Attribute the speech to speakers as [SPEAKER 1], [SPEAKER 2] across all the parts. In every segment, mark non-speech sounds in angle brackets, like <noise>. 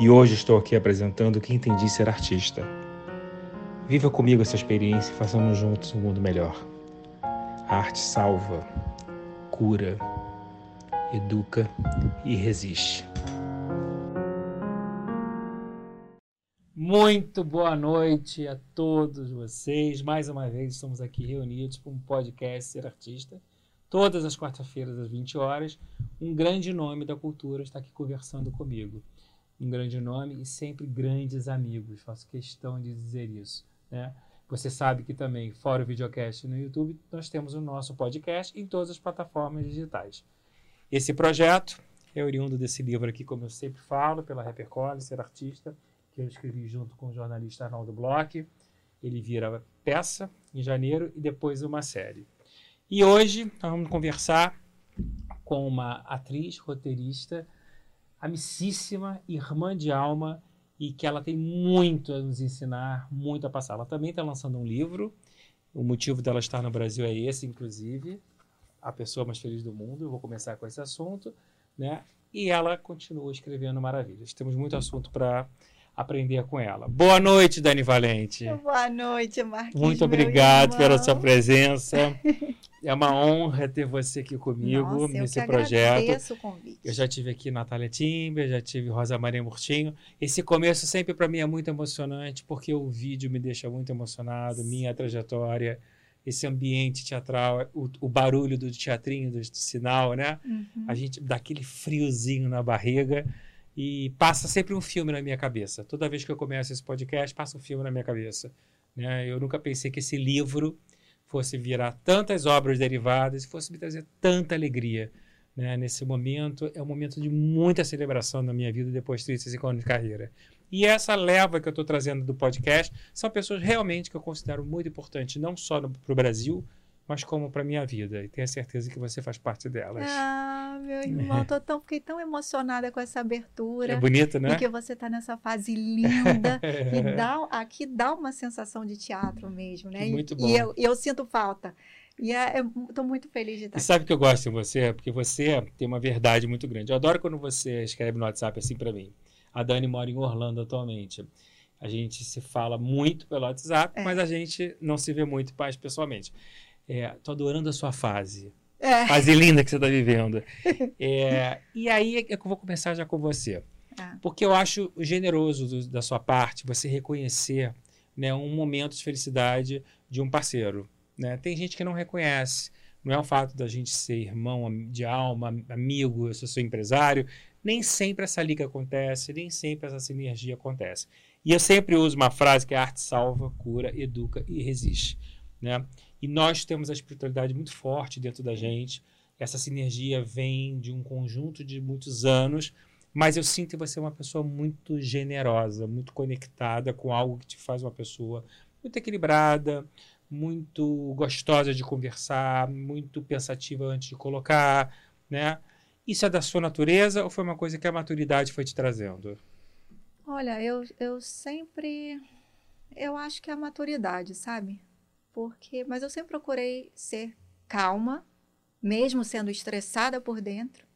[SPEAKER 1] E hoje estou aqui apresentando o que entendi ser artista. Viva comigo essa experiência e façamos juntos um mundo melhor. A arte salva, cura, educa e resiste.
[SPEAKER 2] Muito boa noite a todos vocês. Mais uma vez estamos aqui reunidos para um podcast Ser Artista. Todas as quartas-feiras às 20 horas, um grande nome da cultura está aqui conversando comigo. Um grande nome e sempre grandes amigos. Faço questão de dizer isso, né? Você sabe que também, fora o videocast no YouTube, nós temos o nosso podcast em todas as plataformas digitais. Esse projeto é oriundo desse livro aqui, como eu sempre falo, pela Repercole, Ser Artista, que eu escrevi junto com o jornalista Arnaldo Bloch. Ele vira peça em janeiro e depois uma série. E hoje nós vamos conversar com uma atriz, roteirista, amicíssima, irmã de alma, e que ela tem muito a nos ensinar, muito a passar. Ela também está lançando um livro. O motivo dela estar no Brasil é esse, inclusive, a pessoa mais feliz do mundo. Eu vou começar com esse assunto, né? E ela continua escrevendo maravilhas. Temos muito assunto para aprender com ela. Boa noite, Dani Valente.
[SPEAKER 3] Boa noite, Marquinhos.
[SPEAKER 2] Muito obrigado pela sua presença. <laughs> É uma honra ter você aqui comigo
[SPEAKER 3] Nossa,
[SPEAKER 2] nesse
[SPEAKER 3] eu que
[SPEAKER 2] projeto.
[SPEAKER 3] O convite.
[SPEAKER 2] Eu já tive aqui Natália Timber, já tive Rosa Maria Murtinho. Esse começo sempre para mim é muito emocionante, porque o vídeo me deixa muito emocionado, minha trajetória, esse ambiente teatral, o, o barulho do teatrinho, do, do sinal, né?
[SPEAKER 3] Uhum.
[SPEAKER 2] A gente dá aquele friozinho na barriga e passa sempre um filme na minha cabeça. Toda vez que eu começo esse podcast, passa um filme na minha cabeça. Né? Eu nunca pensei que esse livro fosse virar tantas obras derivadas e fosse me trazer tanta alegria. Né? Nesse momento, é um momento de muita celebração na minha vida depois de 35 anos de carreira. E essa leva que eu estou trazendo do podcast são pessoas realmente que eu considero muito importantes, não só para o Brasil, mas como para minha vida. E tenho certeza que você faz parte delas.
[SPEAKER 3] Ah, meu irmão, tô tão, fiquei tão emocionada com essa abertura.
[SPEAKER 2] É bonito, né?
[SPEAKER 3] Porque você está nessa fase linda. <laughs> e dá, aqui dá uma sensação de teatro mesmo, né?
[SPEAKER 2] Muito
[SPEAKER 3] e,
[SPEAKER 2] bom.
[SPEAKER 3] E eu, eu sinto falta. E é, estou muito feliz de estar
[SPEAKER 2] E sabe o que eu gosto em você? Porque você tem uma verdade muito grande. Eu adoro quando você escreve no WhatsApp assim para mim. A Dani mora em Orlando atualmente. A gente se fala muito pelo WhatsApp,
[SPEAKER 3] É.
[SPEAKER 2] mas a gente não se vê muito mais pessoalmente. É, tô adorando a sua fase.
[SPEAKER 3] É.
[SPEAKER 2] Fase linda que você está vivendo. <laughs> É, e aí é que eu vou começar já com você.
[SPEAKER 3] Ah.
[SPEAKER 2] Porque eu acho generoso do- da sua parte você reconhecer né, um momento de felicidade de um parceiro. Né? Tem gente que não reconhece. Não é o fato da gente ser irmão de alma, amigo, eu sou seu empresário. Nem sempre essa liga acontece, nem sempre essa sinergia acontece. E eu sempre uso uma frase que é arte salva, cura, educa e resiste. Né? E nós temos a espiritualidade muito forte dentro da gente. Essa sinergia vem de um conjunto de muitos anos, mas eu sinto você é uma pessoa muito generosa, muito conectada com algo que te faz uma pessoa muito equilibrada, muito gostosa de conversar, muito pensativa antes de colocar, né? Isso é da sua natureza ou foi uma coisa que a maturidade foi te trazendo?
[SPEAKER 3] Olha, eu, eu sempre. Eu acho que é a maturidade, sabe? Porque, mas eu sempre procurei ser calma, mesmo sendo estressada por dentro.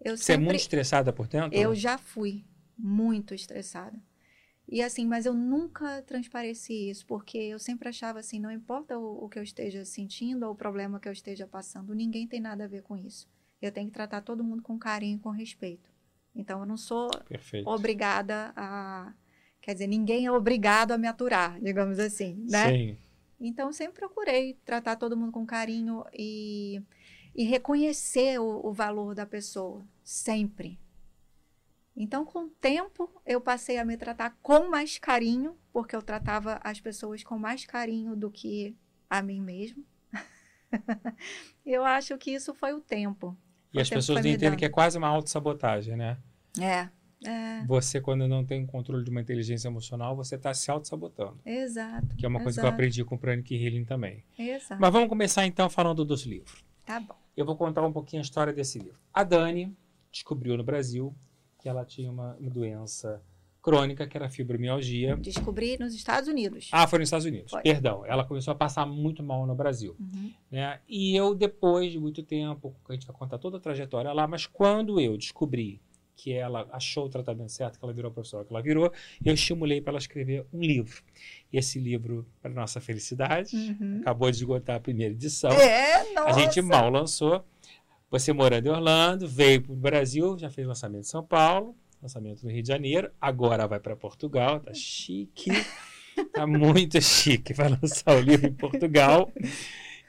[SPEAKER 3] Eu
[SPEAKER 2] Você é
[SPEAKER 3] sempre,
[SPEAKER 2] muito estressada por dentro?
[SPEAKER 3] Eu já fui muito estressada. E assim, mas eu nunca transpareci isso, porque eu sempre achava assim, não importa o, o que eu esteja sentindo ou o problema que eu esteja passando, ninguém tem nada a ver com isso. Eu tenho que tratar todo mundo com carinho e com respeito. Então eu não sou
[SPEAKER 2] Perfeito.
[SPEAKER 3] obrigada a Quer dizer, ninguém é obrigado a me aturar, digamos assim, né?
[SPEAKER 2] Sim.
[SPEAKER 3] Então, sempre procurei tratar todo mundo com carinho e, e reconhecer o, o valor da pessoa, sempre. Então, com o tempo, eu passei a me tratar com mais carinho, porque eu tratava as pessoas com mais carinho do que a mim mesmo. <laughs> eu acho que isso foi o tempo.
[SPEAKER 2] E as pessoas não entendem que é quase uma autossabotagem, né?
[SPEAKER 3] É, é.
[SPEAKER 2] Você, quando não tem controle de uma inteligência emocional, você está se auto-sabotando.
[SPEAKER 3] Exato.
[SPEAKER 2] Que é uma coisa
[SPEAKER 3] exato.
[SPEAKER 2] que eu aprendi com o Pranic Healing também.
[SPEAKER 3] Exato.
[SPEAKER 2] Mas vamos começar então falando dos livros.
[SPEAKER 3] Tá bom.
[SPEAKER 2] Eu vou contar um pouquinho a história desse livro. A Dani descobriu no Brasil que ela tinha uma, uma doença crônica, que era fibromialgia.
[SPEAKER 3] Descobri nos Estados Unidos.
[SPEAKER 2] Ah, foi nos Estados Unidos.
[SPEAKER 3] Foi.
[SPEAKER 2] Perdão. Ela começou a passar muito mal no Brasil.
[SPEAKER 3] Uhum.
[SPEAKER 2] Né? E eu, depois de muito tempo, a gente vai contar toda a trajetória lá, mas quando eu descobri que ela achou o tratamento certo, que ela virou a professora que ela virou, eu estimulei para ela escrever um livro. E esse livro, para nossa felicidade,
[SPEAKER 3] Uhum.
[SPEAKER 2] acabou de esgotar a primeira edição.
[SPEAKER 3] É, nossa.
[SPEAKER 2] A gente mal lançou. Você morando em Orlando, veio para o Brasil, já fez lançamento em São Paulo, lançamento no Rio de Janeiro, agora vai para Portugal, tá chique, tá <laughs> muito chique, vai lançar o livro em Portugal.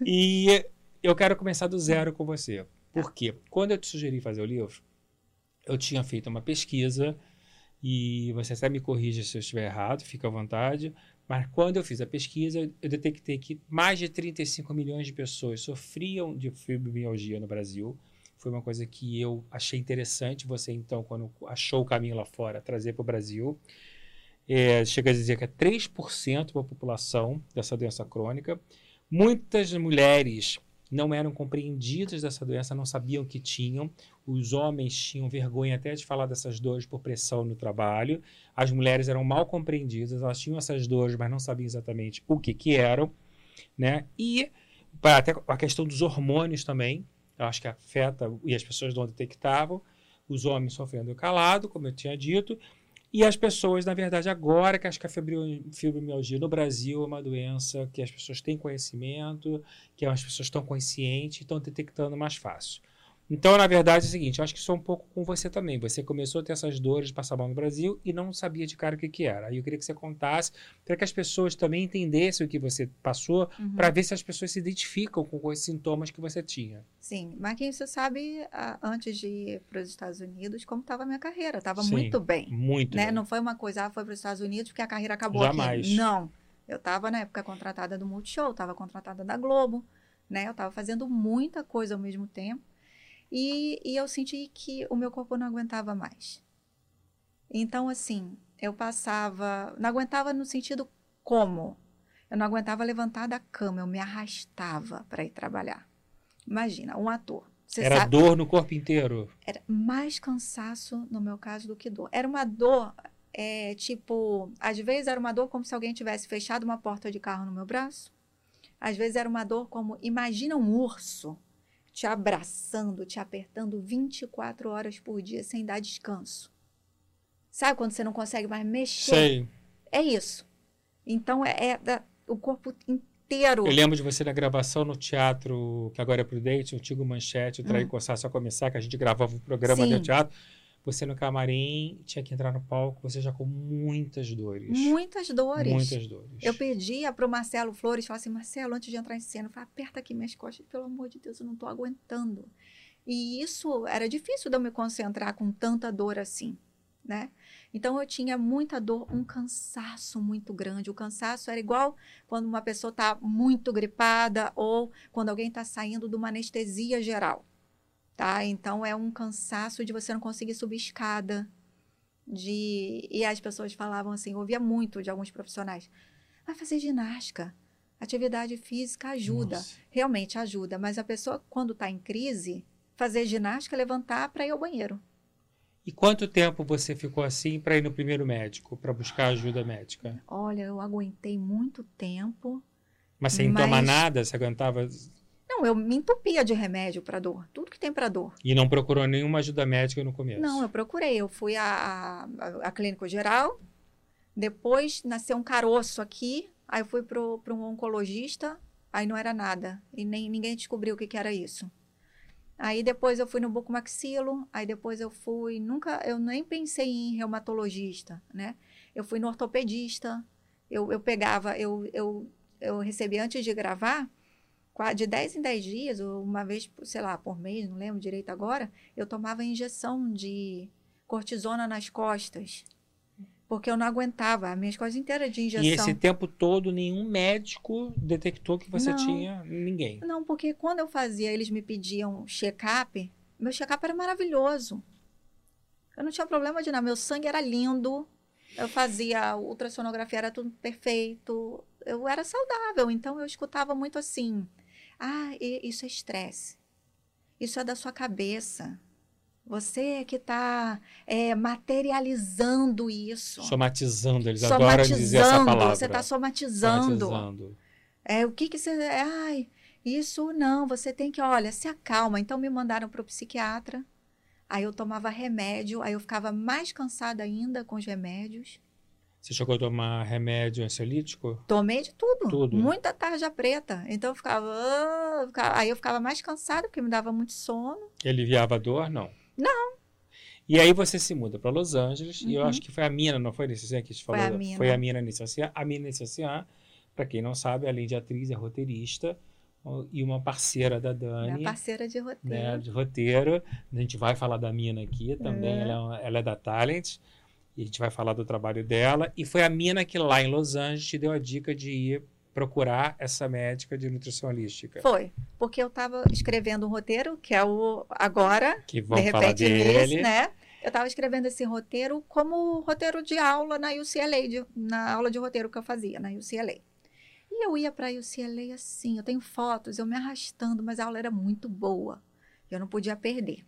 [SPEAKER 2] E eu quero começar do zero com você. Por quê? Quando eu te sugeri fazer o livro, eu tinha feito uma pesquisa e você até me corrija se eu estiver errado, fica à vontade. Mas quando eu fiz a pesquisa, eu detectei que mais de 35 milhões de pessoas sofriam de fibromialgia no Brasil. Foi uma coisa que eu achei interessante você, então, quando achou o caminho lá fora, trazer para o Brasil. É, chega a dizer que é 3% da população dessa doença crônica. Muitas mulheres não eram compreendidas dessa doença, não sabiam que tinham. Os homens tinham vergonha até de falar dessas dores por pressão no trabalho. As mulheres eram mal compreendidas, elas tinham essas dores, mas não sabiam exatamente o que, que eram. Né? E até a questão dos hormônios também, eu acho que afeta, e as pessoas não detectavam. Os homens sofrendo calado, como eu tinha dito, e as pessoas, na verdade, agora que acho que a fibro- fibromialgia no Brasil é uma doença que as pessoas têm conhecimento, que as pessoas estão conscientes e estão detectando mais fácil. Então, na verdade, é o seguinte, eu acho que isso é um pouco com você também. Você começou a ter essas dores de passar mal no Brasil e não sabia de cara o que, que era. Aí eu queria que você contasse, para que as pessoas também entendessem o que você passou,
[SPEAKER 3] Uhum.
[SPEAKER 2] para ver se as pessoas se identificam com os sintomas que você tinha.
[SPEAKER 3] Sim, Marquinhos, você sabe, antes de ir para os Estados Unidos, como estava a minha carreira. Estava muito bem.
[SPEAKER 2] Muito
[SPEAKER 3] né?
[SPEAKER 2] bem.
[SPEAKER 3] Não foi uma coisa, ah, foi para os Estados Unidos porque a carreira acabou
[SPEAKER 2] Jamais.
[SPEAKER 3] aqui. Não. Eu estava, na época, contratada do Multishow, estava contratada da Globo, né? Eu estava fazendo muita coisa ao mesmo tempo. E, e eu senti que o meu corpo não aguentava mais. Então, assim, eu passava. Não aguentava no sentido como? Eu não aguentava levantar da cama, eu me arrastava para ir trabalhar. Imagina, um ator.
[SPEAKER 2] Era
[SPEAKER 3] sabe,
[SPEAKER 2] dor no corpo inteiro.
[SPEAKER 3] era mais cansaço no meu caso do que dor. Era uma dor, é, tipo, às vezes era uma dor como se alguém tivesse fechado uma porta de carro no meu braço. Às vezes era uma dor como, imagina um urso te abraçando, te apertando 24 horas por dia sem dar descanso. Sabe quando você não consegue mais mexer?
[SPEAKER 2] Sei.
[SPEAKER 3] É isso. Então é, é da- o corpo inteiro.
[SPEAKER 2] Eu lembro de você na gravação no teatro, que agora é Prudente, o antigo Manchete, o Trair
[SPEAKER 3] Hum.
[SPEAKER 2] Coçar Só Começar, que a gente gravava o programa
[SPEAKER 3] Sim.
[SPEAKER 2] do teatro. Você no camarim, tinha que entrar no palco, você já com muitas dores.
[SPEAKER 3] Muitas dores.
[SPEAKER 2] Muitas dores.
[SPEAKER 3] Eu pedia para o Marcelo Flores, falava assim, Marcelo, antes de entrar em cena, fala, aperta aqui minhas costas, pelo amor de Deus, eu não estou aguentando. E isso era difícil de eu me concentrar com tanta dor assim, né? Então eu tinha muita dor, um cansaço muito grande. O cansaço era igual quando uma pessoa está muito gripada ou quando alguém está saindo de uma anestesia geral, tá? Então é um cansaço de você não conseguir subir escada, de e as pessoas falavam assim, ouvia muito de alguns profissionais, vai fazer ginástica, atividade física ajuda,
[SPEAKER 2] Nossa.
[SPEAKER 3] realmente ajuda, mas a pessoa quando está em crise, fazer ginástica, levantar para ir ao banheiro.
[SPEAKER 2] E quanto tempo você ficou assim para ir no primeiro médico, para buscar ajuda médica?
[SPEAKER 3] Olha, eu aguentei muito tempo.
[SPEAKER 2] Mas sem tomar
[SPEAKER 3] Mas-
[SPEAKER 2] nada, você aguentava
[SPEAKER 3] Não, eu me entupia de remédio para dor, tudo que tem para dor.
[SPEAKER 2] e não procurou nenhuma ajuda médica no começo?
[SPEAKER 3] Não, eu procurei. Eu fui à, à, à clínica geral, depois nasceu um caroço aqui, aí eu fui para um oncologista, aí não era nada. E nem ninguém descobriu o que, que era isso. Aí depois eu fui no bucomaxilo, aí depois eu fui, nunca, eu nem pensei em reumatologista, né? Eu fui no ortopedista. Eu, eu pegava, eu, eu, eu recebi antes de gravar, de 10 em 10 dias, ou uma vez, sei lá, por mês, não lembro direito agora, eu tomava injeção de cortisona nas costas. Porque eu não aguentava, as minhas costas inteiras de injeção.
[SPEAKER 2] E esse tempo todo, nenhum médico detectou que você
[SPEAKER 3] Não.
[SPEAKER 2] tinha ninguém.
[SPEAKER 3] Não, porque quando eu fazia, eles me pediam check-up, meu check-up era maravilhoso. Eu não tinha problema de nada, meu sangue era lindo, eu fazia ultrassonografia, era tudo perfeito, eu era saudável, então eu escutava muito assim, ah, isso é estresse, isso é da sua cabeça, você é que está materializando isso.
[SPEAKER 2] Somatizando, eles adoram dizer essa
[SPEAKER 3] Somatizando,
[SPEAKER 2] palavra.
[SPEAKER 3] você está somatizando.
[SPEAKER 2] Somatizando.
[SPEAKER 3] É, o que que você. Ai, isso não, você tem que, olha, se acalma. Então me mandaram para o psiquiatra. Aí eu tomava remédio, aí eu ficava mais cansada ainda com os remédios.
[SPEAKER 2] Você chegou a tomar remédio ansiolítico?
[SPEAKER 3] Tomei de tudo.
[SPEAKER 2] Tudo.
[SPEAKER 3] Muita tarja preta. Então eu ficava, ah, ficava- Aí eu ficava mais cansada, porque me dava muito sono.
[SPEAKER 2] Aliviava a dor? Não.
[SPEAKER 3] Não.
[SPEAKER 2] E aí você se muda para Los Angeles, e eu
[SPEAKER 3] Uhum.
[SPEAKER 2] acho que foi a Mina, não foi nesse que a gente
[SPEAKER 3] Foi
[SPEAKER 2] falou?
[SPEAKER 3] a Mina.
[SPEAKER 2] Foi a Mina Nician. A Mina Nician, para quem não sabe, além de atriz, é roteirista e uma parceira da Dani.
[SPEAKER 3] Minha parceira de roteiro.
[SPEAKER 2] né, de roteiro. A gente vai falar da Mina aqui também,
[SPEAKER 3] É.
[SPEAKER 2] ela, é ela é da Talent. E a gente vai falar do trabalho dela. E foi a Mina que lá em Los Angeles te deu a dica de ir procurar essa médica de nutrição holística.
[SPEAKER 3] Foi, porque eu estava escrevendo um roteiro, que é o agora,
[SPEAKER 2] Que
[SPEAKER 3] de
[SPEAKER 2] vamos falar
[SPEAKER 3] repente
[SPEAKER 2] dele.
[SPEAKER 3] nisso, né? Eu estava escrevendo esse roteiro como roteiro de aula na UCLA, de- na aula de roteiro que eu fazia na UCLA. E eu ia para a UCLA assim, eu tenho fotos, eu me arrastando, mas a aula era muito boa. Eu não podia perder.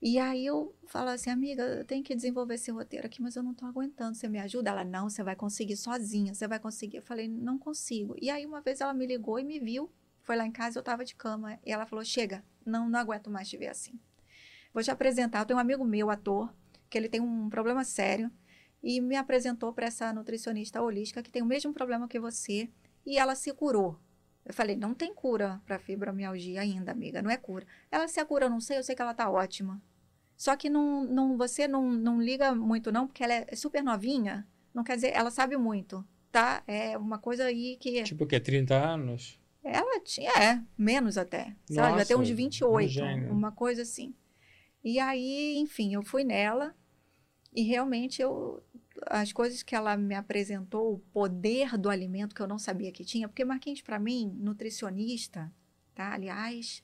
[SPEAKER 3] E aí eu falo assim, amiga, eu tenho que desenvolver esse roteiro aqui, mas eu não estou aguentando. Você me ajuda? Ela, não, você vai conseguir sozinha, você vai conseguir. Eu falei, não consigo. E aí uma vez ela me ligou e me viu. Foi lá em casa, eu estava de cama. E ela falou, chega, não, não aguento mais te ver assim. Vou te apresentar. Eu tenho um amigo meu, ator, que ele tem um problema sério. E me apresentou para essa nutricionista holística que tem o mesmo problema que você. E ela se curou. Eu falei, não tem cura para fibromialgia ainda, amiga, não é cura. Ela se a cura, eu não sei, eu sei que ela tá ótima. Só que não, não, você não, não liga muito, não, porque ela é super novinha. Não quer dizer, ela sabe muito, tá? É uma coisa aí que.
[SPEAKER 2] Tipo o quê? 30 anos?
[SPEAKER 3] Ela tinha, é, menos até. Ter
[SPEAKER 2] Nossa,
[SPEAKER 3] uns 28,
[SPEAKER 2] um
[SPEAKER 3] uma coisa assim. E aí, enfim, eu fui nela e realmente eu as coisas que ela me apresentou, o poder do alimento que eu não sabia que tinha, porque Marquinhos para mim, nutricionista, tá? Aliás,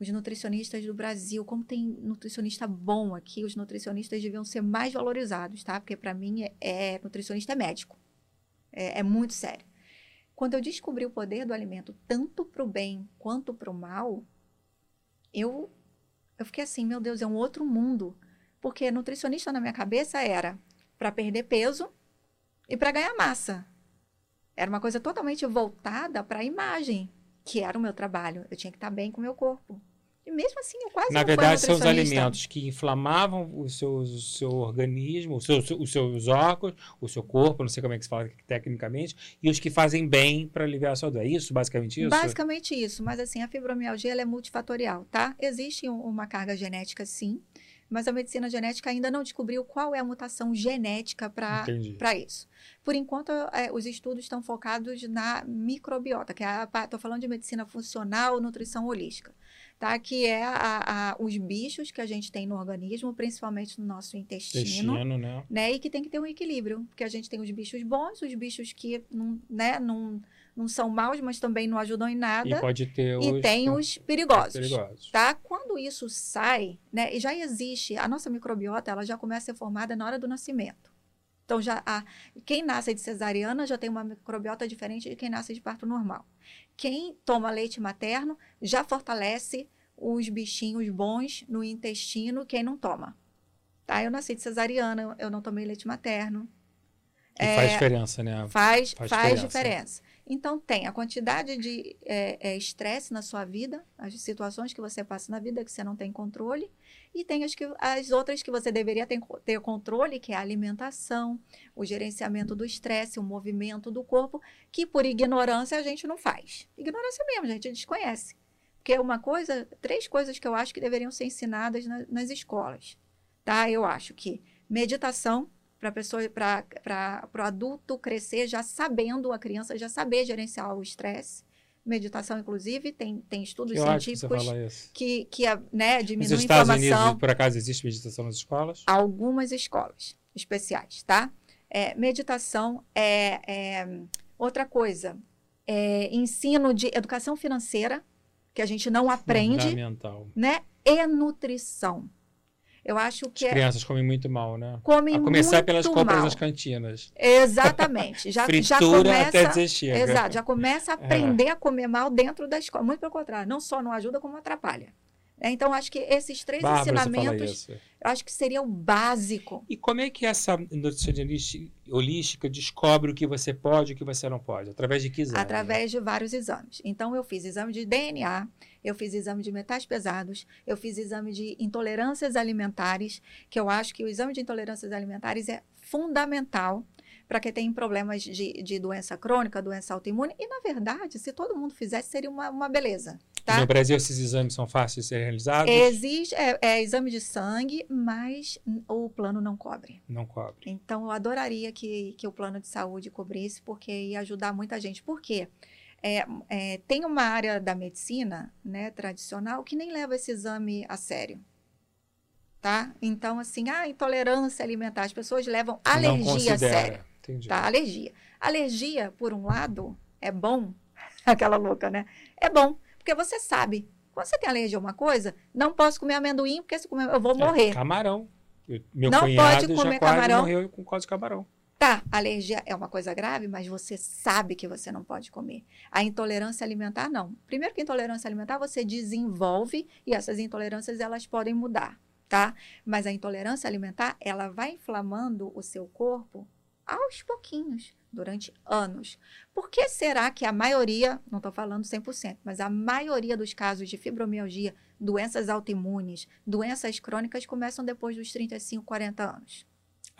[SPEAKER 3] os nutricionistas do Brasil, como tem nutricionista bom aqui, os nutricionistas deviam ser mais valorizados, tá? Porque para mim é, é- nutricionista é médico. É, é muito sério. Quando eu descobri o poder do alimento, tanto para o bem quanto para o mal, eu, eu fiquei assim, meu Deus, é um outro mundo. Porque nutricionista na minha cabeça era para perder peso e para ganhar massa. Era uma coisa totalmente voltada para a imagem, que era o meu trabalho. Eu tinha que estar bem com o meu corpo. E mesmo assim, eu quase
[SPEAKER 2] Na verdade, são os alimentos que inflamavam o seu, o seu organismo, os seus, os seus órgãos, o seu corpo, não sei como é que se fala tecnicamente, e os que fazem bem para aliviar a sua dor. É isso, basicamente isso?
[SPEAKER 3] Basicamente isso, mas assim, a fibromialgia é multifatorial, tá? Existe um- uma carga genética, sim, mas a medicina genética ainda não descobriu qual é a mutação genética para isso. Por enquanto, é, os estudos estão focados na microbiota, que é a estou falando de medicina funcional, nutrição holística, tá? Que é a- a- os bichos que a gente tem no organismo, principalmente no nosso intestino
[SPEAKER 2] Intestino, né?
[SPEAKER 3] né? E que tem que ter um equilíbrio, porque a gente tem os bichos bons, os bichos que não, né, não, não são maus, mas também não ajudam em
[SPEAKER 2] E
[SPEAKER 3] nada,
[SPEAKER 2] pode ter os,
[SPEAKER 3] e, tem os perigosos,
[SPEAKER 2] perigosos.
[SPEAKER 3] tá? Quando isso sai, né, e já existe, a nossa microbiota, ela já começa a ser formada na hora do nascimento. Então já a, quem nasce de cesariana já tem uma microbiota diferente de quem nasce de parto normal. Quem toma leite materno já fortalece os bichinhos bons no intestino, quem não toma. Tá? Eu nasci de cesariana, eu não tomei leite materno.
[SPEAKER 2] E faz diferença, né?
[SPEAKER 3] Faz,
[SPEAKER 2] Faz
[SPEAKER 3] faz,
[SPEAKER 2] diferença.
[SPEAKER 3] diferença. Então, tem a quantidade de é, é, estresse na sua vida, as situações que você passa na vida que você não tem controle, e tem as, que, as outras que você deveria ter, ter controle, que é a alimentação, o gerenciamento do estresse, o movimento do corpo, que por ignorância a gente não faz. Ignorância mesmo, a gente desconhece. Porque uma coisa, três coisas que eu acho que deveriam ser ensinadas na- nas escolas, tá? Eu acho que meditação, para pessoa para o adulto crescer já sabendo a criança já saber gerenciar o estresse. Meditação inclusive tem tem estudos
[SPEAKER 2] que
[SPEAKER 3] científicos que que, que né diminui
[SPEAKER 2] Nos Estados Unidos por acaso existe meditação nas escolas?
[SPEAKER 3] Algumas escolas especiais tá? É, meditação é, é, outra coisa. É, ensino de educação financeira que a gente não aprende né? E nutrição eu acho que
[SPEAKER 2] As é crianças comem muito mal, né?
[SPEAKER 3] Comem
[SPEAKER 2] A começar
[SPEAKER 3] muito
[SPEAKER 2] pelas compras
[SPEAKER 3] mal.
[SPEAKER 2] das cantinas.
[SPEAKER 3] Exatamente. Já, <laughs> já
[SPEAKER 2] Fritura
[SPEAKER 3] começa,
[SPEAKER 2] até dizer chega.
[SPEAKER 3] Exato, já começa a aprender a comer mal dentro da escola. Muito pelo contrário, não só não ajuda, como atrapalha. É, Então, acho que esses três
[SPEAKER 2] Bárbara,
[SPEAKER 3] ensinamentos, eu acho que seria o básico.
[SPEAKER 2] E como é que essa nutricionista holística descobre o que você pode e o que você não pode? Através de que exame?
[SPEAKER 3] Através de vários exames. Então, eu fiz exame de DNA, eu fiz exame de metais pesados, eu fiz exame de intolerâncias alimentares, que eu acho que o exame de intolerâncias alimentares é fundamental para quem tem problemas de, de doença crônica, doença autoimune. E, na verdade, se todo mundo fizesse, seria uma, uma beleza. Tá?
[SPEAKER 2] No Brasil, esses exames são fáceis de serem realizados?
[SPEAKER 3] Existe é, é exame de sangue, mas o plano não cobre.
[SPEAKER 2] Não cobre.
[SPEAKER 3] Então, eu adoraria que, que o plano de saúde cobrisse, porque ia ajudar muita gente. Por quê? É, é, tem uma área da medicina né, tradicional que nem leva esse exame a sério. Tá? Então, assim, a intolerância alimentar, as pessoas levam alergia a sério.
[SPEAKER 2] Entendi.
[SPEAKER 3] Tá? Alergia. Alergia, por um lado, é bom, <laughs> aquela louca, né? É bom, porque você sabe. Quando você tem alergia a uma coisa, não posso comer amendoim, porque se comer eu vou
[SPEAKER 2] É,
[SPEAKER 3] morrer.
[SPEAKER 2] camarão. Eu- meu
[SPEAKER 3] Não pode
[SPEAKER 2] já
[SPEAKER 3] comer
[SPEAKER 2] quase
[SPEAKER 3] camarão.
[SPEAKER 2] morreu com causa de camarão.
[SPEAKER 3] Tá, alergia é uma coisa grave, mas você sabe que você não pode comer. A intolerância alimentar, não. Primeiro que a intolerância alimentar você desenvolve e essas intolerâncias elas podem mudar, tá? Mas a intolerância alimentar, ela vai inflamando o seu corpo aos pouquinhos, durante anos. Por que será que a maioria, não estou falando 100%, mas a maioria dos casos de fibromialgia, doenças autoimunes, doenças crônicas começam depois dos 35, 40 anos?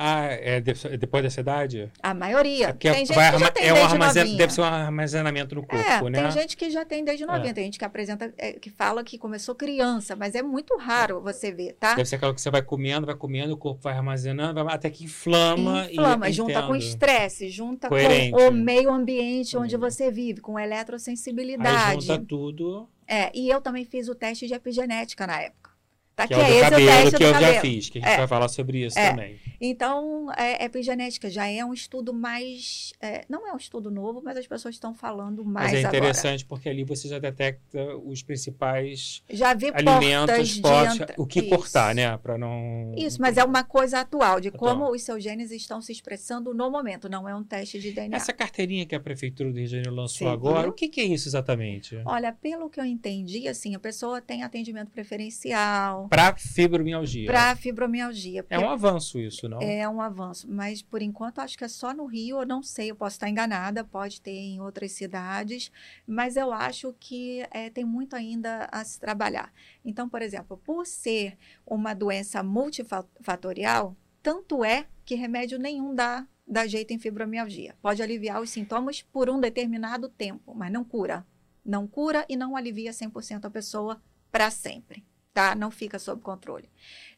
[SPEAKER 2] Ah, é de- é depois dessa idade?
[SPEAKER 3] A maioria.
[SPEAKER 2] É porque
[SPEAKER 3] tem gente
[SPEAKER 2] vai
[SPEAKER 3] que já tem
[SPEAKER 2] é
[SPEAKER 3] desde
[SPEAKER 2] armazen-. Deve ser um armazenamento no corpo,
[SPEAKER 3] É,
[SPEAKER 2] né?
[SPEAKER 3] tem gente que já tem desde novinha,
[SPEAKER 2] É.
[SPEAKER 3] tem gente que apresenta, é, que fala que começou criança, mas é muito raro você ver, tá?
[SPEAKER 2] Deve ser aquela que você vai comendo, vai comendo, o corpo vai armazenando, vai- até que inflama. e-
[SPEAKER 3] Inflama, junta com estresse, junta
[SPEAKER 2] Coerente.
[SPEAKER 3] com o meio ambiente onde
[SPEAKER 2] Hum.
[SPEAKER 3] você vive, com
[SPEAKER 2] Aí
[SPEAKER 3] eletrossensibilidade.
[SPEAKER 2] junta tudo,
[SPEAKER 3] É, e eu também fiz o teste de epigenética na época. Tá?
[SPEAKER 2] que é o do
[SPEAKER 3] esse
[SPEAKER 2] cabelo,
[SPEAKER 3] o teste
[SPEAKER 2] que eu
[SPEAKER 3] cabelo.
[SPEAKER 2] já fiz, que a gente
[SPEAKER 3] É.
[SPEAKER 2] vai falar sobre isso
[SPEAKER 3] É.
[SPEAKER 2] também.
[SPEAKER 3] Então, é, epigenética já é um estudo mais. é, não é um estudo novo, mas as pessoas estão falando mais
[SPEAKER 2] Mas é
[SPEAKER 3] agora.
[SPEAKER 2] interessante porque ali você já detecta os principais
[SPEAKER 3] Já vi
[SPEAKER 2] alimentos, potes, o que
[SPEAKER 3] Isso.
[SPEAKER 2] cortar, né? Para não.
[SPEAKER 3] Isso, mas é uma coisa atual, de
[SPEAKER 2] Atual.
[SPEAKER 3] como os seus genes estão se expressando no momento, não é um teste de DNA.
[SPEAKER 2] Essa carteirinha que a Prefeitura do Rio de Janeiro lançou
[SPEAKER 3] Você
[SPEAKER 2] agora, o que, que é isso exatamente?
[SPEAKER 3] Olha, pelo que eu entendi, assim, a pessoa tem atendimento preferencial
[SPEAKER 2] Para fibromialgia.
[SPEAKER 3] para fibromialgia.
[SPEAKER 2] É um avanço isso, não?
[SPEAKER 3] É um avanço, mas por enquanto acho que é só no Rio, eu não sei, eu posso estar enganada, pode ter em outras cidades, mas eu acho que é, tem muito ainda a se trabalhar. Então, por exemplo, por ser uma doença multifatorial, tanto é que remédio nenhum dá, dá jeito em fibromialgia. Pode aliviar os sintomas por um determinado tempo, mas não cura. Não cura e não alivia 100% a pessoa para sempre, tá? Não fica sob controle.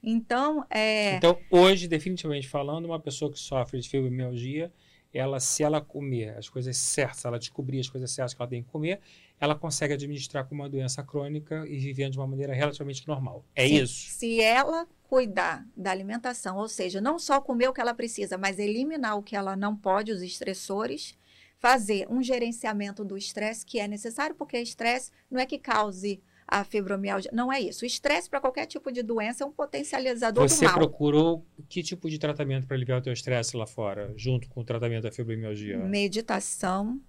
[SPEAKER 3] Então, é...
[SPEAKER 2] Então, hoje, definitivamente falando, uma pessoa que sofre de fibromialgia, ela, se ela comer as coisas certas, ela descobrir as coisas certas que ela tem que comer, ela consegue administrar com uma doença crônica e vivendo de uma maneira relativamente normal. É
[SPEAKER 3] se,
[SPEAKER 2] isso?
[SPEAKER 3] Se ela cuidar da alimentação, ou seja, não só comer o que ela precisa, mas eliminar o que ela não pode, os estressores, fazer um gerenciamento do estresse que é necessário, porque estresse não é que cause a fibromialgia, não é isso. O estresse para qualquer tipo de doença é um potencializador
[SPEAKER 2] Você
[SPEAKER 3] do mal.
[SPEAKER 2] procurou que tipo de tratamento para aliviar o teu estresse lá fora, junto com o tratamento da fibromialgia?
[SPEAKER 3] Meditação,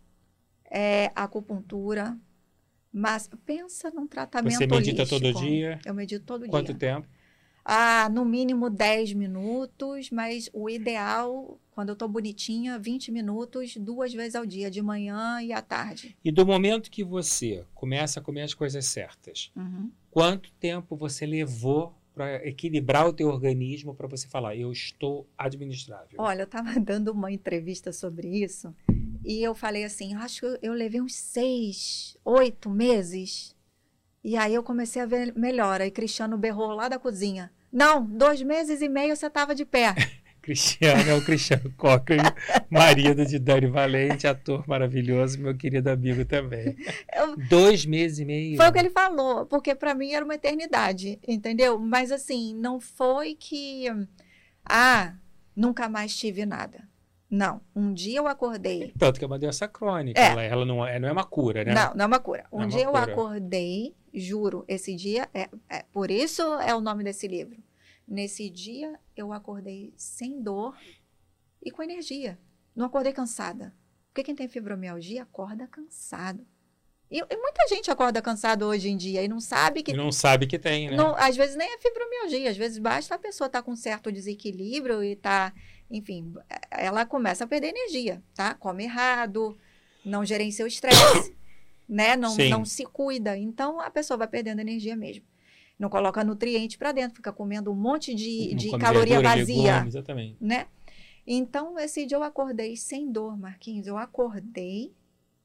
[SPEAKER 3] é, acupuntura, mas pensa num tratamento
[SPEAKER 2] Você medita
[SPEAKER 3] holístico.
[SPEAKER 2] todo dia?
[SPEAKER 3] Eu medito todo
[SPEAKER 2] Quanto
[SPEAKER 3] dia.
[SPEAKER 2] tempo?
[SPEAKER 3] Ah, no mínimo 10 minutos, mas o ideal, quando eu estou bonitinha, 20 minutos, duas vezes ao dia, de manhã e à tarde.
[SPEAKER 2] E do momento que você começa a comer as coisas certas,
[SPEAKER 3] Uhum.
[SPEAKER 2] quanto tempo você levou para equilibrar o teu organismo para você falar, eu estou administrável?
[SPEAKER 3] Olha, eu estava <laughs> dando uma entrevista sobre isso e eu falei assim, acho que eu- eu levei uns seis, oito meses. E aí eu comecei a ver melhor. Aí Cristiano berrou lá da cozinha. Não, dois meses e meio você estava de pé. <laughs>
[SPEAKER 2] Cristiano é o Cristiano Cochrane, marido de Dani Valente, ator maravilhoso, meu querido amigo também. Eu, Dois meses e meio.
[SPEAKER 3] Foi o que ele falou, porque para mim era uma eternidade, entendeu? Mas assim, não foi que. Ah, nunca mais tive nada. Não. Um dia eu acordei.
[SPEAKER 2] Tanto que eu mandei essa crônica. É. Ela, ela não, é, não é uma cura, né?
[SPEAKER 3] Não, não é uma cura. Um não é dia é eu acordei, juro, esse dia. É, é, por isso é o nome desse livro. Nesse dia eu acordei sem dor e com energia. Não acordei cansada. Porque quem tem fibromialgia acorda cansado. E, e, muita gente acorda cansado hoje em dia e não sabe que. E
[SPEAKER 2] não sabe que tem, né? Não,
[SPEAKER 3] às vezes nem é fibromialgia, às vezes basta a pessoa estar tá com certo desequilíbrio e tá, enfim, ela começa a perder energia, tá? Come errado, não gerencia o estresse, né? Não, não se cuida. Então a pessoa vai perdendo energia mesmo não coloca nutriente para dentro, fica comendo um monte de, de caloria verdura, vazia. Legume,
[SPEAKER 2] exatamente.
[SPEAKER 3] Né? Então, esse dia eu acordei sem dor, Marquinhos. Eu acordei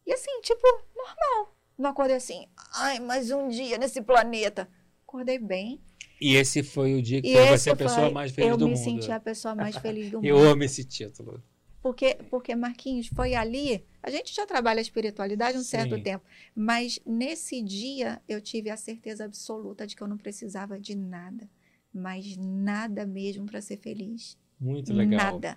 [SPEAKER 3] e assim, tipo, normal. Não acordei assim, ai, mais um dia nesse planeta. Acordei bem.
[SPEAKER 2] E esse foi o dia que você a pessoa foi, mais feliz do mundo.
[SPEAKER 3] Eu me senti a pessoa mais feliz do <laughs> mundo.
[SPEAKER 2] eu amo esse título.
[SPEAKER 3] Porque, porque, Marquinhos, foi ali. A gente já trabalha a espiritualidade um Sim. certo tempo, mas nesse dia eu tive a certeza absoluta de que eu não precisava de nada, mas nada mesmo para ser feliz.
[SPEAKER 2] Muito legal.
[SPEAKER 3] Nada.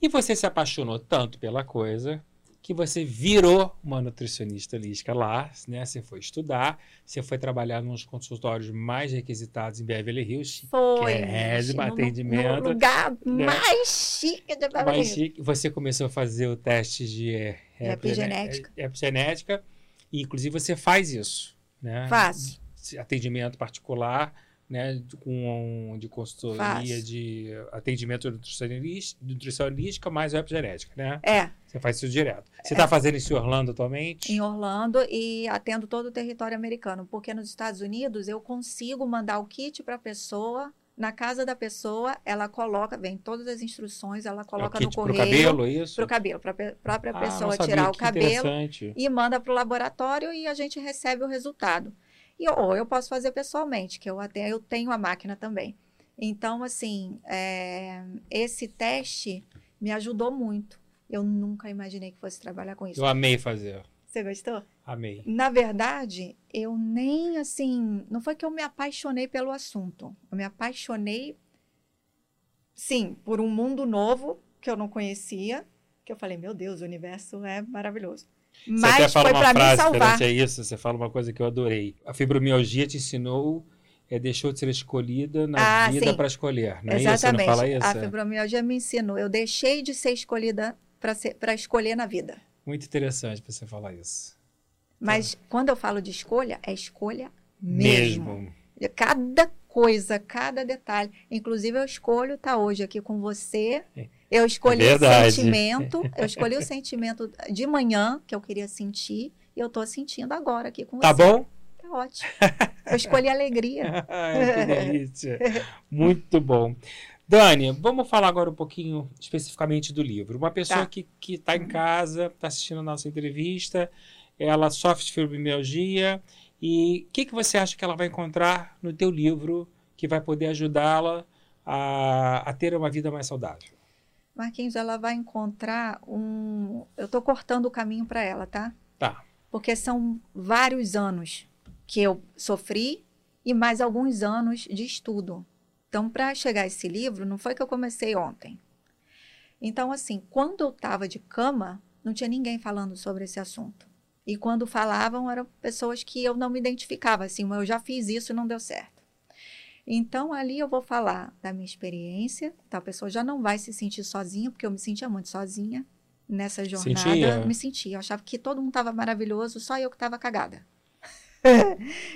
[SPEAKER 2] E você se apaixonou tanto pela coisa que você virou uma nutricionista holística lá, né? Você foi estudar, você foi trabalhar nos consultórios mais requisitados em Beverly Hills.
[SPEAKER 3] Foi.
[SPEAKER 2] Résimo, atendimento.
[SPEAKER 3] No lugar né? mais chique de Beverly mais chique.
[SPEAKER 2] Você começou a fazer o teste de,
[SPEAKER 3] é, epigenética.
[SPEAKER 2] epigenética. E, inclusive, você faz isso, né?
[SPEAKER 3] Faço.
[SPEAKER 2] Atendimento particular né, com de consultoria, de atendimento nutricionalista, nutricionalística mais epigenética, né?
[SPEAKER 3] É.
[SPEAKER 2] Você faz isso direto. Você está é. fazendo isso em Orlando atualmente?
[SPEAKER 3] Em Orlando e atendo todo o território americano, porque nos Estados Unidos eu consigo mandar o kit para a pessoa, na casa da pessoa, ela coloca, vem todas as instruções, ela coloca é no correio. Para o cabelo,
[SPEAKER 2] isso?
[SPEAKER 3] Para o cabelo, para a própria ah, pessoa tirar o cabelo e manda para o laboratório e a gente recebe o resultado. E, ou eu posso fazer pessoalmente, que eu até eu tenho a máquina também. Então, assim, é, esse teste me ajudou muito. Eu nunca imaginei que fosse trabalhar com isso.
[SPEAKER 2] Eu amei fazer.
[SPEAKER 3] Você gostou?
[SPEAKER 2] Amei.
[SPEAKER 3] Na verdade, eu nem assim. Não foi que eu me apaixonei pelo assunto. Eu me apaixonei, sim, por um mundo novo que eu não conhecia. Que eu falei, meu Deus, o universo é maravilhoso.
[SPEAKER 2] Mas você até fala uma frase diferente a isso, você fala uma coisa que eu adorei. A fibromialgia te ensinou, é, deixou de ser escolhida na ah, vida para escolher, não é
[SPEAKER 3] Exatamente. isso? Você
[SPEAKER 2] não fala isso?
[SPEAKER 3] A fibromialgia me ensinou, eu deixei de ser escolhida para escolher na vida.
[SPEAKER 2] Muito interessante você falar isso.
[SPEAKER 3] Mas tá. quando eu falo de escolha, é escolha mesmo. mesmo. Cada coisa, cada detalhe. Inclusive, eu escolho estar tá hoje aqui com você. É eu escolhi é o sentimento, eu escolhi o sentimento de manhã que eu queria sentir e eu estou sentindo agora aqui com
[SPEAKER 2] tá
[SPEAKER 3] você.
[SPEAKER 2] Tá bom?
[SPEAKER 3] Tá ótimo. Eu escolhi alegria. <laughs>
[SPEAKER 2] Ai, que delícia. Muito bom. Dani, vamos falar agora um pouquinho especificamente do livro. Uma pessoa tá. que está em casa, está assistindo a nossa entrevista, ela sofre de fibromialgia e o que, que você acha que ela vai encontrar no teu livro que vai poder ajudá-la a, a ter uma vida mais saudável?
[SPEAKER 3] Marquinhos, ela vai encontrar um. Eu estou cortando o caminho para ela, tá?
[SPEAKER 2] Tá.
[SPEAKER 3] Porque são vários anos que eu sofri e mais alguns anos de estudo. Então, para chegar a esse livro, não foi que eu comecei ontem. Então, assim, quando eu estava de cama, não tinha ninguém falando sobre esse assunto. E quando falavam, eram pessoas que eu não me identificava, assim, eu já fiz isso e não deu certo. Então, ali eu vou falar da minha experiência, então a pessoa já não vai se sentir sozinha, porque eu me sentia muito sozinha nessa jornada. Sentia. Me sentia, eu achava que todo mundo estava maravilhoso, só eu que estava cagada.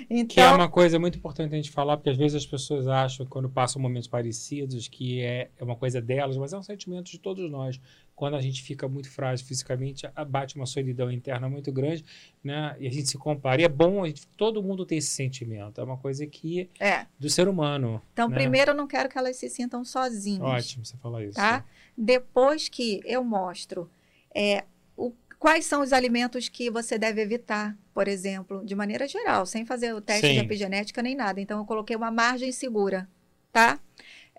[SPEAKER 2] Então, <laughs> que é uma coisa muito importante a gente falar, porque às vezes as pessoas acham, quando passam momentos parecidos, que é, é uma coisa delas, mas é um sentimento de todos nós. Quando a gente fica muito frágil fisicamente, bate uma solidão interna muito grande, né? E a gente se compara. E é bom, gente, todo mundo tem esse sentimento. É uma coisa que
[SPEAKER 3] é
[SPEAKER 2] do ser humano.
[SPEAKER 3] Então,
[SPEAKER 2] né?
[SPEAKER 3] primeiro, eu não quero que elas se sintam sozinhas.
[SPEAKER 2] Ótimo você falar isso.
[SPEAKER 3] Tá? Depois que eu mostro é, o Quais são os alimentos que você deve evitar, por exemplo, de maneira geral, sem fazer o teste Sim. de epigenética nem nada. Então, eu coloquei uma margem segura, tá?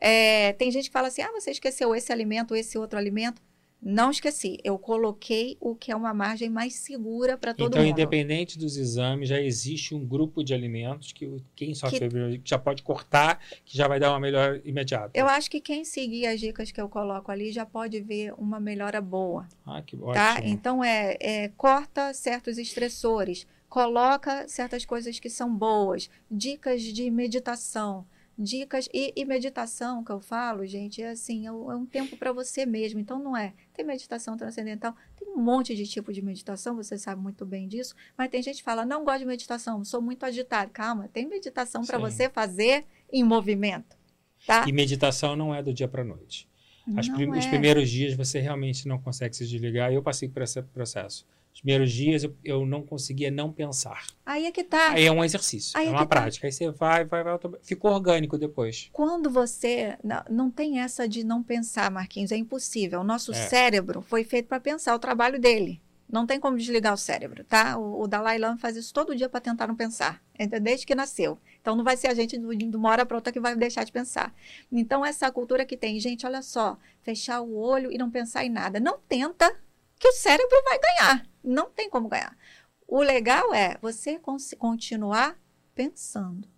[SPEAKER 3] É, tem gente que fala assim: ah, você esqueceu esse alimento, esse outro alimento. Não esqueci, eu coloquei o que é uma margem mais segura para todo
[SPEAKER 2] então,
[SPEAKER 3] mundo.
[SPEAKER 2] independente dos exames, já existe um grupo de alimentos que quem sofre
[SPEAKER 3] Que-
[SPEAKER 2] fibromialgia já pode cortar, que já vai dar uma melhora imediata.
[SPEAKER 3] Eu acho que quem seguir as dicas que eu coloco ali já pode ver uma melhora boa.
[SPEAKER 2] Ah, que
[SPEAKER 3] tá?
[SPEAKER 2] ótimo.
[SPEAKER 3] Então é, é, corta certos estressores, coloca certas coisas que são boas, dicas de meditação, dicas e, e meditação que eu falo, gente, é assim, é um, é tempo para você mesmo. Então não é. Tem meditação transcendental, tem um monte de tipo de meditação, você sabe muito bem disso, mas tem gente que fala, não gosto de meditação, sou muito agitado. Calma, tem meditação para você fazer em movimento. Tá?
[SPEAKER 2] E meditação não é do dia para noite. Prim- Os
[SPEAKER 3] é.
[SPEAKER 2] primeiros dias você realmente não consegue se desligar. Eu passei por esse processo. Os primeiros dias eu, eu não conseguia não pensar.
[SPEAKER 3] Aí é que tá.
[SPEAKER 2] Aí é um exercício,
[SPEAKER 3] Aí
[SPEAKER 2] é
[SPEAKER 3] é
[SPEAKER 2] uma
[SPEAKER 3] tá.
[SPEAKER 2] prática. Aí você vai, vai, vai. Ficou orgânico depois.
[SPEAKER 3] Quando você. Não, não tem essa de não pensar, Marquinhos, é impossível. O nosso
[SPEAKER 2] É.
[SPEAKER 3] cérebro foi feito para pensar, o trabalho dele. Não tem como desligar o cérebro, tá? O, o Dalai Lama faz isso todo dia para tentar não pensar, desde que nasceu. Então não vai ser a gente de de uma hora para outra que vai deixar de pensar. Então, essa cultura que tem, gente, olha só, fechar o olho e não pensar em nada. Não tenta, que o cérebro vai ganhar. Não tem como ganhar. O legal é você continuar pensando.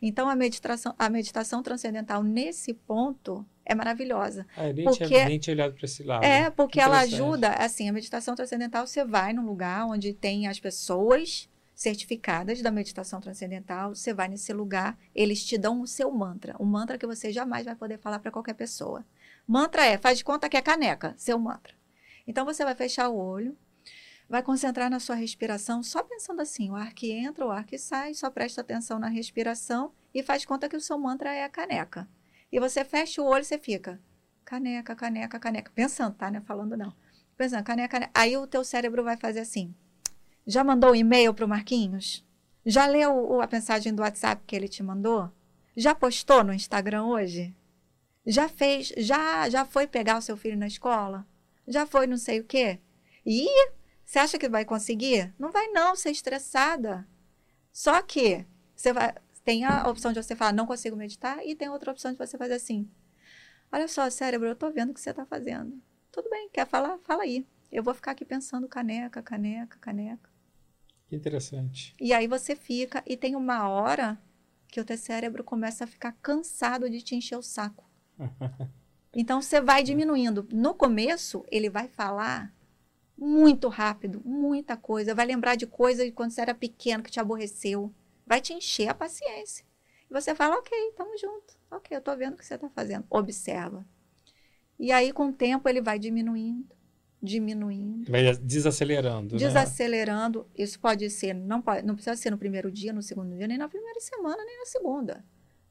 [SPEAKER 3] Então, a meditação, a meditação transcendental nesse ponto é maravilhosa.
[SPEAKER 2] Ah, eu nem,
[SPEAKER 3] Porque-
[SPEAKER 2] tinha, nem tinha olhado para esse lado.
[SPEAKER 3] É, porque ela ajuda, assim, a meditação transcendental, você vai num lugar onde tem as pessoas certificadas da meditação transcendental, você vai nesse lugar, eles te dão o seu mantra, um mantra que você jamais vai poder falar para qualquer pessoa. Mantra é, faz de conta que é caneca, seu mantra. Então você vai fechar o olho, vai concentrar na sua respiração, só pensando assim, o ar que entra, o ar que sai, só presta atenção na respiração e faz conta que o seu mantra é a caneca. E você fecha o olho e você fica, caneca, caneca, caneca. Pensando, tá? Não é falando não. Pensando, caneca, caneca. Aí o teu cérebro vai fazer assim. Já mandou o e-mail pro Marquinhos? Já leu o- a mensagem do WhatsApp que ele te mandou? Já postou no Instagram hoje? Já fez, já, já foi pegar o seu filho na escola? Já foi não sei o quê? E você acha que vai conseguir? Não vai não, você é estressada. Só que você vai, tem a opção de você falar, não consigo meditar, e tem outra opção de você fazer assim. Olha só, cérebro, eu tô vendo o que você está fazendo. Tudo bem, quer falar? Fala aí. Eu vou ficar aqui pensando caneca, caneca, caneca.
[SPEAKER 2] Que interessante.
[SPEAKER 3] E aí você fica, e tem uma hora que o teu cérebro começa a ficar cansado de te encher o saco. <laughs> Então você vai diminuindo. No começo, ele vai falar muito rápido, muita coisa. Vai lembrar de coisa de quando você era pequeno que te aborreceu. Vai te encher a paciência. E você fala, ok, estamos junto. Ok, eu estou vendo o que você está fazendo. Observa. E aí, com o tempo, ele vai diminuindo, diminuindo
[SPEAKER 2] Vai desacelerando. né?
[SPEAKER 3] desacelerando. Isso pode ser, não, pode, não precisa ser no primeiro dia, no segundo dia, nem na primeira semana, nem na segunda.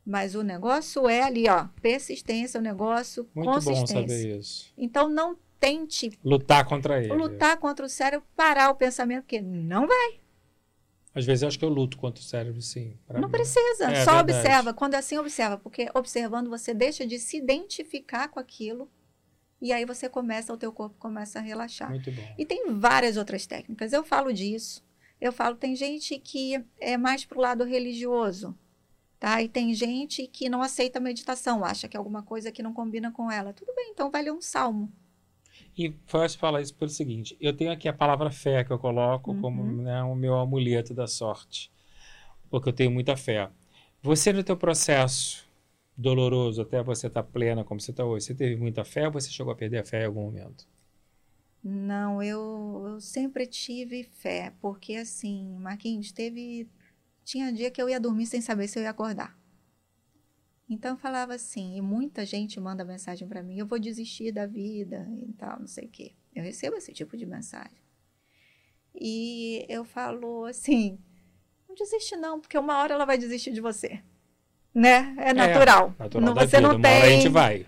[SPEAKER 3] Mas o negócio é ali, ó, persistência, o negócio,
[SPEAKER 2] Muito bom
[SPEAKER 3] consistência.
[SPEAKER 2] saber isso.
[SPEAKER 3] Então não tente
[SPEAKER 2] Lutar contra ele.
[SPEAKER 3] lutar contra o cérebro, parar o pensamento, porque não vai,
[SPEAKER 2] Às vezes eu acho que eu luto contra o cérebro, sim.
[SPEAKER 3] Não
[SPEAKER 2] mim.
[SPEAKER 3] precisa.
[SPEAKER 2] É
[SPEAKER 3] Só
[SPEAKER 2] verdade.
[SPEAKER 3] observa. Quando é assim, observa, porque observando você deixa de se identificar com aquilo e aí você começa, o teu corpo começa a relaxar.
[SPEAKER 2] Muito bom.
[SPEAKER 3] E tem várias outras técnicas. Eu falo disso. Eu falo, tem gente que é mais pro lado religioso, tá? E tem gente que não aceita a meditação, acha que é alguma coisa que não combina com ela. Tudo bem, então vai ler um salmo.
[SPEAKER 2] E posso falar isso pelo seguinte: eu tenho aqui a palavra fé que eu coloco
[SPEAKER 3] Uhum.
[SPEAKER 2] como né, o meu amuleto da sorte, porque eu tenho muita fé. Você, no teu processo doloroso, até você estar plena como você está hoje, você teve muita fé ou você chegou a perder a fé em algum momento?
[SPEAKER 3] Não, eu, eu sempre tive fé, porque assim, Marquinhos, teve. Tinha dia que eu ia dormir sem saber se eu ia acordar. Então eu falava assim, e muita gente manda mensagem para mim, eu vou desistir da vida e tal, não sei o quê. Eu recebo esse tipo de mensagem. E eu falo assim, não desiste não, porque uma hora ela vai desistir de você. Né? É natural.
[SPEAKER 2] Natural
[SPEAKER 3] não, você
[SPEAKER 2] vida.
[SPEAKER 3] não
[SPEAKER 2] Uma
[SPEAKER 3] tem.
[SPEAKER 2] hora a gente vai.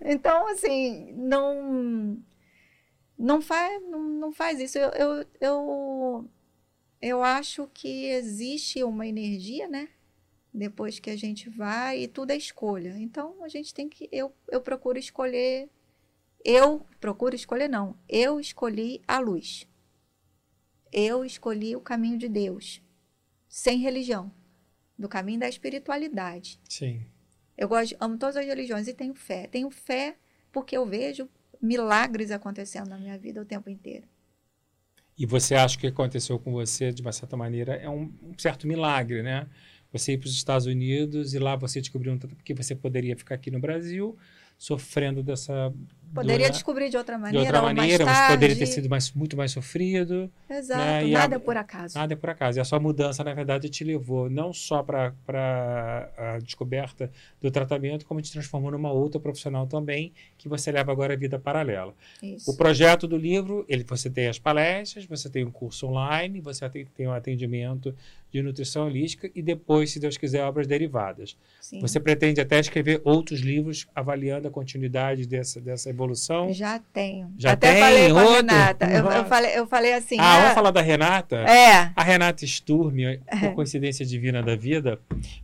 [SPEAKER 3] Então, assim, não não faz, não, não faz isso. Eu, eu, eu, eu acho que existe uma energia, né? Depois que a gente vai, e tudo é escolha. Então, a gente tem que. Eu, eu procuro escolher. Eu procuro escolher, não. Eu escolhi a luz. Eu escolhi o caminho de Deus, sem religião, do caminho da espiritualidade.
[SPEAKER 2] Sim.
[SPEAKER 3] Eu gosto, amo todas as religiões e tenho fé. Tenho fé porque eu vejo milagres acontecendo na minha vida o tempo inteiro.
[SPEAKER 2] E você acha que aconteceu com você, de uma certa maneira, é um, um certo milagre, né? Você ir para os Estados Unidos e lá você descobriu um, que você poderia ficar aqui no Brasil, sofrendo dessa
[SPEAKER 3] Poderia descobrir de outra maneira.
[SPEAKER 2] De outra maneira,
[SPEAKER 3] mas
[SPEAKER 2] poderia ter sido mais, muito mais sofrido.
[SPEAKER 3] Exato, né? nada a, é por acaso.
[SPEAKER 2] Nada é por acaso. E a sua mudança, na verdade, te levou não só para a descoberta do tratamento, como te transformou numa outra profissional também, que você leva agora a vida paralela.
[SPEAKER 3] Isso.
[SPEAKER 2] O projeto do livro, ele, você tem as palestras, você tem um curso online, você tem, tem um atendimento de nutrição holística e depois, se Deus quiser, obras derivadas.
[SPEAKER 3] Sim.
[SPEAKER 2] Você pretende até escrever outros livros avaliando a continuidade dessa, dessa evolução evolução?
[SPEAKER 3] Já tenho.
[SPEAKER 2] Já
[SPEAKER 3] Até
[SPEAKER 2] tem
[SPEAKER 3] falei com
[SPEAKER 2] outro?
[SPEAKER 3] a Renata. Eu, eu, falei, eu falei assim.
[SPEAKER 2] Ah, vamos falar da Renata?
[SPEAKER 3] É.
[SPEAKER 2] A Renata Sturme, <laughs> por coincidência divina da vida,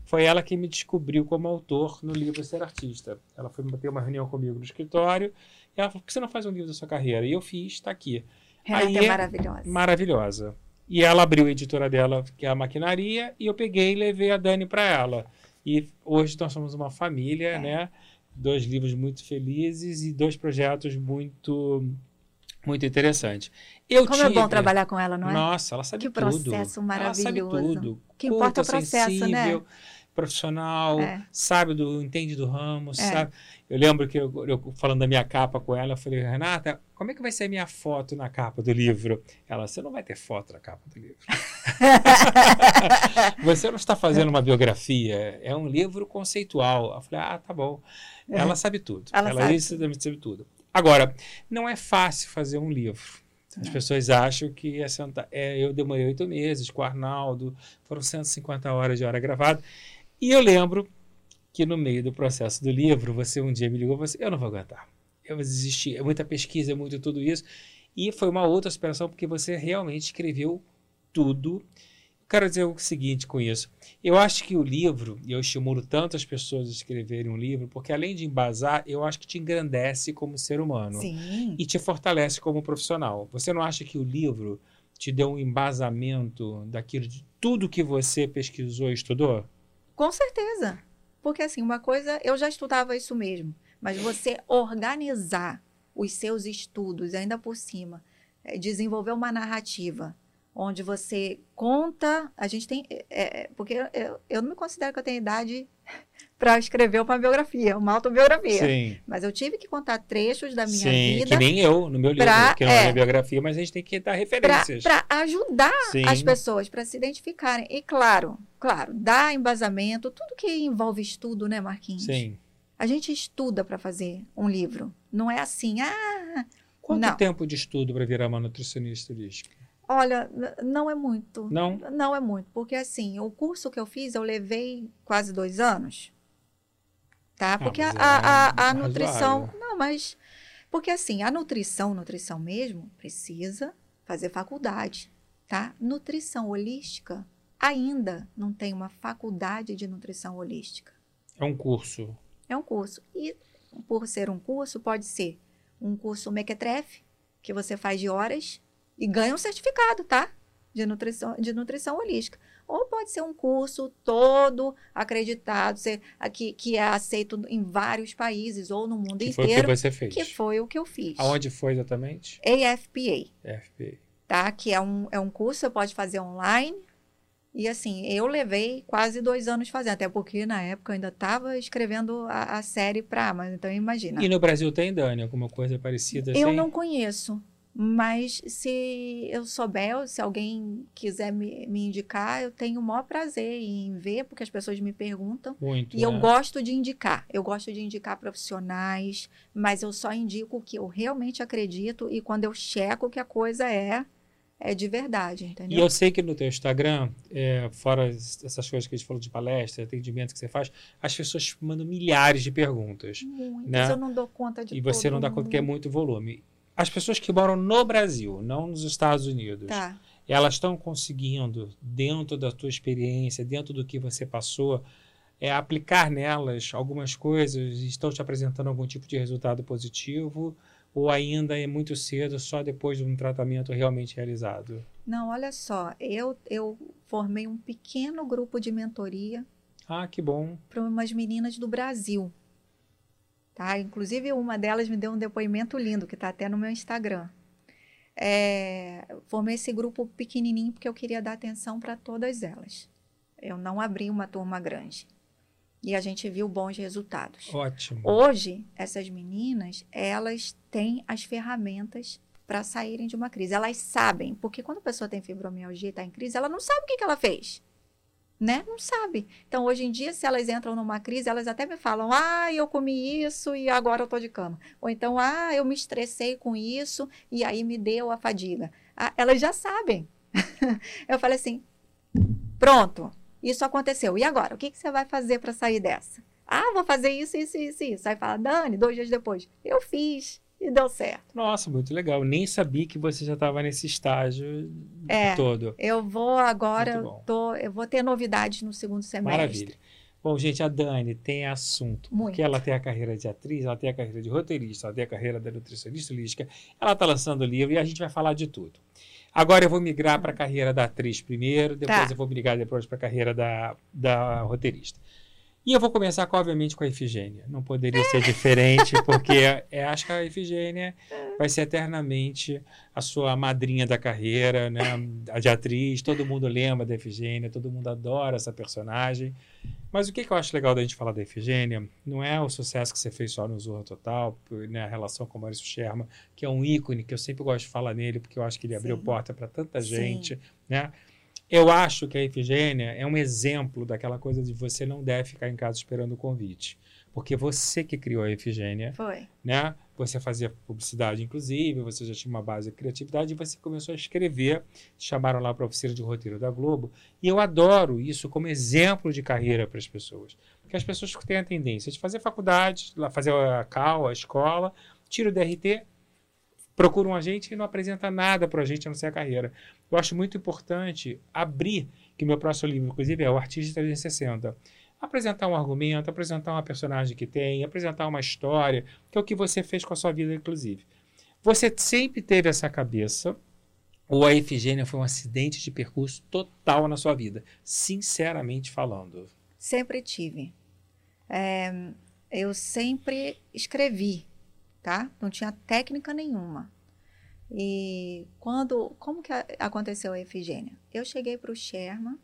[SPEAKER 2] foi ela que me descobriu como autor no livro Ser Artista. Ela foi ter uma reunião comigo no escritório e ela falou: por que você não faz um livro da sua carreira? E eu fiz, está aqui.
[SPEAKER 3] Renata Aí, é maravilhosa.
[SPEAKER 2] Maravilhosa. E ela abriu a editora dela, que é a Maquinaria, e eu peguei e levei a Dani para ela. E hoje nós somos uma família, é. né? Dois livros muito felizes e dois projetos muito muito interessantes. Eu
[SPEAKER 3] Como
[SPEAKER 2] tive...
[SPEAKER 3] é bom trabalhar com ela, não é?
[SPEAKER 2] Nossa, ela sabe
[SPEAKER 3] que
[SPEAKER 2] tudo.
[SPEAKER 3] Que processo maravilhoso.
[SPEAKER 2] Ela sabe tudo.
[SPEAKER 3] Que importa
[SPEAKER 2] Culta,
[SPEAKER 3] o processo,
[SPEAKER 2] sensível,
[SPEAKER 3] né?
[SPEAKER 2] profissional,
[SPEAKER 3] É.
[SPEAKER 2] sabe do entende do ramo,
[SPEAKER 3] É.
[SPEAKER 2] sabe. Eu lembro que eu, eu falando da minha capa com ela, eu falei, Renata, como é que vai ser a minha foto na capa do livro? Ela, você não vai ter foto na capa do livro. <laughs> você não está fazendo uma biografia, é um livro conceitual. Eu falei, ah, tá bom. Ela sabe tudo.
[SPEAKER 3] Ela
[SPEAKER 2] Ela,
[SPEAKER 3] sabe
[SPEAKER 2] sabe tudo. Agora, não é fácil fazer um livro. As
[SPEAKER 3] Não.
[SPEAKER 2] pessoas acham que é sentar. É, eu demorei oito meses com o Arnaldo, foram 150 horas de hora gravada. E eu lembro que no meio do processo do livro, você um dia me ligou e falou assim, eu não vou aguentar. Eu vou desistir. É muita pesquisa, é muito tudo isso. E foi uma outra superação, porque você realmente escreveu tudo. Quero dizer o seguinte com isso. Eu acho que o livro, e eu estimulo tanto as pessoas a escreverem um livro, porque além de embasar, eu acho que te engrandece como ser humano
[SPEAKER 3] Sim.
[SPEAKER 2] e te fortalece como profissional. Você não acha que o livro te deu um embasamento daquilo de tudo que você pesquisou e estudou?
[SPEAKER 3] Com certeza. Porque assim, uma coisa, eu já estudava isso mesmo, mas você organizar os seus estudos, ainda por cima, eh, desenvolver uma narrativa onde você conta, a gente tem, é, é, porque eu, eu não me considero que eu tenho idade <laughs> para escrever uma biografia, uma autobiografia,
[SPEAKER 2] Sim.
[SPEAKER 3] mas eu tive que contar trechos da minha
[SPEAKER 2] Sim,
[SPEAKER 3] vida
[SPEAKER 2] que nem eu, no meu livro,
[SPEAKER 3] pra-
[SPEAKER 2] que não é
[SPEAKER 3] é.
[SPEAKER 2] minha biografia, mas a gente tem que dar referências.
[SPEAKER 3] para ajudar
[SPEAKER 2] Sim.
[SPEAKER 3] as pessoas para se identificarem. E claro, claro, dar embasamento, tudo que envolve estudo, né, Marquinhos?
[SPEAKER 2] Sim.
[SPEAKER 3] A gente estuda para fazer um livro. Não é assim, ah,
[SPEAKER 2] Quanto
[SPEAKER 3] Não.
[SPEAKER 2] tempo de estudo para virar uma nutricionista holística?
[SPEAKER 3] Olha, não é muito.
[SPEAKER 2] Não?
[SPEAKER 3] Não é muito, porque assim, o curso que eu fiz, eu levei quase dois anos. Tá? Porque a,
[SPEAKER 2] mas é
[SPEAKER 3] a, a, a nutrição. Não, mas. Porque assim, a nutrição, nutrição mesmo, precisa fazer faculdade. Tá? Nutrição holística ainda não tem uma faculdade de nutrição holística.
[SPEAKER 2] É um curso.
[SPEAKER 3] É um curso. E por ser um curso, pode ser um curso mequetrefe, que você faz de horas e ganha um certificado, tá? De nutrição, de nutrição holística. Ou pode ser um curso todo acreditado, ser, que, que é aceito em vários países ou no mundo
[SPEAKER 2] Que foi o que
[SPEAKER 3] inteiro,
[SPEAKER 2] você fez.
[SPEAKER 3] que foi o que eu fiz.
[SPEAKER 2] Aonde foi exatamente?
[SPEAKER 3] AFPA,
[SPEAKER 2] FP.
[SPEAKER 3] tá? Que é um, é um curso, você pode fazer online. E assim, eu levei quase dois anos fazendo, até porque na época eu ainda estava escrevendo a, a série para Amazon, então imagina.
[SPEAKER 2] E no Brasil tem, Dani, alguma coisa parecida
[SPEAKER 3] Eu
[SPEAKER 2] assim?
[SPEAKER 3] não conheço, mas se eu souber, ou se alguém quiser me, me indicar, eu tenho o maior prazer em ver, porque as pessoas me perguntam.
[SPEAKER 2] Muito,
[SPEAKER 3] E eu
[SPEAKER 2] né?
[SPEAKER 3] gosto de indicar. Eu gosto de indicar profissionais, mas eu só indico o que eu realmente acredito e quando eu checo que a coisa é, é de verdade,
[SPEAKER 2] E
[SPEAKER 3] entendeu?
[SPEAKER 2] eu sei que no teu Instagram, é, fora es- essas coisas que a gente falou de palestra, atendimento que você faz, as pessoas mandam milhares de perguntas.
[SPEAKER 3] Muitos,
[SPEAKER 2] né?
[SPEAKER 3] eu não dou conta de
[SPEAKER 2] E você não dá conta que é
[SPEAKER 3] mundo.
[SPEAKER 2] muito volume. As pessoas que moram no Brasil, não nos Estados Unidos,
[SPEAKER 3] Tá.
[SPEAKER 2] elas estão conseguindo, dentro da tua experiência, dentro do que você passou, é, aplicar nelas algumas coisas, estão te apresentando algum tipo de resultado positivo, ou ainda é muito cedo, só depois de um tratamento realmente realizado?
[SPEAKER 3] Não, olha só, eu, eu formei um pequeno grupo de mentoria
[SPEAKER 2] Ah, que bom.
[SPEAKER 3] Para umas meninas do Brasil. Tá? Inclusive, uma delas me deu um depoimento lindo, que está até no meu Instagram. É, formei esse grupo pequenininho porque eu queria dar atenção para todas elas. Eu não abri uma turma grande. E a gente viu bons resultados.
[SPEAKER 2] Ótimo.
[SPEAKER 3] Hoje, essas meninas, elas têm as ferramentas para saírem de uma crise. Elas sabem, porque quando a pessoa tem fibromialgia e está em crise, ela não sabe o que, que ela fez. Né? Não sabe. Então, hoje em dia, se elas entram numa crise, elas até me falam: ah, eu comi isso e agora eu tô de cama. Ou então, ah, eu me estressei com isso e aí me deu a fadiga. Ah, elas já sabem. <laughs> eu falei assim: pronto, isso aconteceu. E agora? O que, que você vai fazer para sair dessa? Ah, vou fazer isso, isso, isso, isso. Aí fala, Dani, dois dias depois, eu fiz e deu certo.
[SPEAKER 2] Nossa, muito legal. Nem sabia que você já estava nesse estágio
[SPEAKER 3] É,
[SPEAKER 2] todo.
[SPEAKER 3] Eu vou agora, eu, tô, eu vou ter novidades no segundo semestre.
[SPEAKER 2] Maravilha. Bom, gente, a Dani tem assunto.
[SPEAKER 3] Muito.
[SPEAKER 2] Porque ela tem a carreira de atriz, ela tem a carreira de roteirista, ela tem a carreira da nutricionista holística. Ela está lançando livro e a gente vai falar de tudo. Agora eu vou migrar para a carreira da atriz primeiro, depois
[SPEAKER 3] Tá.
[SPEAKER 2] eu vou migrar depois para a carreira da, da roteirista. E eu vou começar, com, obviamente, com a Efigênia. Não poderia ser diferente, porque <laughs> é, acho que a Efigênia vai ser eternamente a sua madrinha da carreira, né? A de atriz. Todo mundo lembra da Efigênia, todo mundo adora essa personagem. Mas o que, que eu acho legal da gente falar da Efigênia não é o sucesso que você fez só no Zorro Total, né, a relação com o Maurício Sherman, que é um ícone, que eu sempre gosto de falar nele, porque eu acho que ele abriu
[SPEAKER 3] Sim.
[SPEAKER 2] porta para tanta
[SPEAKER 3] Sim.
[SPEAKER 2] gente. Né? Eu acho que a Efigênia é um exemplo daquela coisa de você não deve ficar em casa esperando o convite. Porque você que criou a Efigênia,
[SPEAKER 3] Foi.
[SPEAKER 2] né? Você fazia publicidade, inclusive, você já tinha uma base de criatividade e você começou a escrever. Chamaram lá para a oficina de roteiro da Globo. E eu adoro isso como exemplo de carreira para as pessoas. Porque as pessoas têm a tendência de fazer faculdade, fazer a CAL, a escola, tira o DRT, procuram a gente e não apresenta nada para a gente a não ser a carreira. Eu acho muito importante abrir, que meu próximo livro, inclusive, é o Artista 360. Apresentar um argumento, apresentar uma personagem que tem, apresentar uma história, que é o que você fez com a sua vida, inclusive. Você sempre teve essa cabeça, ou a Efigênia foi um acidente de percurso total na sua vida? Sinceramente falando.
[SPEAKER 3] Sempre tive. É, eu sempre escrevi, tá? Não tinha técnica nenhuma. E quando, como que aconteceu a Efigênia? Eu cheguei para o Sherman,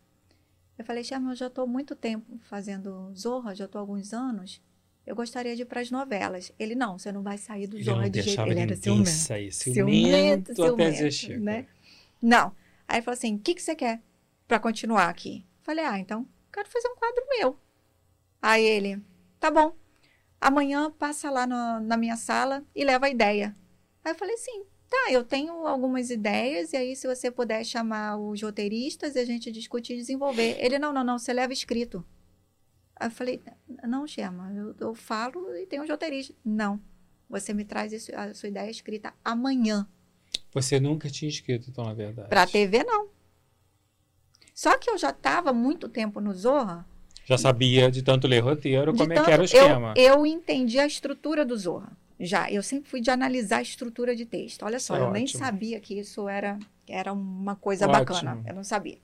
[SPEAKER 3] eu falei, Sherman, eu já estou muito tempo fazendo Zorra, já estou há alguns anos, eu gostaria de ir para as novelas. Ele, não, você não vai sair do Zorra de jeito... Ele era ciumento.
[SPEAKER 2] sair.
[SPEAKER 3] Ciumento,
[SPEAKER 2] Ciumento
[SPEAKER 3] ciumento,
[SPEAKER 2] chega.
[SPEAKER 3] né? Não. Aí ele falou assim: o que, que você quer para continuar aqui? Falei: ah, então quero fazer um quadro meu. Aí ele: tá bom. Amanhã passa lá no- na minha sala e leva a ideia. Aí eu falei: sim, tá, eu tenho algumas ideias e aí se você puder chamar os roteiristas e a gente discutir e desenvolver. Ele: não, não, não, você leva escrito. Aí eu falei: não, Chama, eu, eu falo e tem os roteiristas. Não, você me traz isso- a sua ideia escrita amanhã.
[SPEAKER 2] Você nunca tinha escrito, então, na verdade.
[SPEAKER 3] Para TV, não. Só que eu já estava muito tempo no Zorra.
[SPEAKER 2] Já sabia de tanto ler roteiro,
[SPEAKER 3] de
[SPEAKER 2] como é
[SPEAKER 3] tanto-
[SPEAKER 2] que era o esquema.
[SPEAKER 3] Eu, eu entendi a estrutura do Zorra. Já, eu sempre fui de analisar a estrutura de texto. Olha só,
[SPEAKER 2] é
[SPEAKER 3] eu nem
[SPEAKER 2] ótimo.
[SPEAKER 3] sabia que isso era, era uma coisa
[SPEAKER 2] Ótimo.
[SPEAKER 3] bacana. Eu não sabia.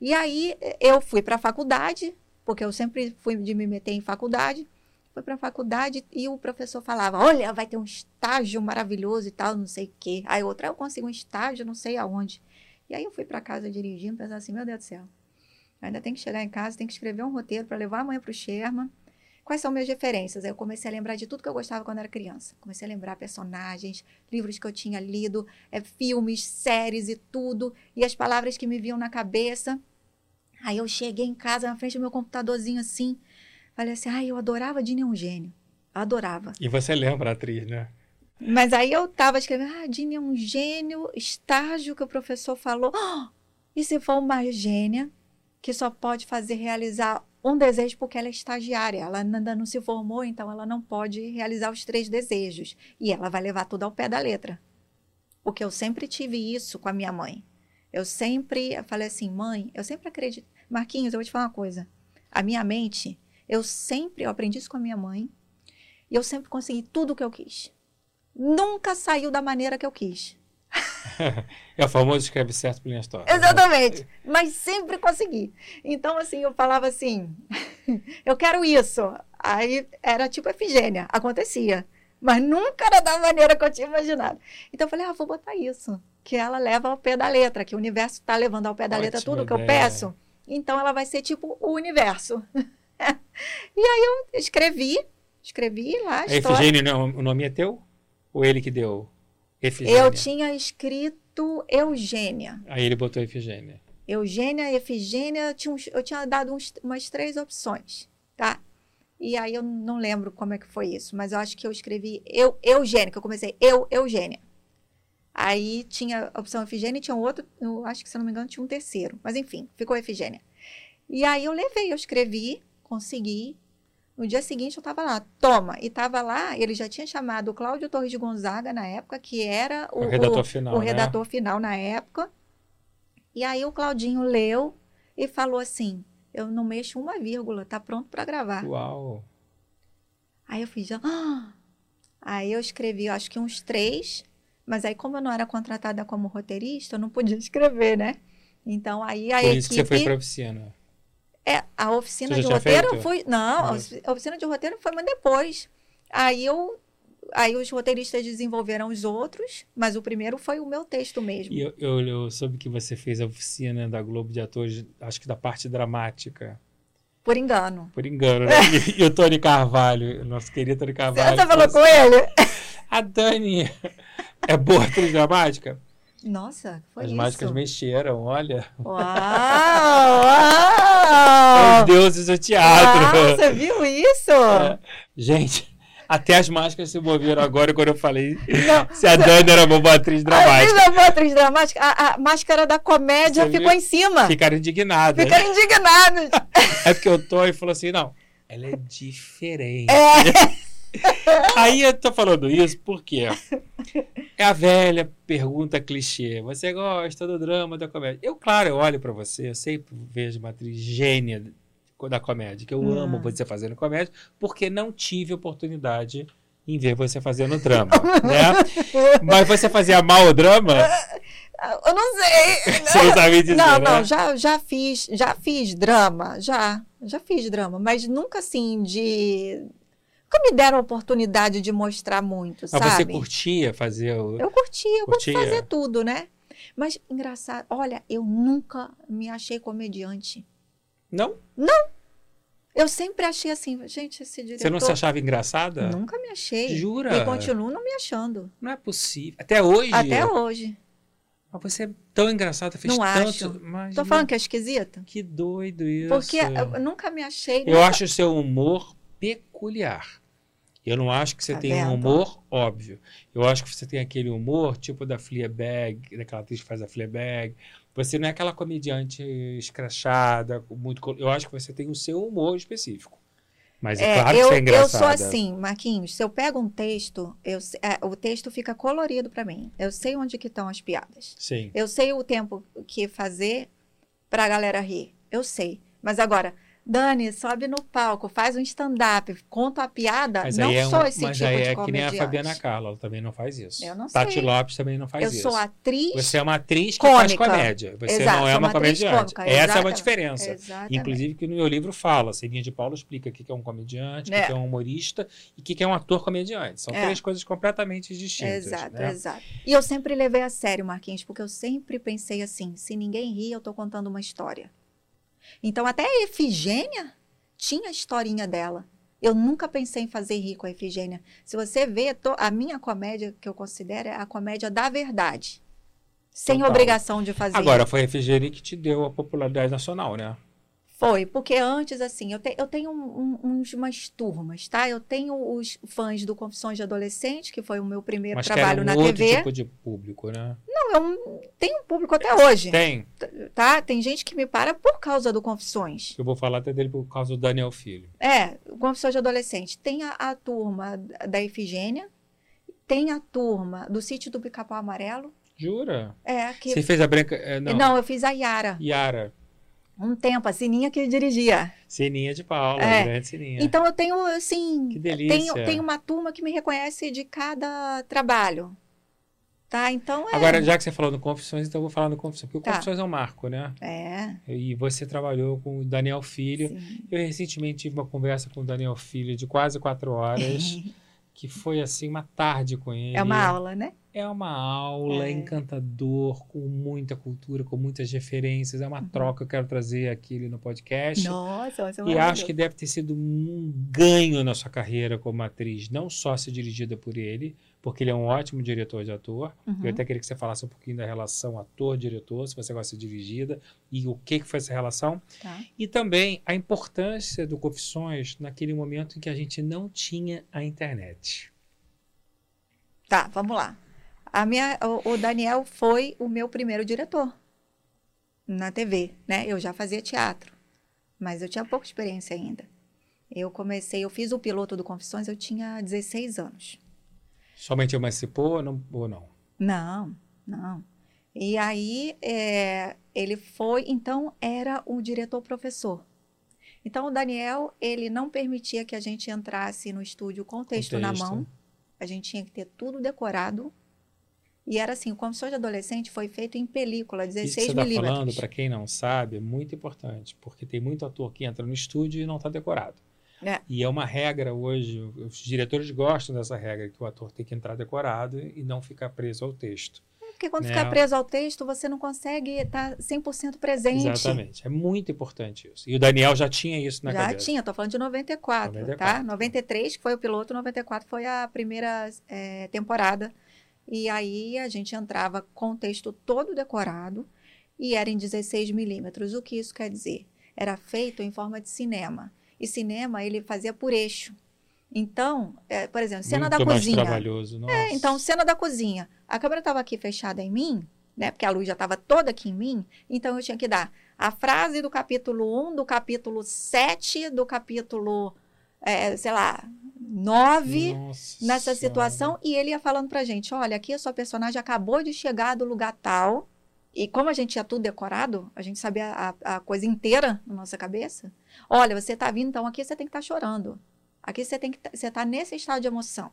[SPEAKER 3] E aí eu fui para a faculdade, porque eu sempre fui de me meter em faculdade. Fui para a faculdade e o professor falava: Olha, vai ter um estágio maravilhoso e tal, não sei o quê. Aí outra, eu consigo um estágio, não sei aonde. E aí eu fui para casa dirigindo, pensando assim: Meu Deus do céu, ainda tem que chegar em casa, tem que escrever um roteiro para levar amanhã para o Sherman. Quais são minhas referências? Aí eu comecei a lembrar de tudo que eu gostava quando era criança. Comecei a lembrar personagens, livros que eu tinha lido, é, filmes, séries e tudo, e as palavras que me vinham na cabeça. Aí eu cheguei em casa, na frente do meu computadorzinho assim, falei assim, ai, eu adorava Dini é um gênio. Adorava.
[SPEAKER 2] E você lembra a atriz, né?
[SPEAKER 3] Mas aí eu tava escrevendo, ah, Dini é um gênio, estágio que o professor falou. Ah, e se for uma gênia que só pode fazer realizar um desejo porque ela é estagiária, ela ainda não se formou, então ela não pode realizar os três desejos. E ela vai levar tudo ao pé da letra. Porque eu sempre tive isso com a minha mãe. Eu sempre eu falei assim, mãe, eu sempre acredito. Marquinhos, eu vou te falar uma coisa. A minha mente, eu sempre, eu aprendi isso com a minha mãe, e eu sempre consegui tudo o que eu quis. Nunca saiu da maneira que eu quis. <laughs>
[SPEAKER 2] É o famoso escreve certo por linhas tortas. né?
[SPEAKER 3] Exatamente. Mas sempre consegui. Então, assim, eu falava assim. <laughs> eu quero isso. Aí era tipo Efigênia, acontecia. Mas nunca era da maneira que eu tinha imaginado. Então eu falei, ah, vou botar isso. Que ela leva ao pé da letra, que o universo está levando ao pé da letra
[SPEAKER 2] Ótima
[SPEAKER 3] tudo que eu peço. Então ela vai ser tipo o universo. <laughs> e aí eu escrevi, escrevi lá a
[SPEAKER 2] A
[SPEAKER 3] história.
[SPEAKER 2] Efigênia, não, o nome é teu? Ou ele que deu? Efigênia.
[SPEAKER 3] Eu tinha escrito Eugênia.
[SPEAKER 2] Aí ele botou Efigênia.
[SPEAKER 3] Eugênia, Efigênia, eu tinha, uns- eu tinha dado uns- umas três opções, tá? E aí eu não lembro como é que foi isso, mas eu acho que eu escrevi eu, Eugênia, que eu comecei eu, Eugênia. Aí tinha a opção Efigênia e tinha um outro, eu acho que se eu não me engano tinha um terceiro, mas enfim, ficou Efigênia. E aí eu levei, eu escrevi, consegui. No dia seguinte eu estava lá, toma, e estava lá, ele já tinha chamado o Cláudio Torres de Gonzaga na época, que era
[SPEAKER 2] O, redator final,
[SPEAKER 3] o
[SPEAKER 2] né?
[SPEAKER 3] redator final na época. E aí o Claudinho leu e falou assim: Eu não mexo uma vírgula, tá pronto para gravar.
[SPEAKER 2] Uau.
[SPEAKER 3] Aí eu fiz, ah! Aí eu escrevi, eu acho que uns três, mas aí, como eu não era contratada como roteirista, eu não podia <laughs> escrever, né? Então aí a
[SPEAKER 2] Por
[SPEAKER 3] equipe.
[SPEAKER 2] isso que você foi pra oficina.
[SPEAKER 3] É, a oficina de roteiro
[SPEAKER 2] feito?
[SPEAKER 3] foi. Não, a
[SPEAKER 2] Ah.
[SPEAKER 3] a oficina de roteiro foi mas depois. Aí eu. Aí os roteiristas desenvolveram os outros, mas o primeiro foi o meu texto mesmo.
[SPEAKER 2] E eu, eu, eu soube que você fez a oficina da Globo de Atores, acho que da parte dramática.
[SPEAKER 3] Por engano.
[SPEAKER 2] Por engano, né? <laughs> E, e o Tony Carvalho, nosso querido Tony Carvalho.
[SPEAKER 3] Você falou com ele? <laughs>
[SPEAKER 2] A Dani é boa atriz dramática?
[SPEAKER 3] Nossa, foi
[SPEAKER 2] As
[SPEAKER 3] isso.
[SPEAKER 2] mágicas mexeram, olha.
[SPEAKER 3] Uau!
[SPEAKER 2] Os deuses do teatro.
[SPEAKER 3] Uau, você viu isso?
[SPEAKER 2] É. Gente, até as máscaras se moveram agora quando eu falei
[SPEAKER 3] Não,
[SPEAKER 2] se a Dani era uma boa atriz
[SPEAKER 3] a
[SPEAKER 2] dramática.
[SPEAKER 3] mesma boa atriz dramática, a, a máscara da comédia
[SPEAKER 2] Você
[SPEAKER 3] ficou
[SPEAKER 2] viu?
[SPEAKER 3] em cima.
[SPEAKER 2] Ficaram indignadas.
[SPEAKER 3] Ficaram indignados. <laughs>
[SPEAKER 2] É porque o Tony falou assim: não, ela é diferente.
[SPEAKER 3] É. <laughs>
[SPEAKER 2] Aí eu tô falando isso porque é a velha pergunta clichê. Você gosta do drama da comédia? Eu, claro, eu olho pra você, eu sempre vejo uma atriz gênia da comédia, que eu
[SPEAKER 3] Hum.
[SPEAKER 2] amo você fazendo comédia, porque não tive oportunidade em ver você fazendo drama, <laughs> né? Mas você fazia mal o drama?
[SPEAKER 3] Eu não sei. <laughs>
[SPEAKER 2] Você não sabe dizer,
[SPEAKER 3] Não,
[SPEAKER 2] né?
[SPEAKER 3] não, já, já fiz, já fiz drama, já, já fiz drama, mas nunca assim de. Nunca me deram a oportunidade de mostrar muito,
[SPEAKER 2] Mas
[SPEAKER 3] sabe?
[SPEAKER 2] você curtia fazer o...
[SPEAKER 3] Eu curtia, eu
[SPEAKER 2] Curtia?
[SPEAKER 3] fazer tudo, né? Mas engraçado, olha, eu nunca me achei comediante.
[SPEAKER 2] Não?
[SPEAKER 3] Eu sempre achei assim, gente, esse diretor.
[SPEAKER 2] Você não se achava engraçada?
[SPEAKER 3] Nunca me achei.
[SPEAKER 2] Jura?
[SPEAKER 3] E continuo não me achando.
[SPEAKER 2] Não é possível. Até hoje?
[SPEAKER 3] Até hoje.
[SPEAKER 2] Mas você é tão engraçada, fez
[SPEAKER 3] Não
[SPEAKER 2] tanto.
[SPEAKER 3] acho.
[SPEAKER 2] Mas
[SPEAKER 3] Tô falando que é esquisita?
[SPEAKER 2] Que doido isso.
[SPEAKER 3] Porque eu nunca me achei.
[SPEAKER 2] Eu
[SPEAKER 3] nunca-
[SPEAKER 2] acho o seu humor peculiar. Eu não acho que você
[SPEAKER 3] Tá
[SPEAKER 2] tem um
[SPEAKER 3] vendo?
[SPEAKER 2] humor óbvio. Eu acho que você tem aquele humor tipo da Fleabag, daquela atriz que faz a Fleabag. Você não é aquela comediante escrachada, muito. Eu acho que você tem o seu humor específico. Mas é,
[SPEAKER 3] É,
[SPEAKER 2] claro
[SPEAKER 3] eu,
[SPEAKER 2] que você é
[SPEAKER 3] eu
[SPEAKER 2] engraçada.
[SPEAKER 3] sou assim, Marquinhos. Se eu pego um texto, eu, é, o texto fica colorido para mim. Eu sei onde que estão as piadas.
[SPEAKER 2] Sim.
[SPEAKER 3] Eu sei o tempo que fazer pra galera rir. Eu sei. Mas agora, Dani, sobe no palco, faz um stand-up, conta a piada.
[SPEAKER 2] Mas
[SPEAKER 3] não
[SPEAKER 2] é, um,
[SPEAKER 3] sou esse
[SPEAKER 2] mas
[SPEAKER 3] tipo
[SPEAKER 2] aí
[SPEAKER 3] de
[SPEAKER 2] é que nem a. Fabiana Carla, ela também não faz isso.
[SPEAKER 3] Eu não
[SPEAKER 2] Tati
[SPEAKER 3] sei.
[SPEAKER 2] Lopes também não faz
[SPEAKER 3] Eu
[SPEAKER 2] isso.
[SPEAKER 3] sou atriz.
[SPEAKER 2] Você é uma atriz que faz
[SPEAKER 3] cômica.
[SPEAKER 2] comédia. Você
[SPEAKER 3] Exato,
[SPEAKER 2] não é uma
[SPEAKER 3] uma
[SPEAKER 2] comediante.
[SPEAKER 3] cômica,
[SPEAKER 2] Essa é uma diferença.
[SPEAKER 3] Exatamente.
[SPEAKER 2] Inclusive que no meu livro fala, Celinha de Paulo explica o que é um comediante, o que
[SPEAKER 3] É.
[SPEAKER 2] que é um humorista e o que é um ator comediante. São
[SPEAKER 3] É.
[SPEAKER 2] três coisas completamente distintas.
[SPEAKER 3] Exato,
[SPEAKER 2] né?
[SPEAKER 3] exato. E eu sempre levei a sério, Marquinhos, porque eu sempre pensei assim: se ninguém ri, eu tô contando uma história. Então, até a Efigênia tinha a historinha dela. Eu nunca pensei em fazer rir com a Efigênia. Se você vê, a minha comédia, que eu considero, é a comédia da verdade. Sem
[SPEAKER 2] Total.
[SPEAKER 3] obrigação de fazer.
[SPEAKER 2] Agora, foi a Efigênia que te deu a popularidade nacional, né?
[SPEAKER 3] Foi, porque antes, assim, eu, te- eu tenho um- um- umas turmas, tá? Eu tenho os fãs do Confissões de Adolescente, que foi o meu primeiro
[SPEAKER 2] Mas que
[SPEAKER 3] trabalho
[SPEAKER 2] era um
[SPEAKER 3] na
[SPEAKER 2] outro
[SPEAKER 3] TV.
[SPEAKER 2] tipo de público, né?
[SPEAKER 3] Não, eu tenho um público até hoje,
[SPEAKER 2] Tem.
[SPEAKER 3] tá? Tem gente que me para por causa do Confissões.
[SPEAKER 2] Eu vou falar até dele por causa do Daniel Filho.
[SPEAKER 3] É, o Confissões de Adolescente. Tem a, a turma da Efigênia, tem a turma do Sítio do Pica-Pau Amarelo.
[SPEAKER 2] Jura?
[SPEAKER 3] É, que...
[SPEAKER 2] Você fez a Branca... é, Não.
[SPEAKER 3] Não. eu fiz a Yara.
[SPEAKER 2] Yara.
[SPEAKER 3] Um tempo, a Sininha que dirigia.
[SPEAKER 2] Sininha de Paula,
[SPEAKER 3] É.
[SPEAKER 2] grande Sininha.
[SPEAKER 3] Então eu tenho, assim.
[SPEAKER 2] Que delícia.
[SPEAKER 3] Tenho, tenho uma turma que me reconhece de cada trabalho. Tá, então é.
[SPEAKER 2] Agora, já que você falou no Confissões, então eu vou falar no Confissões, porque o
[SPEAKER 3] Tá.
[SPEAKER 2] Confissões é um marco, né?
[SPEAKER 3] É.
[SPEAKER 2] E você trabalhou com o Daniel Filho.
[SPEAKER 3] sim.
[SPEAKER 2] Eu recentemente tive uma conversa com o Daniel Filho de quase quatro horas, <laughs> que foi assim uma tarde com ele.
[SPEAKER 3] É uma aula, né?
[SPEAKER 2] É uma aula
[SPEAKER 3] É.
[SPEAKER 2] encantador, com muita cultura, com muitas referências. É uma
[SPEAKER 3] Uhum.
[SPEAKER 2] troca que eu quero trazer aqui no podcast.
[SPEAKER 3] Nossa, você é
[SPEAKER 2] E acho que deve ter sido um ganho na sua carreira como atriz, não só ser dirigida por ele, porque ele é um ótimo diretor de ator.
[SPEAKER 3] Uhum.
[SPEAKER 2] Eu até queria que você falasse um pouquinho da relação ator-diretor, se você gosta de dirigida, e o que, que foi essa relação.
[SPEAKER 3] Tá.
[SPEAKER 2] E também a importância do Confissões naquele momento em que a gente não tinha a internet.
[SPEAKER 3] Tá, vamos lá. A minha, o, o Daniel foi o meu primeiro diretor na TV, né? Eu já fazia teatro, mas eu tinha pouca experiência ainda. Eu comecei, eu fiz o piloto do Confissões, eu tinha 16 anos.
[SPEAKER 2] Somente emancipou ou não? Ou não?
[SPEAKER 3] Não, não. E aí é, ele foi, então era o diretor-professor. Então o Daniel, ele não permitia que a gente entrasse no estúdio com o texto, na
[SPEAKER 2] texto.
[SPEAKER 3] mão. A gente tinha que ter tudo decorado. E era assim, o Confissões de Adolescente foi feito em película,
[SPEAKER 2] Isso que
[SPEAKER 3] 16
[SPEAKER 2] você
[SPEAKER 3] milímetros.
[SPEAKER 2] falando, para quem não sabe, é muito importante, porque tem muito ator que entra no estúdio e não está decorado.
[SPEAKER 3] É.
[SPEAKER 2] E é uma regra hoje, os diretores gostam dessa regra, que o ator tem que entrar decorado e não ficar preso ao texto.
[SPEAKER 3] Porque quando
[SPEAKER 2] Né?
[SPEAKER 3] ficar preso ao texto, você não consegue estar 100% presente.
[SPEAKER 2] Exatamente. É muito importante isso. E o Daniel já tinha isso na
[SPEAKER 3] Já
[SPEAKER 2] cabeça.
[SPEAKER 3] tinha, tô falando de 94,
[SPEAKER 2] 94.
[SPEAKER 3] tá? 93, que foi o piloto, 94 foi a primeira é, temporada. E aí a gente entrava com o texto todo decorado e era em 16 milímetros. O que isso quer dizer? Era feito em forma de cinema. E cinema ele fazia por eixo. Então, é, por exemplo, cena
[SPEAKER 2] muito
[SPEAKER 3] da
[SPEAKER 2] mais
[SPEAKER 3] cozinha.
[SPEAKER 2] trabalhoso. Nossa.
[SPEAKER 3] É, então, cena da cozinha. A câmera estava aqui fechada em mim, né? Porque a luz já estava toda aqui em mim. Então, eu tinha que dar a frase do capítulo 1, do capítulo 7, do capítulo, é, sei lá, 9,
[SPEAKER 2] Nossa
[SPEAKER 3] nessa
[SPEAKER 2] Senhora.
[SPEAKER 3] situação. E ele ia falando pra gente: olha, aqui a sua personagem acabou de chegar do lugar tal. E como a gente tinha tudo decorado, a gente sabia a, a coisa inteira na nossa cabeça. Olha, você tá vindo, então aqui você tem que estar chorando. Aqui você tem que tá- você tá nesse estado de emoção.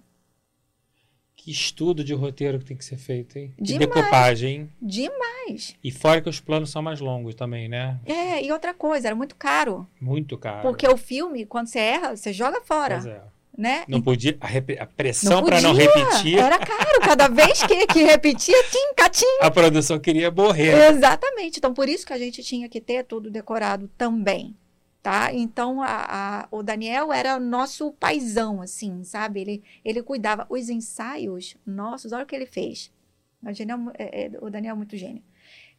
[SPEAKER 2] Que estudo de roteiro que tem que ser feito, hein? Que
[SPEAKER 3] Demais.
[SPEAKER 2] decopagem. hein?
[SPEAKER 3] Demais.
[SPEAKER 2] E fora que os planos são mais longos também, né?
[SPEAKER 3] É, e outra coisa, era muito caro.
[SPEAKER 2] Muito caro.
[SPEAKER 3] Porque o filme, quando você erra, você joga fora,
[SPEAKER 2] Pois é.
[SPEAKER 3] Né?
[SPEAKER 2] Não podia. A, a pressão para não repetir,
[SPEAKER 3] Era caro. Cada vez que, que repetia, tim, catim.
[SPEAKER 2] a produção queria morrer.
[SPEAKER 3] Exatamente. Então, por isso que a gente tinha que ter tudo decorado também. Tá? Então, a, a- o Daniel era nosso paizão, assim, sabe? Ele, ele cuidava. Os ensaios nossos, olha o que ele fez. O Daniel, é- é- o Daniel é muito gênio.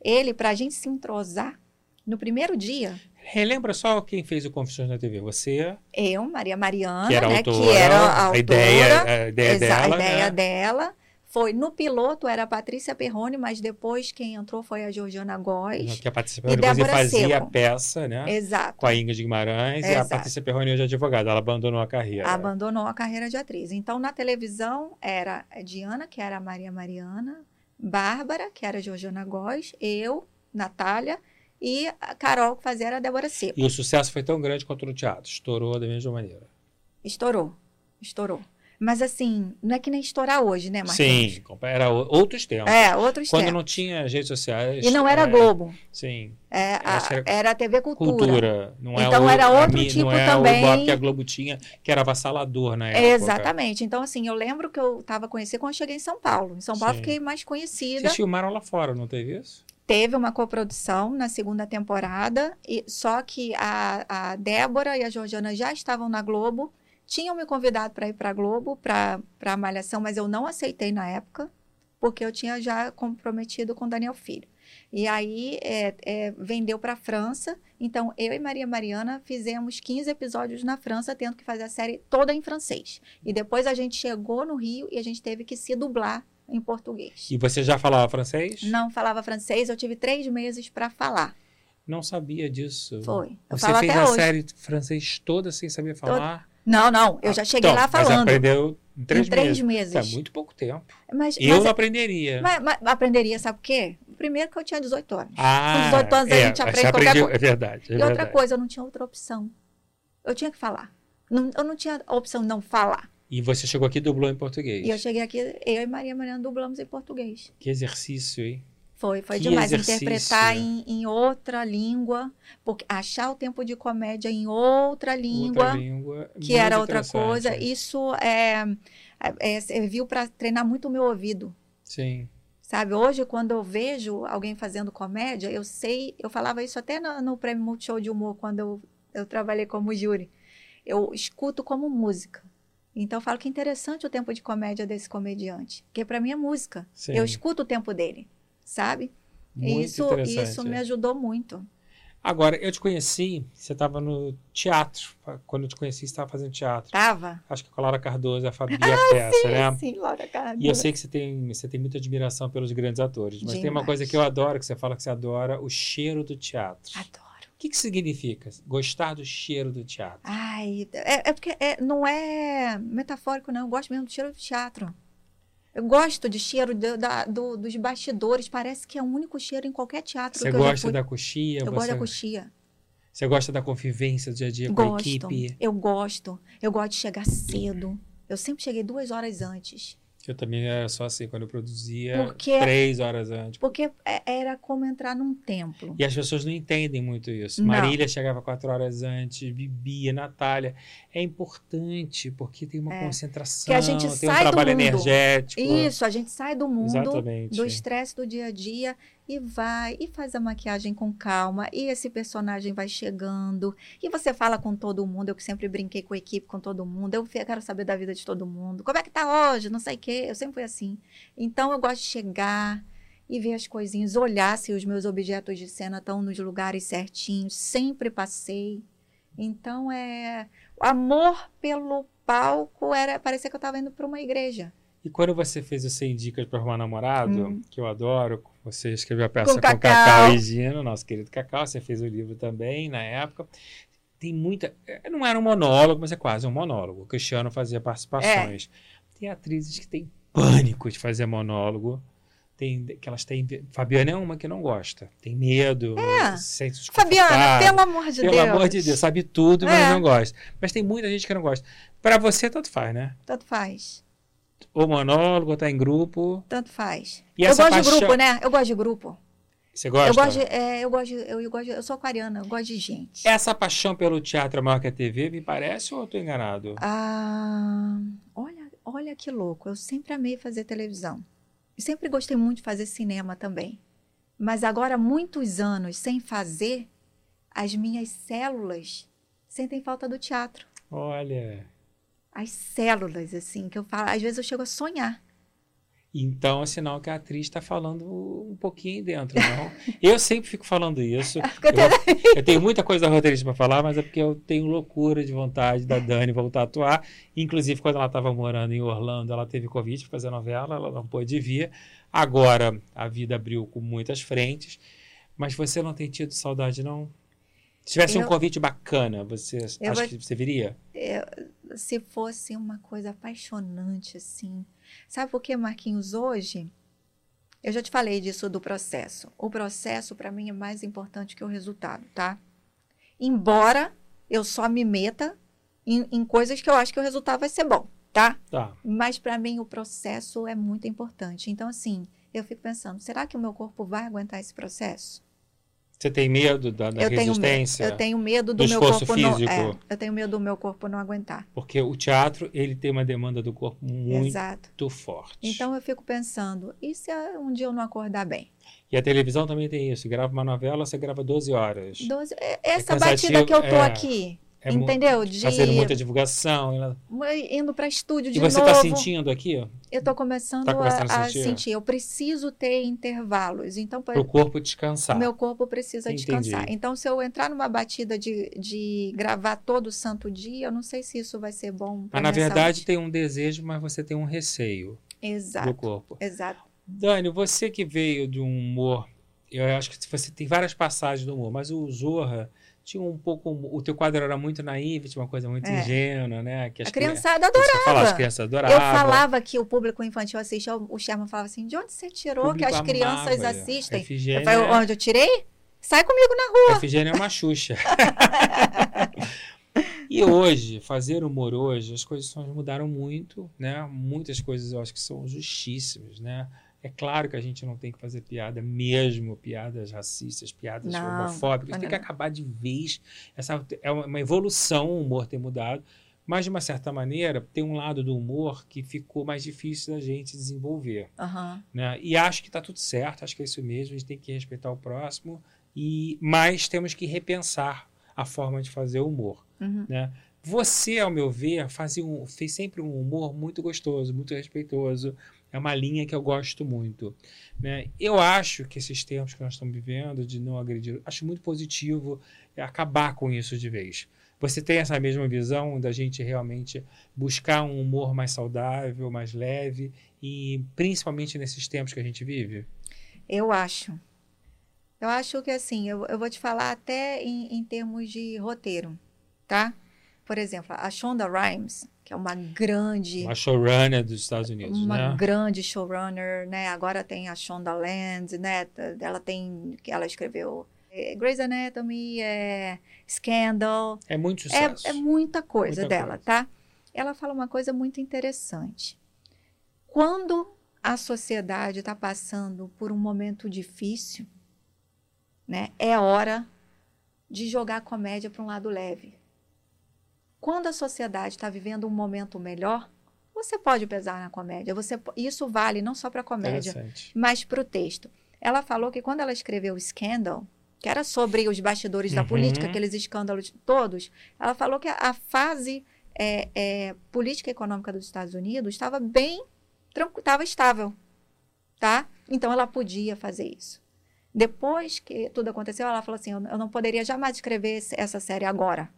[SPEAKER 3] Ele, pra gente se entrosar, no primeiro dia,
[SPEAKER 2] Relembra só quem fez o Confissões na TV. Você,
[SPEAKER 3] eu, Maria Mariana,
[SPEAKER 2] que era
[SPEAKER 3] né,
[SPEAKER 2] autora,
[SPEAKER 3] que era a autora,
[SPEAKER 2] ideia, a ideia dela.
[SPEAKER 3] a ideia
[SPEAKER 2] né?
[SPEAKER 3] dela. Foi no piloto era a Patrícia Perrone, mas depois quem entrou foi a Georgiana Góes.
[SPEAKER 2] Que a Patrícia Perrone fazia a peça, né?
[SPEAKER 3] Exato.
[SPEAKER 2] Com a Ingrid Guimarães e a
[SPEAKER 3] Exato.
[SPEAKER 2] Patrícia Perrone hoje é advogada. Ela abandonou a carreira.
[SPEAKER 3] Abandonou a carreira de atriz. Então, na televisão, era a Diana, que era a Maria Mariana, Bárbara, que era a Georgiana Góes, eu, Natália, e a Carol, que fazia era a Débora Seco.
[SPEAKER 2] E o sucesso foi tão grande quanto no teatro. Estourou da mesma maneira.
[SPEAKER 3] Estourou. Estourou. Mas, assim, não é que nem estourar hoje, né, Marquinhos?
[SPEAKER 2] Sim, era outros tempos.
[SPEAKER 3] É, outros
[SPEAKER 2] Quando
[SPEAKER 3] tempos.
[SPEAKER 2] não tinha redes sociais.
[SPEAKER 3] E não era
[SPEAKER 2] é,
[SPEAKER 3] Globo.
[SPEAKER 2] Sim,
[SPEAKER 3] É, a-
[SPEAKER 2] era-
[SPEAKER 3] era a TV Cultura.
[SPEAKER 2] cultura. Não é
[SPEAKER 3] Então
[SPEAKER 2] o,
[SPEAKER 3] era
[SPEAKER 2] a
[SPEAKER 3] outro
[SPEAKER 2] mi-
[SPEAKER 3] tipo
[SPEAKER 2] não é
[SPEAKER 3] também.
[SPEAKER 2] o que a Globo tinha, que era avassalador na época.
[SPEAKER 3] Exatamente. Então, assim, eu lembro que eu estava conhecida quando eu cheguei em São Paulo. Em São Paulo,
[SPEAKER 2] Sim.
[SPEAKER 3] fiquei mais conhecida.
[SPEAKER 2] Vocês filmaram lá fora, não teve isso?
[SPEAKER 3] Teve uma coprodução na segunda temporada, e só que a, a Débora e a Georgiana já estavam na Globo, tinham me convidado para ir para a Globo, para a Malhação, mas eu não aceitei na época, porque eu tinha já comprometido com Daniel Filho. E aí é, é, vendeu para a França, então eu e Maria Mariana fizemos 15 episódios na França, tendo que fazer a série toda em francês. E depois a gente chegou no Rio e a gente teve que se dublar em português.
[SPEAKER 2] E você já falava francês?
[SPEAKER 3] Não falava francês, eu tive três meses para falar.
[SPEAKER 2] Não sabia disso.
[SPEAKER 3] Foi. Eu
[SPEAKER 2] Você fez a
[SPEAKER 3] hoje.
[SPEAKER 2] série francês toda sem saber falar?
[SPEAKER 3] Não, não, eu já cheguei
[SPEAKER 2] Então,
[SPEAKER 3] lá
[SPEAKER 2] Mas
[SPEAKER 3] falando.
[SPEAKER 2] aprendeu em três,
[SPEAKER 3] em três
[SPEAKER 2] meses.
[SPEAKER 3] meses.
[SPEAKER 2] É muito pouco tempo.
[SPEAKER 3] Mas,
[SPEAKER 2] Eu
[SPEAKER 3] mas-
[SPEAKER 2] não aprenderia.
[SPEAKER 3] mas- mas aprenderia, sabe por quê? Primeiro que eu tinha 18 anos.
[SPEAKER 2] ah,
[SPEAKER 3] com 18 anos a
[SPEAKER 2] é,
[SPEAKER 3] gente aprende qualquer
[SPEAKER 2] aprendeu-
[SPEAKER 3] coisa.
[SPEAKER 2] É verdade. é
[SPEAKER 3] e outra
[SPEAKER 2] verdade.
[SPEAKER 3] coisa, eu não tinha outra opção. Eu tinha que falar. Não- eu não tinha a opção de não falar.
[SPEAKER 2] E você chegou aqui e dublou em português.
[SPEAKER 3] E eu cheguei aqui, eu e Maria Mariana dublamos em português.
[SPEAKER 2] Que exercício, hein?
[SPEAKER 3] Foi, foi
[SPEAKER 2] Que
[SPEAKER 3] demais.
[SPEAKER 2] exercício.
[SPEAKER 3] Interpretar em, em outra língua, porque achar o tempo de comédia em outra língua,
[SPEAKER 2] Outra língua.
[SPEAKER 3] que era outra coisa, isso é, é, é, serviu para treinar muito o meu ouvido.
[SPEAKER 2] Sim.
[SPEAKER 3] Sabe, hoje, quando eu vejo alguém fazendo comédia, eu sei, eu falava isso até no, no Prêmio Multishow de Humor, quando eu, eu trabalhei como júri. Eu escuto como música. Então, eu falo que é interessante o tempo de comédia desse comediante, porque para mim é música.
[SPEAKER 2] Sim.
[SPEAKER 3] Eu escuto o tempo dele, sabe?
[SPEAKER 2] Muito
[SPEAKER 3] isso, isso me ajudou muito.
[SPEAKER 2] Agora, eu te conheci, você estava no teatro. Quando eu te conheci, você estava fazendo teatro.
[SPEAKER 3] Tava?
[SPEAKER 2] Acho que com a Laura Cardoso a Fabi <laughs> Peça, né?
[SPEAKER 3] Sim, Laura Cardoso.
[SPEAKER 2] E eu sei que você tem, você tem muita admiração pelos grandes atores, mas tem uma
[SPEAKER 3] Demais.
[SPEAKER 2] coisa que eu adoro, que você fala que você adora, o cheiro do teatro.
[SPEAKER 3] Adoro.
[SPEAKER 2] O que, que significa gostar do cheiro do teatro?
[SPEAKER 3] Ai, é, é porque é- não é metafórico, não. Eu gosto mesmo do cheiro do teatro. Eu gosto de cheiro do- da- do- dos bastidores. Parece que é o único cheiro em qualquer teatro
[SPEAKER 2] Você gosta
[SPEAKER 3] fui.
[SPEAKER 2] da coxia?
[SPEAKER 3] Eu
[SPEAKER 2] você,
[SPEAKER 3] gosto da coxia.
[SPEAKER 2] você gosta da convivência do dia a dia com a
[SPEAKER 3] Gosto.
[SPEAKER 2] equipe?
[SPEAKER 3] Eu gosto. Eu gosto de chegar cedo. Eu sempre cheguei duas horas antes.
[SPEAKER 2] Eu também era só assim, quando eu produzia,
[SPEAKER 3] Porque-
[SPEAKER 2] três horas antes.
[SPEAKER 3] Porque é- era como entrar num templo.
[SPEAKER 2] E as pessoas não entendem muito isso.
[SPEAKER 3] Não.
[SPEAKER 2] Marília chegava quatro horas antes, Bibi, Natália. É importante, porque tem uma
[SPEAKER 3] É.
[SPEAKER 2] concentração,
[SPEAKER 3] Que a gente
[SPEAKER 2] tem um
[SPEAKER 3] sai do
[SPEAKER 2] trabalho
[SPEAKER 3] mundo.
[SPEAKER 2] energético.
[SPEAKER 3] Isso, a gente sai do mundo
[SPEAKER 2] Exatamente.
[SPEAKER 3] do estresse do dia a dia e vai e faz a maquiagem com calma e esse personagem vai chegando e você fala com todo mundo. Eu que sempre brinquei com a equipe, com todo mundo. Eu quero saber da vida de todo mundo. Como é que tá hoje? Não sei o quê. Eu sempre fui assim. Então eu gosto de chegar e ver as coisinhas, olhar se os meus objetos de cena estão nos lugares certinhos. Sempre passei. Então é o amor pelo palco era parecia que eu estava indo para uma igreja.
[SPEAKER 2] E quando você fez o 100 Dicas para Arrumar Namorado,
[SPEAKER 3] Hum.
[SPEAKER 2] que eu adoro, você escreveu a peça com,
[SPEAKER 3] Com
[SPEAKER 2] Cacau.
[SPEAKER 3] Cacau
[SPEAKER 2] e Gino, nosso querido Cacau, você fez o livro também na época. Tem muita. eh, Não era um monólogo, mas é quase um monólogo. O Cristiano fazia participações.
[SPEAKER 3] É.
[SPEAKER 2] Tem atrizes que têm pânico de fazer monólogo. Tem que elas têm. Fabiana é uma que não gosta. Tem medo.
[SPEAKER 3] É.
[SPEAKER 2] se
[SPEAKER 3] Fabiana, pelo amor de
[SPEAKER 2] Pelo
[SPEAKER 3] Deus.
[SPEAKER 2] amor de Deus, sabe tudo, mas
[SPEAKER 3] É.
[SPEAKER 2] não gosta. Mas tem muita gente que não gosta. Para você, tanto faz, né?
[SPEAKER 3] Tanto faz.
[SPEAKER 2] Ou monólogo, ou tá em grupo.
[SPEAKER 3] Tanto faz.
[SPEAKER 2] E
[SPEAKER 3] eu gosto
[SPEAKER 2] paixão-
[SPEAKER 3] de grupo, né? Eu gosto de grupo.
[SPEAKER 2] Você gosta?
[SPEAKER 3] Eu gosto de, é, eu gosto de, eu, eu gosto de- eu sou aquariana, eu gosto de gente.
[SPEAKER 2] Essa paixão pelo teatro é maior que a TV, me parece, ou eu tô enganado?
[SPEAKER 3] Ah, olha, olha que louco. Eu sempre amei fazer televisão. E sempre gostei muito de fazer cinema também. Mas agora, muitos anos sem fazer, as minhas células sentem falta do teatro.
[SPEAKER 2] Olha.
[SPEAKER 3] As células, assim, que eu falo. Às vezes eu chego a sonhar.
[SPEAKER 2] Então é sinal que a atriz está falando um pouquinho dentro, não? <laughs> eu sempre fico falando isso.
[SPEAKER 3] Porque eu
[SPEAKER 2] Eu, eu tenho muita coisa da roteirista para falar, mas é porque eu tenho loucura de vontade da Dani voltar a atuar. Inclusive, quando ela estava morando em Orlando, ela teve convite para fazer novela, ela não pôde vir. Agora, a vida abriu com muitas frentes. Mas você não tem tido saudade, não? Se tivesse um
[SPEAKER 3] Eu-
[SPEAKER 2] convite bacana, você
[SPEAKER 3] Eu
[SPEAKER 2] acha
[SPEAKER 3] vou-
[SPEAKER 2] que você viria?
[SPEAKER 3] Se fosse uma coisa apaixonante, assim. Sabe por que, Marquinhos, hoje? Eu já te falei disso do processo. O processo, para mim, é mais importante que o resultado, tá? Embora eu só me meta em, em coisas que eu acho que o resultado vai ser bom, tá?
[SPEAKER 2] Tá.
[SPEAKER 3] Mas para mim o processo é muito importante. Então, assim, eu fico pensando, será que o meu corpo vai aguentar esse processo?
[SPEAKER 2] Você tem medo da, da
[SPEAKER 3] eu tenho
[SPEAKER 2] resistência?
[SPEAKER 3] Eu tenho medo do,
[SPEAKER 2] do
[SPEAKER 3] meu corpo não.
[SPEAKER 2] físico.
[SPEAKER 3] É, eu tenho medo do meu corpo não aguentar.
[SPEAKER 2] Porque o teatro, ele tem uma demanda do corpo muito
[SPEAKER 3] Exato.
[SPEAKER 2] forte.
[SPEAKER 3] Então eu fico pensando, e se ah, um dia eu não acordar bem?
[SPEAKER 2] E a televisão também tem isso. Grava uma novela, você grava 12 horas.
[SPEAKER 3] 12, é- essa
[SPEAKER 2] cansativo,
[SPEAKER 3] batida que eu tô
[SPEAKER 2] é.
[SPEAKER 3] aqui,
[SPEAKER 2] É
[SPEAKER 3] entendeu? De
[SPEAKER 2] Fazendo muita divulgação.
[SPEAKER 3] indo para estúdio
[SPEAKER 2] E
[SPEAKER 3] de
[SPEAKER 2] você
[SPEAKER 3] novo.
[SPEAKER 2] está sentindo aqui, ó,
[SPEAKER 3] Eu tô começando,
[SPEAKER 2] Tá começando a
[SPEAKER 3] a,
[SPEAKER 2] sentir?
[SPEAKER 3] sentir. Eu preciso ter intervalos. Então,
[SPEAKER 2] para o corpo descansar.
[SPEAKER 3] Meu corpo precisa
[SPEAKER 2] Entendi.
[SPEAKER 3] descansar. Então, se eu entrar numa batida de, de gravar todo santo dia, eu não sei se isso vai ser bom.
[SPEAKER 2] Mas na verdade
[SPEAKER 3] saúde.
[SPEAKER 2] tem um desejo, mas você tem um receio do
[SPEAKER 3] Exato,
[SPEAKER 2] corpo.
[SPEAKER 3] exato.
[SPEAKER 2] Dani, você que veio de um humor, eu acho que você tem várias passagens do humor, mas o Zorra tinha um pouco, o teu quadro era muito naíve, tinha uma coisa muito
[SPEAKER 3] É.
[SPEAKER 2] ingênua, né? Que as
[SPEAKER 3] A criançada
[SPEAKER 2] crianças-
[SPEAKER 3] adorava.
[SPEAKER 2] Falar, as crianças adoravam.
[SPEAKER 3] Eu falava que o público infantil assiste, o Sherman falava assim: de onde você tirou que as crianças
[SPEAKER 2] amava.
[SPEAKER 3] assistem?
[SPEAKER 2] Efigênia,
[SPEAKER 3] Eu falei, onde eu tirei? Sai comigo na rua.
[SPEAKER 2] Efigênia é uma Xuxa. <laughs> E hoje, fazer humor hoje, as coisas mudaram muito, né? Muitas coisas eu acho que são justíssimas, né? É claro que a gente não tem que fazer piada mesmo, piadas racistas, piadas
[SPEAKER 3] Não,
[SPEAKER 2] homofóbicas. Tem que
[SPEAKER 3] não.
[SPEAKER 2] acabar de vez. Essa é uma evolução o humor ter mudado. Mas, de uma certa maneira, tem um lado do humor que ficou mais difícil da gente desenvolver.
[SPEAKER 3] Aham.
[SPEAKER 2] Né? E acho que está tudo certo, acho que é isso mesmo, a gente tem que respeitar o próximo, e mas temos que repensar a forma de fazer humor.
[SPEAKER 3] Uhum.
[SPEAKER 2] Né? Você, ao meu ver, fazia um, fez sempre um humor muito gostoso, muito respeitoso. É uma linha que eu gosto muito. Né? Eu acho que esses tempos que nós estamos vivendo, de não agredir, acho muito positivo acabar com isso de vez. Você tem essa mesma visão da gente realmente buscar um humor mais saudável, mais leve, e principalmente nesses tempos que a gente vive?
[SPEAKER 3] Eu acho. Eu acho que assim, eu, eu vou te falar até em, em termos de roteiro, tá? Por exemplo, a Shonda Rhimes, que é uma grande,
[SPEAKER 2] Uma showrunner dos Estados Unidos,
[SPEAKER 3] uma
[SPEAKER 2] né?
[SPEAKER 3] grande showrunner, né? Agora tem a Shonda Land, né? Ela tem, ela escreveu é, Grey's Anatomy, é, Scandal,
[SPEAKER 2] É muito sucesso.
[SPEAKER 3] É, é muita coisa
[SPEAKER 2] Muita
[SPEAKER 3] dela,
[SPEAKER 2] coisa.
[SPEAKER 3] tá? Ela fala uma coisa muito interessante. Quando a sociedade está passando por um momento difícil, né, é hora de jogar a comédia para um lado leve. Quando a sociedade está vivendo um momento melhor, você pode pesar na comédia. Você, isso vale não só para a comédia, mas para o texto. Ela falou que quando ela escreveu o Scandal, que era sobre os bastidores da
[SPEAKER 2] Uhum.
[SPEAKER 3] política, aqueles escândalos todos, ela falou que a, fase é, é, política e econômica dos Estados Unidos estava bem estava estável, tá? Então ela podia fazer isso. Depois que tudo aconteceu, ela falou assim: eu, não poderia jamais escrever essa série agora.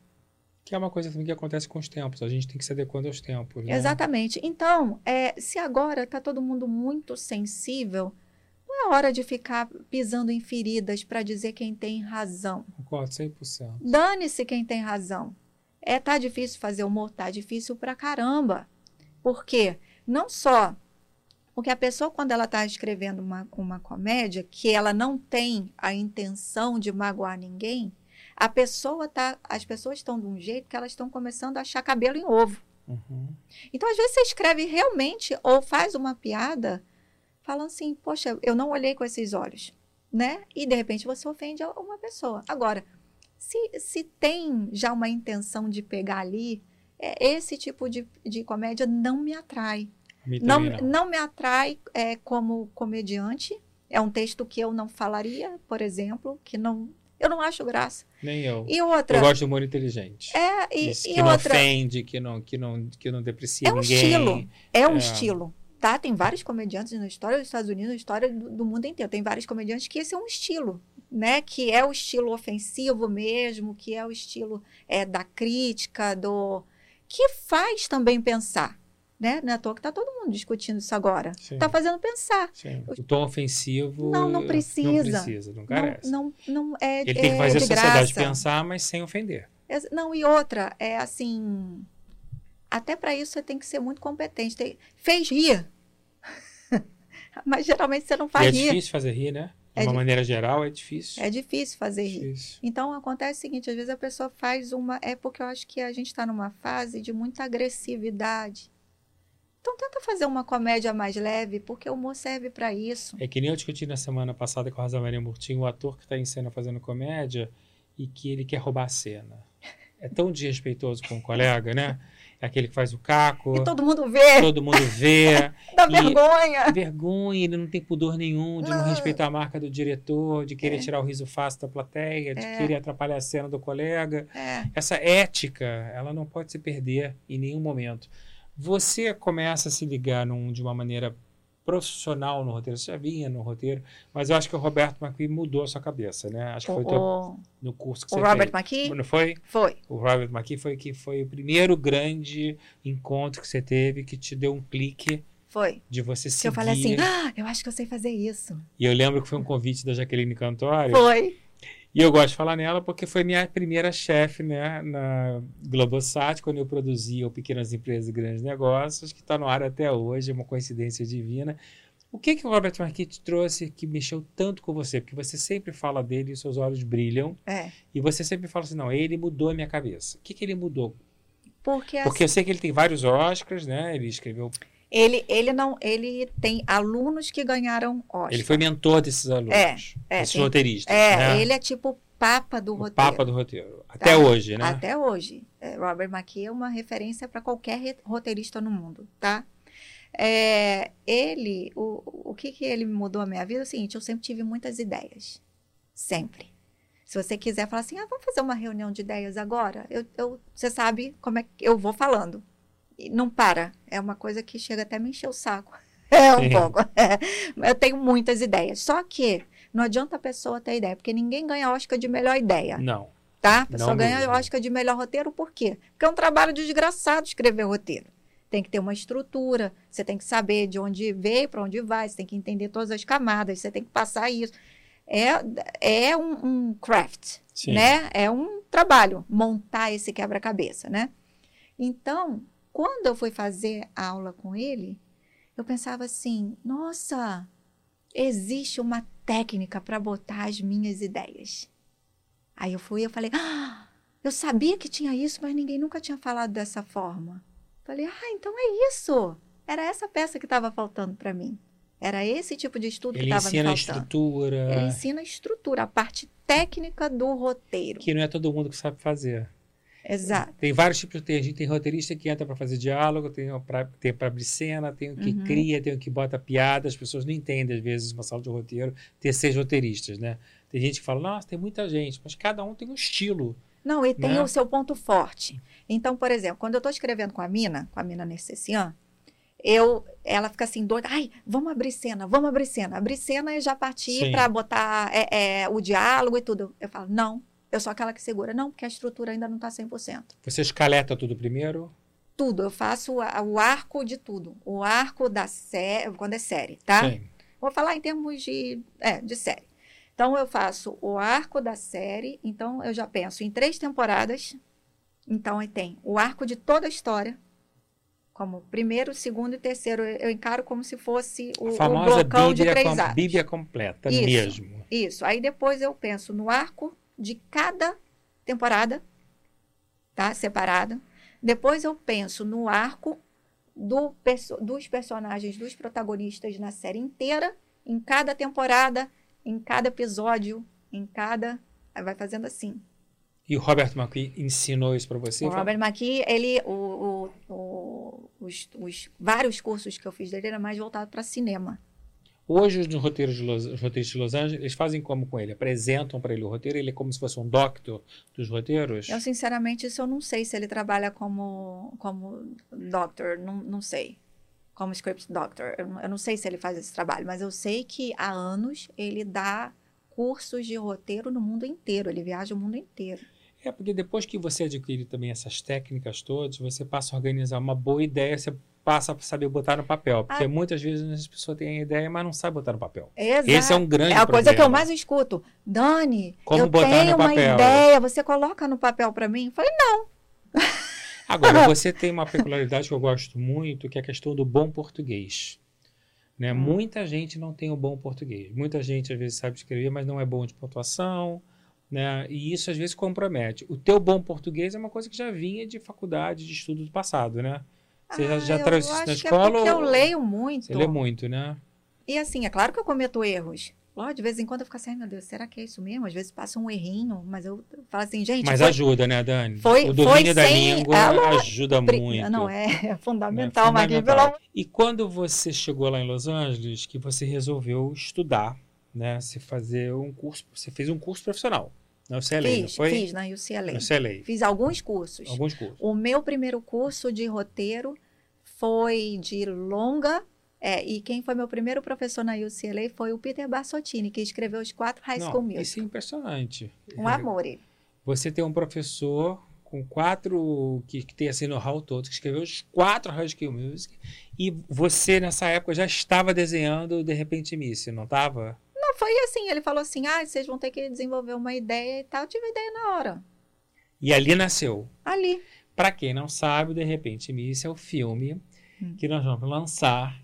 [SPEAKER 2] Que é uma coisa também que acontece com os tempos. A gente tem que se adequando aos tempos. Né?
[SPEAKER 3] Exatamente. Então, é, se agora está todo mundo muito sensível, não é hora de ficar pisando em feridas para dizer quem tem razão.
[SPEAKER 2] Concordo 100%.
[SPEAKER 3] Dane-se quem tem razão. É, tá difícil fazer humor? Tá difícil pra caramba. Por quê? Não só porque a pessoa, quando ela está escrevendo uma, uma comédia, que ela não tem a intenção de magoar ninguém, a pessoa tá, as pessoas estão de um jeito que elas estão começando a achar cabelo em ovo.
[SPEAKER 2] Uhum.
[SPEAKER 3] Então, às vezes, você escreve realmente ou faz uma piada falando assim, poxa, eu não olhei com esses olhos, né? E, de repente, você ofende uma pessoa. Agora, se, se tem já uma intenção de pegar ali, é, esse tipo de, de comédia não me atrai.
[SPEAKER 2] Mim
[SPEAKER 3] Não,
[SPEAKER 2] não.
[SPEAKER 3] não me atrai é, como comediante. É um texto que eu não falaria, por exemplo, que não... Eu não acho graça.
[SPEAKER 2] Nem eu.
[SPEAKER 3] E outra...
[SPEAKER 2] Eu gosto de humor inteligente.
[SPEAKER 3] É, e,
[SPEAKER 2] Isso,
[SPEAKER 3] e
[SPEAKER 2] que não
[SPEAKER 3] outra...
[SPEAKER 2] ofende, que não, que não, que não deprecia
[SPEAKER 3] É um
[SPEAKER 2] ninguém.
[SPEAKER 3] estilo. É um
[SPEAKER 2] É.
[SPEAKER 3] estilo. Tá? Tem vários comediantes na história dos Estados Unidos, na história do, do mundo inteiro. Tem vários comediantes que esse é um estilo, né? Que é o estilo ofensivo mesmo, que é o estilo é, da crítica, do que faz também pensar, né? Não é à toa que tá todo mundo discutindo isso agora.
[SPEAKER 2] Sim.
[SPEAKER 3] Tá fazendo pensar.
[SPEAKER 2] Sim. O tom ofensivo.
[SPEAKER 3] Não, não precisa.
[SPEAKER 2] Não precisa, não carece.
[SPEAKER 3] Não, não, não é,
[SPEAKER 2] Ele tem que
[SPEAKER 3] é
[SPEAKER 2] fazer a
[SPEAKER 3] de
[SPEAKER 2] sociedade
[SPEAKER 3] graça.
[SPEAKER 2] pensar, mas sem ofender.
[SPEAKER 3] Não, e outra, é assim. Até para isso você tem que ser muito competente. Tem- fez rir. <laughs> Mas geralmente você não
[SPEAKER 2] E
[SPEAKER 3] faz
[SPEAKER 2] é
[SPEAKER 3] rir.
[SPEAKER 2] difícil fazer rir, né? De
[SPEAKER 3] É
[SPEAKER 2] uma
[SPEAKER 3] di-
[SPEAKER 2] maneira geral, é difícil.
[SPEAKER 3] É difícil fazer rir.
[SPEAKER 2] difícil.
[SPEAKER 3] Então acontece o seguinte: às vezes a pessoa faz uma. É porque eu acho que a gente está numa fase de muita agressividade. Então tenta fazer uma comédia mais leve, porque o humor serve para isso.
[SPEAKER 2] É que nem eu discuti na semana passada com a Rosa Maria Murtinho, o ator que está em cena fazendo comédia e que ele quer roubar a cena. É tão desrespeitoso com o colega, né? É aquele que faz o caco,
[SPEAKER 3] E todo mundo vê,
[SPEAKER 2] todo mundo vê. <laughs>
[SPEAKER 3] dá
[SPEAKER 2] e-
[SPEAKER 3] vergonha.
[SPEAKER 2] Vergonha, ele não tem pudor nenhum de não,
[SPEAKER 3] Não.
[SPEAKER 2] respeitar a marca do diretor, de querer
[SPEAKER 3] É.
[SPEAKER 2] tirar o riso fácil da plateia, de
[SPEAKER 3] É.
[SPEAKER 2] querer atrapalhar a cena do colega.
[SPEAKER 3] É,
[SPEAKER 2] Essa ética, ela não pode se perder em nenhum momento. Você começa a se ligar num- de uma maneira profissional no roteiro, você já vinha no roteiro, mas eu acho que o Roberto McQueen mudou a sua cabeça, né? Acho que foi o teu-
[SPEAKER 3] o,
[SPEAKER 2] no curso que
[SPEAKER 3] o
[SPEAKER 2] você
[SPEAKER 3] Robert
[SPEAKER 2] fez.
[SPEAKER 3] McKee
[SPEAKER 2] Não foi?
[SPEAKER 3] foi.
[SPEAKER 2] O Robert McKee foi que foi o primeiro grande encontro que você teve que te deu um clique
[SPEAKER 3] Foi.
[SPEAKER 2] de você
[SPEAKER 3] Que
[SPEAKER 2] seguir.
[SPEAKER 3] eu falei assim: ah, eu acho que eu sei fazer isso.
[SPEAKER 2] E eu lembro que foi um convite da Jaqueline Cantori.
[SPEAKER 3] Foi.
[SPEAKER 2] E eu gosto de falar nela porque foi minha primeira chefe né, na Globosat, quando eu produzia o Pequenas Empresas e Grandes Negócios, que está no ar até hoje, é uma coincidência divina. O que que o Robert McKee te trouxe que mexeu tanto com você? Porque você sempre fala dele e seus olhos brilham.
[SPEAKER 3] É.
[SPEAKER 2] E você sempre fala assim, não, ele mudou a minha cabeça. O que que ele mudou?
[SPEAKER 3] Porque,
[SPEAKER 2] Porque eu sei que ele tem vários Oscars, né? Ele escreveu...
[SPEAKER 3] ele, ele não. Ele tem alunos que ganharam Oscar.
[SPEAKER 2] Ele foi mentor desses alunos.
[SPEAKER 3] É, é,
[SPEAKER 2] desses roteiristas.
[SPEAKER 3] É,
[SPEAKER 2] né?
[SPEAKER 3] ele é tipo o papa do
[SPEAKER 2] o
[SPEAKER 3] roteiro.
[SPEAKER 2] papa do roteiro. Até hoje, né?
[SPEAKER 3] Até hoje. É, Robert McKee é uma referência para qualquer roteirista no mundo, tá? É, ele, o, o que que ele mudou a minha vida é o seguinte, eu sempre tive muitas ideias. Sempre. Se você quiser falar assim, ah, vamos fazer uma reunião de ideias agora, eu, eu- você sabe como é que eu vou falando. Não para. É uma coisa que chega até a me encher o saco. <laughs> É um pouco. <laughs> Eu tenho muitas ideias. Só que não adianta a pessoa ter ideia, porque ninguém ganha Oscar de melhor ideia
[SPEAKER 2] Não.
[SPEAKER 3] tá? A pessoa
[SPEAKER 2] Não
[SPEAKER 3] ganha
[SPEAKER 2] mesmo.
[SPEAKER 3] Oscar de melhor roteiro, por quê? Porque é um trabalho desgraçado escrever roteiro. Tem que ter uma estrutura, você tem que saber de onde veio, para onde vai, você tem que entender todas as camadas, você tem que passar isso. É, é um, um craft,
[SPEAKER 2] Sim.
[SPEAKER 3] né? É um trabalho, montar esse quebra-cabeça, né? Então, quando eu fui fazer aula com ele, eu pensava assim, nossa, existe uma técnica para botar as minhas ideias. Aí eu fui e eu falei, ah, eu sabia que tinha isso, mas ninguém nunca tinha falado dessa forma. Falei, ah, então é isso. Era essa peça que estava faltando para mim. Era esse tipo de estudo
[SPEAKER 2] Ele
[SPEAKER 3] que estava me
[SPEAKER 2] ensina a
[SPEAKER 3] faltando.
[SPEAKER 2] estrutura,
[SPEAKER 3] Ele ensina a estrutura, a parte técnica do roteiro.
[SPEAKER 2] que não é todo mundo que sabe fazer.
[SPEAKER 3] Exato.
[SPEAKER 2] Tem vários tipos de tem, tem roteirista que entra para fazer diálogo, tem para tem para abrir cena, tem o que
[SPEAKER 3] Uhum.
[SPEAKER 2] cria, tem o que bota piada. As pessoas não entendem às vezes uma sala de roteiro ter seis roteiristas, né? Tem gente que fala, nossa, tem muita gente, mas cada um tem um estilo.
[SPEAKER 3] Não, e tem
[SPEAKER 2] Né?
[SPEAKER 3] o seu ponto forte. Então, por exemplo, quando eu estou escrevendo com a Mina, com a Mina Nercessian, eu, ela fica assim, doida, ai, vamos abrir cena, vamos abrir cena. Abrir cena e já partir para botar é, é, o diálogo e tudo. Eu falo, não, eu sou aquela que segura. Não, porque a estrutura ainda não está 100%.
[SPEAKER 2] Você escaleta tudo primeiro?
[SPEAKER 3] Tudo, eu faço o arco de tudo. O arco da série, quando é série, tá?
[SPEAKER 2] Sim.
[SPEAKER 3] Vou falar em termos de, é, de série. Então, eu faço o arco da série. Então, eu já penso em três temporadas. Então, tem o arco de toda a história. Como primeiro, segundo e terceiro. Eu encaro como se fosse o,
[SPEAKER 2] A
[SPEAKER 3] o
[SPEAKER 2] famosa
[SPEAKER 3] blocão de
[SPEAKER 2] Bíblia,
[SPEAKER 3] três
[SPEAKER 2] com,
[SPEAKER 3] atos.
[SPEAKER 2] Bíblia completa
[SPEAKER 3] Isso.
[SPEAKER 2] mesmo.
[SPEAKER 3] Isso. Aí, depois, eu penso no arco de cada temporada, tá? Separado. Depois, eu penso no arco do dos personagens, dos protagonistas na série inteira, em cada temporada, em cada episódio, em cada. Vai fazendo assim.
[SPEAKER 2] E o Robert McKee ensinou isso para você?
[SPEAKER 3] o Robert McKee, ele, o, o- o- os, os vários cursos que eu fiz dele era mais voltado para cinema.
[SPEAKER 2] Hoje, os roteiros de Los, os roteiristas de Los Angeles, eles fazem como com ele? Apresentam para ele o roteiro? Ele é como se fosse um doctor dos roteiros?
[SPEAKER 3] Eu, sinceramente, isso eu não sei se ele trabalha como, como doctor, não, não sei. Como script doctor. Eu, não- eu não sei se ele faz esse trabalho, mas eu sei que há anos ele dá cursos de roteiro no mundo inteiro. Ele viaja o mundo inteiro.
[SPEAKER 2] É, porque depois que você adquire também essas técnicas todas, você passa a organizar uma boa ideia, você passa a saber botar no papel. Porque
[SPEAKER 3] Ah.
[SPEAKER 2] muitas vezes as pessoas têm a ideia, mas não sabem botar no papel.
[SPEAKER 3] Exato.
[SPEAKER 2] Esse é um grande
[SPEAKER 3] É a coisa que eu
[SPEAKER 2] problema.
[SPEAKER 3] mais escuto. Dani,
[SPEAKER 2] Como
[SPEAKER 3] eu
[SPEAKER 2] botar
[SPEAKER 3] tenho
[SPEAKER 2] no
[SPEAKER 3] uma ideia, você coloca no papel para mim? Eu falei,
[SPEAKER 2] Agora, <laughs> você tem uma peculiaridade que eu gosto muito, que é a questão do bom português. Né?
[SPEAKER 3] Hum.
[SPEAKER 2] Muita gente não tem o bom português. Muita gente, às vezes, sabe escrever, mas não é bom de pontuação. Né? E isso, às vezes, compromete. O teu bom português é uma coisa que já vinha de faculdade, de estudo do passado, né? Você já,
[SPEAKER 3] ah,
[SPEAKER 2] já
[SPEAKER 3] eu
[SPEAKER 2] trouxe isso na escola?
[SPEAKER 3] É porque eu
[SPEAKER 2] ou-
[SPEAKER 3] leio muito.
[SPEAKER 2] Você lê muito, né?
[SPEAKER 3] E assim, é claro que eu cometo erros. Lógico, de vez em quando eu fico assim, meu Deus, será que é isso mesmo? Às vezes passa um errinho, mas eu falo assim, gente,
[SPEAKER 2] Mas
[SPEAKER 3] foi
[SPEAKER 2] ajuda, né, Dani?
[SPEAKER 3] foi-
[SPEAKER 2] o domínio
[SPEAKER 3] foi
[SPEAKER 2] da
[SPEAKER 3] sem-
[SPEAKER 2] língua
[SPEAKER 3] Ah,
[SPEAKER 2] ajuda <laughs>
[SPEAKER 3] pri-
[SPEAKER 2] muito.
[SPEAKER 3] Não, é, é fundamental, Marquinhos,
[SPEAKER 2] Fundamental. E quando você chegou lá em Los Angeles, que você resolveu estudar, né? Se fazer um curso, você fez um curso profissional na UCLA, não
[SPEAKER 3] Fiz,
[SPEAKER 2] foi?
[SPEAKER 3] fiz na UCLA.
[SPEAKER 2] UCLA.
[SPEAKER 3] Fiz alguns cursos.
[SPEAKER 2] Alguns cursos.
[SPEAKER 3] O meu primeiro curso de roteiro foi de longa. é, e quem foi meu primeiro professor na UCLA foi o Peter Bassottini, que escreveu os quatro High School
[SPEAKER 2] Não,
[SPEAKER 3] Music.
[SPEAKER 2] isso é impressionante.
[SPEAKER 3] Um amor. ele.
[SPEAKER 2] Você tem um professor com quatro, que, que tem assim know-how todo, que escreveu os quatro High School Music, e você nessa época já estava desenhando De Repente Miss, não estava?
[SPEAKER 3] Foi assim, ele falou assim, ah, vocês vão ter que desenvolver uma ideia e tal. Eu tive ideia na hora,
[SPEAKER 2] E ali nasceu.
[SPEAKER 3] ali.
[SPEAKER 2] Para quem não sabe, De Repente Miss é o filme
[SPEAKER 3] Hum.
[SPEAKER 2] que nós vamos lançar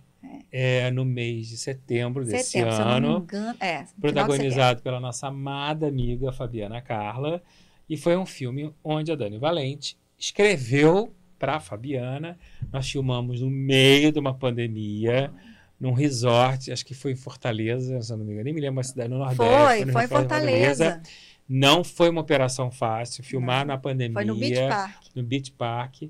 [SPEAKER 3] É.
[SPEAKER 2] é, no mês de setembro desse
[SPEAKER 3] Setembro, se eu não me
[SPEAKER 2] ano,
[SPEAKER 3] engano. É, de
[SPEAKER 2] protagonizado pela nossa amada amiga Fabiana Carla, e foi um filme onde a Dani Valente escreveu para a Fabiana. Nós filmamos no meio de uma pandemia, num resort, acho que foi em Fortaleza, se não me engano, nem me lembro a cidade, no Nordeste.
[SPEAKER 3] Foi,
[SPEAKER 2] no
[SPEAKER 3] foi em
[SPEAKER 2] de
[SPEAKER 3] Fortaleza.
[SPEAKER 2] Não foi uma operação fácil, filmar
[SPEAKER 3] Não,
[SPEAKER 2] na pandemia
[SPEAKER 3] Foi no Beach Park.
[SPEAKER 2] no Beach Park.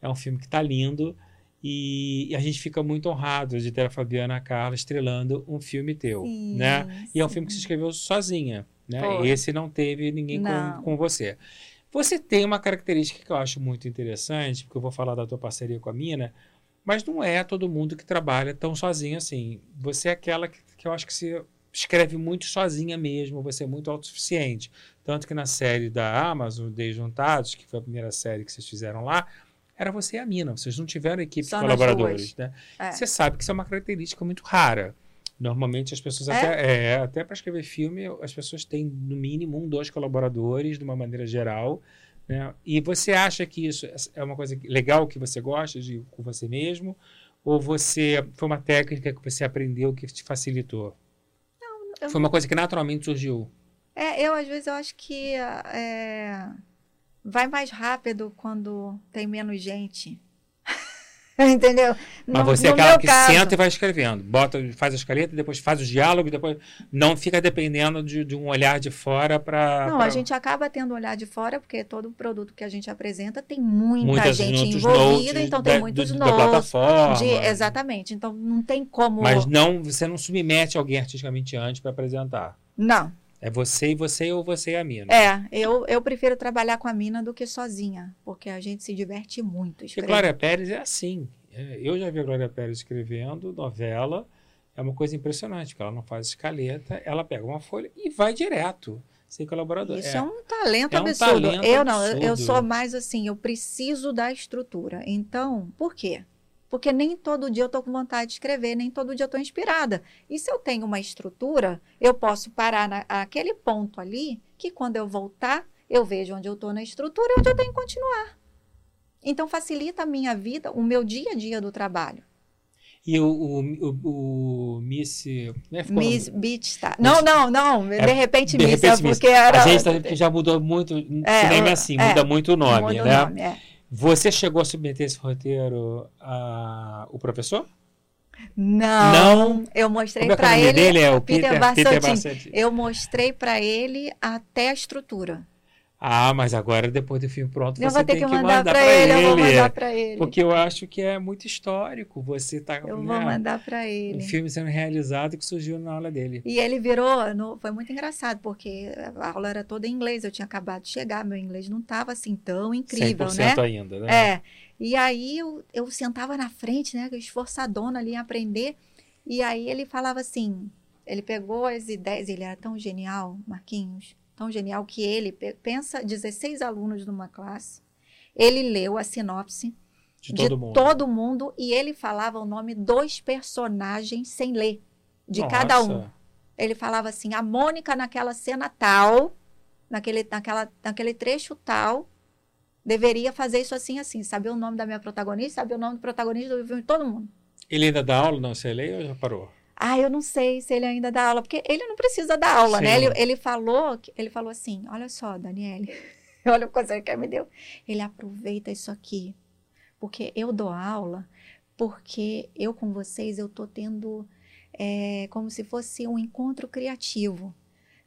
[SPEAKER 2] É um filme que está lindo e, a gente fica muito honrado de ter a Fabiana Carla estrelando um filme teu, né? E é um filme que você escreveu sozinha, né?
[SPEAKER 3] Foi.
[SPEAKER 2] Esse não teve ninguém com,
[SPEAKER 3] Não.
[SPEAKER 2] com você. Você tem uma característica que eu acho muito interessante, porque eu vou falar da tua parceria com a Mina, mas não é todo mundo que trabalha tão sozinho assim. Você é aquela que, que eu acho que se escreve muito sozinha mesmo, você é muito autossuficiente. Tanto que na série da Amazon, Desjuntados, que foi a primeira série que vocês fizeram lá, era você e a Mina. Vocês não tiveram equipe
[SPEAKER 3] Só
[SPEAKER 2] de colaboradores, né?
[SPEAKER 3] É.
[SPEAKER 2] Você sabe que isso é uma característica muito rara. Normalmente as pessoas
[SPEAKER 3] É?
[SPEAKER 2] até, é, até para escrever filme, as pessoas têm no mínimo um, dois colaboradores, de uma maneira geral. Né? E você acha que isso é uma coisa legal que você gosta de com você mesmo? Ou você foi uma técnica que você aprendeu que te facilitou?
[SPEAKER 3] eu-
[SPEAKER 2] Foi uma coisa que naturalmente surgiu.
[SPEAKER 3] É, eu às vezes eu acho que é, vai mais rápido quando tem menos gente. <laughs> Entendeu?
[SPEAKER 2] Mas
[SPEAKER 3] No-
[SPEAKER 2] você é aquela que
[SPEAKER 3] caso.
[SPEAKER 2] senta e vai escrevendo. Bota, faz a escaleta, depois faz os diálogos, depois não fica dependendo de, de um olhar de fora para.
[SPEAKER 3] Não, a gente acaba tendo olhar de fora, porque todo produto que a gente apresenta tem muita
[SPEAKER 2] muitas
[SPEAKER 3] gente envolvida, então
[SPEAKER 2] da,
[SPEAKER 3] tem muitos
[SPEAKER 2] do- da
[SPEAKER 3] notes.
[SPEAKER 2] plataforma.
[SPEAKER 3] de- exatamente. Então não tem como.
[SPEAKER 2] Mas não, você não submete alguém artisticamente antes para apresentar.
[SPEAKER 3] Não.
[SPEAKER 2] É você e você ou você e a mina.
[SPEAKER 3] É, eu, eu prefiro trabalhar com a mina do que sozinha, porque a gente se diverte muito.
[SPEAKER 2] Porque
[SPEAKER 3] escrevendo.
[SPEAKER 2] Glória Pérez é assim. É, Eu já vi a Glória Pérez escrevendo novela. É uma coisa impressionante, porque ela não faz escaleta, ela pega uma folha e vai direto, sem colaborador.
[SPEAKER 3] Isso
[SPEAKER 2] É.
[SPEAKER 3] é, um talento
[SPEAKER 2] É um
[SPEAKER 3] absurdo.
[SPEAKER 2] talento
[SPEAKER 3] eu não, eu- sou mais assim, eu preciso da estrutura. Então, por quê? Porque nem todo dia eu estou com vontade de escrever, nem todo dia eu estou inspirada. E se eu tenho uma estrutura, eu posso parar naquele ponto ali, que quando eu voltar, eu vejo onde eu estou na estrutura e onde eu tenho que continuar. Então, facilita a minha vida, o meu dia a dia do trabalho.
[SPEAKER 2] E o, o, o, o Miss. Né,
[SPEAKER 3] Miss Beach Star. Não, não, não. De repente,
[SPEAKER 2] de
[SPEAKER 3] Miss,
[SPEAKER 2] repente,
[SPEAKER 3] é
[SPEAKER 2] Miss.
[SPEAKER 3] porque era.
[SPEAKER 2] A gente tá, já mudou muito.
[SPEAKER 3] É,
[SPEAKER 2] cinema é
[SPEAKER 3] o-
[SPEAKER 2] assim,
[SPEAKER 3] é,
[SPEAKER 2] muda muito o nome,
[SPEAKER 3] muda o
[SPEAKER 2] né?
[SPEAKER 3] nome, é.
[SPEAKER 2] Você chegou a submeter esse roteiro ao professor?
[SPEAKER 3] Não,
[SPEAKER 2] Não?
[SPEAKER 3] eu mostrei
[SPEAKER 2] é é
[SPEAKER 3] para
[SPEAKER 2] nome
[SPEAKER 3] ele.
[SPEAKER 2] dele? É o
[SPEAKER 3] Peter
[SPEAKER 2] Peter, Peter
[SPEAKER 3] Bassanti.
[SPEAKER 2] Bassanti.
[SPEAKER 3] Eu mostrei para ele até a estrutura.
[SPEAKER 2] Ah, mas agora, depois do filme pronto,
[SPEAKER 3] Eu
[SPEAKER 2] você tem
[SPEAKER 3] que
[SPEAKER 2] que
[SPEAKER 3] mandar
[SPEAKER 2] mandar
[SPEAKER 3] para ele,
[SPEAKER 2] ele.
[SPEAKER 3] eu vou mandar para ele.
[SPEAKER 2] Porque eu acho que é muito histórico. Você tá
[SPEAKER 3] Eu
[SPEAKER 2] né,
[SPEAKER 3] vou mandar para
[SPEAKER 2] um
[SPEAKER 3] ele.
[SPEAKER 2] filme sendo realizado que surgiu na aula dele.
[SPEAKER 3] E ele virou, no- foi muito engraçado, porque a aula era toda em inglês, eu tinha acabado de chegar, meu inglês não estava assim tão incrível,
[SPEAKER 2] 100%
[SPEAKER 3] né?
[SPEAKER 2] ainda, né?
[SPEAKER 3] É. E aí eu, eu sentava na frente, né, esforçadona ali em aprender, e aí ele falava assim, ele pegou as ideias, ele era tão genial, Marquinhos, tão genial que ele, pe- pensa, 16 alunos numa classe, ele leu a sinopse
[SPEAKER 2] De todo mundo.
[SPEAKER 3] todo mundo e ele falava o nome dos personagens sem ler, de cada um.
[SPEAKER 2] Nossa.
[SPEAKER 3] Ele falava assim, a Mônica naquela cena tal, naquele, naquela, naquele trecho tal, deveria fazer isso assim, assim. Saber o nome da minha protagonista, saber o nome do protagonista do filme, todo mundo.
[SPEAKER 2] Ele ainda dá aula? Não, você lê ou já parou?
[SPEAKER 3] Ah, eu não sei se ele ainda dá aula, porque ele não precisa dar aula,
[SPEAKER 2] Sim.
[SPEAKER 3] né? Ele, ele falou, ele falou assim, olha só, Daniele, <laughs> olha o conselho que ele me deu. Ele aproveita isso aqui, porque eu dou aula, porque eu com vocês eu tô tendo é, como se fosse um encontro criativo.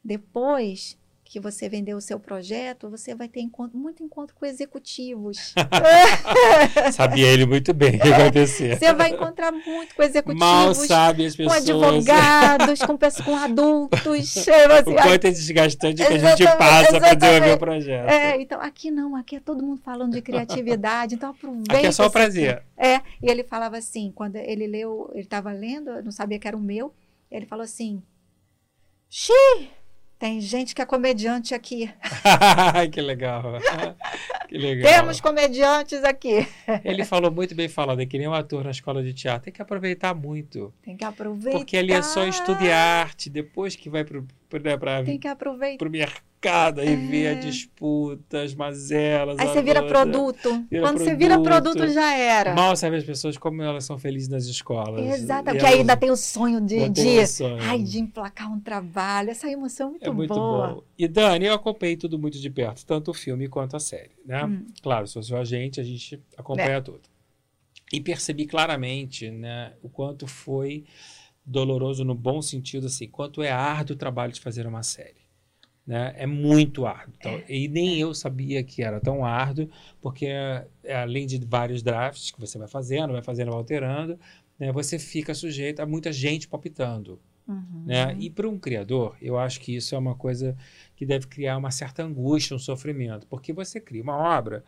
[SPEAKER 3] Depois que você vender o seu projeto, você vai ter encontro, muito encontro com executivos. <laughs>
[SPEAKER 2] Sabia ele muito bem o que acontecer.
[SPEAKER 3] você vai encontrar muito com executivos.
[SPEAKER 2] Mal sabe as
[SPEAKER 3] com
[SPEAKER 2] pessoas.
[SPEAKER 3] advogados, com, pessoas, com adultos. <laughs> É,
[SPEAKER 2] O quanto é desgastante que a gente passa para desenvolver o projeto.
[SPEAKER 3] é, então aqui não, aqui é todo mundo falando de criatividade, então aproveita.
[SPEAKER 2] Aqui é só o prazer.
[SPEAKER 3] É, e ele falava assim, quando ele leu, ele estava lendo, não sabia que era o meu, ele falou assim, Xi, tem gente que é comediante aqui. <laughs>
[SPEAKER 2] que legal. <laughs> Que legal.
[SPEAKER 3] Temos comediantes aqui.
[SPEAKER 2] Ele falou muito bem falado, é que nem um ator na escola de teatro. Tem que aproveitar muito.
[SPEAKER 3] Tem que aproveitar.
[SPEAKER 2] Porque ali é só estudo e arte, depois que vai para
[SPEAKER 3] Tem que aproveitar.
[SPEAKER 2] o complicado. Aí vê a disputa, as mazelas.
[SPEAKER 3] Aí você vira produto.
[SPEAKER 2] Vira
[SPEAKER 3] Quando você vira
[SPEAKER 2] produto.
[SPEAKER 3] produto, já era.
[SPEAKER 2] Mal sabe as pessoas como elas são felizes nas escolas.
[SPEAKER 3] Exato,
[SPEAKER 2] E
[SPEAKER 3] porque
[SPEAKER 2] elas-
[SPEAKER 3] ainda tem o sonho de, de,
[SPEAKER 2] sonho.
[SPEAKER 3] ai, de emplacar um trabalho. Essa emoção é muito,
[SPEAKER 2] É muito
[SPEAKER 3] boa.
[SPEAKER 2] bom. E Dani, eu acompanhei tudo muito de perto, tanto o filme quanto a série, né?
[SPEAKER 3] Hum.
[SPEAKER 2] Claro, sou seu agente, a gente acompanha tudo. E percebi claramente, né, o quanto foi doloroso no bom sentido, assim, quanto é árduo o trabalho de fazer uma série. Né? É muito árduo. Então, E nem eu sabia que era tão árduo, porque é, além de vários drafts que você vai fazendo, vai fazendo, vai alterando, né, você fica sujeito a muita gente palpitando.
[SPEAKER 3] Uhum.
[SPEAKER 2] Né? E para um criador, eu acho que isso é uma coisa que deve criar uma certa angústia, um sofrimento, porque você cria uma obra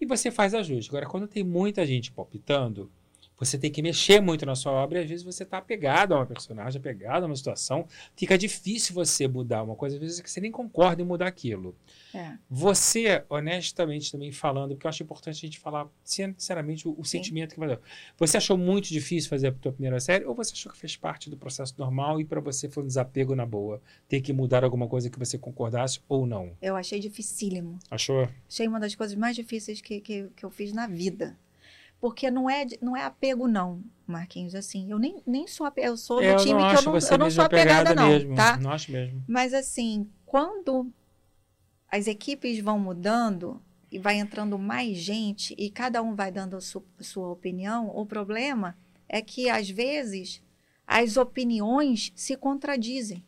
[SPEAKER 2] e você faz ajuste. Agora, quando tem muita gente palpitando, você tem que mexer muito na sua obra e às vezes você está apegado a uma personagem, apegado a uma situação, fica difícil você mudar uma coisa, às vezes que você nem concorda em mudar aquilo.
[SPEAKER 3] É.
[SPEAKER 2] Você, honestamente, também falando, porque eu acho importante a gente falar sinceramente o, o sentimento que vai dar. Você achou muito difícil fazer a tua primeira série ou você achou que fez parte do processo normal e para você foi um desapego na boa? Ter que mudar alguma coisa que você concordasse ou não?
[SPEAKER 3] Eu achei dificílimo.
[SPEAKER 2] Achou?
[SPEAKER 3] Achei uma das coisas mais difíceis que, que, que eu fiz na vida. Porque não é, não é apego, não, Marquinhos. Assim, eu nem, nem sou apego, eu sou do
[SPEAKER 2] eu
[SPEAKER 3] time
[SPEAKER 2] não
[SPEAKER 3] que eu não, eu não sou apegada, não,
[SPEAKER 2] mesmo.
[SPEAKER 3] tá?
[SPEAKER 2] Não acho mesmo.
[SPEAKER 3] Mas assim, quando as equipes vão mudando e vai entrando mais gente e cada um vai dando a su- sua opinião, o problema é que às vezes as opiniões se contradizem.